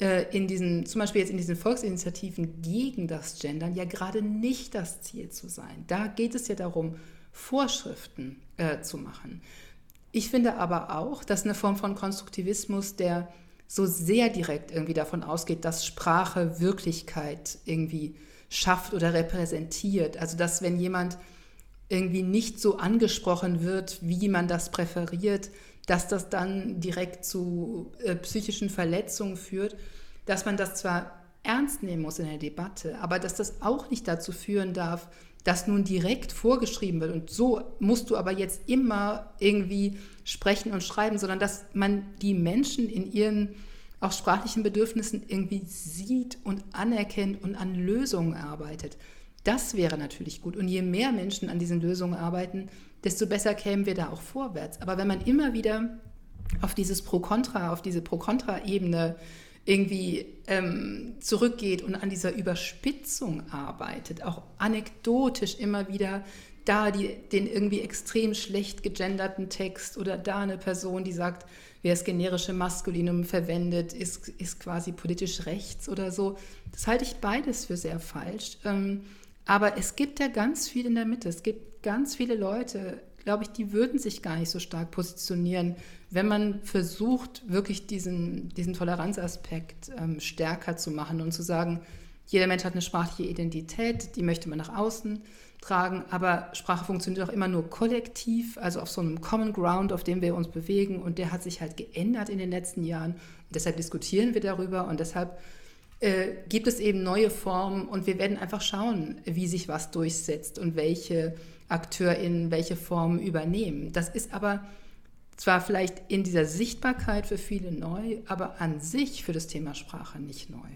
äh, in diesen, zum Beispiel jetzt in diesen Volksinitiativen gegen das Gendern ja gerade nicht das Ziel zu sein. Da geht es ja darum, Vorschriften äh, zu machen. Ich finde aber auch, dass eine Form von Konstruktivismus, der so sehr direkt irgendwie davon ausgeht, dass Sprache Wirklichkeit irgendwie schafft oder repräsentiert. Also dass wenn jemand irgendwie nicht so angesprochen wird, wie man das präferiert, dass das dann direkt zu äh, psychischen Verletzungen führt, dass man das zwar ernst nehmen muss in der Debatte, aber dass das auch nicht dazu führen darf, dass nun direkt vorgeschrieben wird und so musst du aber jetzt immer irgendwie sprechen und schreiben, sondern dass man die Menschen in ihren auch sprachlichen Bedürfnissen irgendwie sieht und anerkennt und an Lösungen arbeitet. Das wäre natürlich gut. Und je mehr Menschen an diesen Lösungen arbeiten, desto besser kämen wir da auch vorwärts. Aber wenn man immer wieder auf dieses Pro-Kontra, auf diese Pro-Kontra-Ebene irgendwie ähm, zurückgeht und an dieser Überspitzung arbeitet, auch anekdotisch immer wieder da die, den irgendwie extrem schlecht gegenderten Text oder da eine Person, die sagt, wer das generische Maskulinum verwendet, ist, ist quasi politisch rechts oder so. Das halte ich beides für sehr falsch. Ähm, aber es gibt ja ganz viel in der Mitte. Es gibt ganz viele Leute, glaube ich, die würden sich gar nicht so stark positionieren, wenn man versucht, wirklich diesen, diesen Toleranzaspekt ähm, stärker zu machen und zu sagen, jeder Mensch hat eine sprachliche Identität, die möchte man nach außen tragen, aber Sprache funktioniert auch immer nur kollektiv, also auf so einem Common Ground, auf dem wir uns bewegen und der hat sich halt geändert in den letzten Jahren und deshalb diskutieren wir darüber und deshalb äh, gibt es eben neue Formen und wir werden einfach schauen, wie sich was durchsetzt und welche AkteurInnen welche Formen übernehmen. Das ist aber zwar vielleicht in dieser Sichtbarkeit für viele neu, aber an sich für das Thema Sprache nicht neu.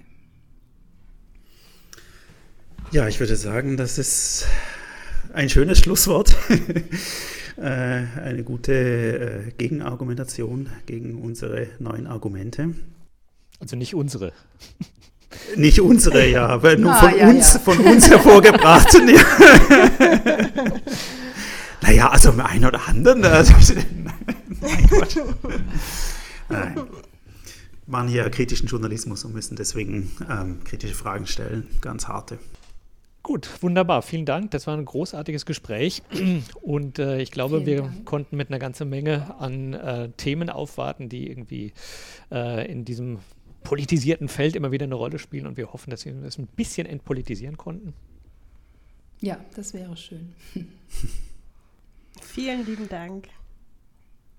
Ja, ich würde sagen, das ist ein schönes Schlusswort. Äh, eine gute äh, Gegenargumentation gegen unsere neuen Argumente. Also nicht unsere. Nicht unsere, ja, aber nur ah, von, ja, uns, ja. von uns hervorgebracht. naja, also im einen oder anderen. Also, mein Gott. Nein. Machen hier kritischen Journalismus und müssen deswegen ähm, kritische Fragen stellen, ganz harte. Gut, wunderbar. Vielen Dank. Das war ein großartiges Gespräch. Und äh, ich glaube, Vielen wir Dank. konnten mit einer ganzen Menge an äh, Themen aufwarten, die irgendwie äh, in diesem politisierten Feld immer wieder eine Rolle spielen. Und wir hoffen, dass wir das ein bisschen entpolitisieren konnten. Ja, das wäre schön. Vielen lieben Dank.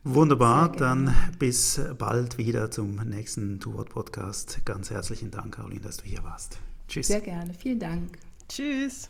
Wunderbar, dann bis bald wieder zum nächsten Two-Word-Podcast. Ganz herzlichen Dank, Caroline, dass du hier warst. Tschüss. Sehr gerne, vielen Dank. Tschüss.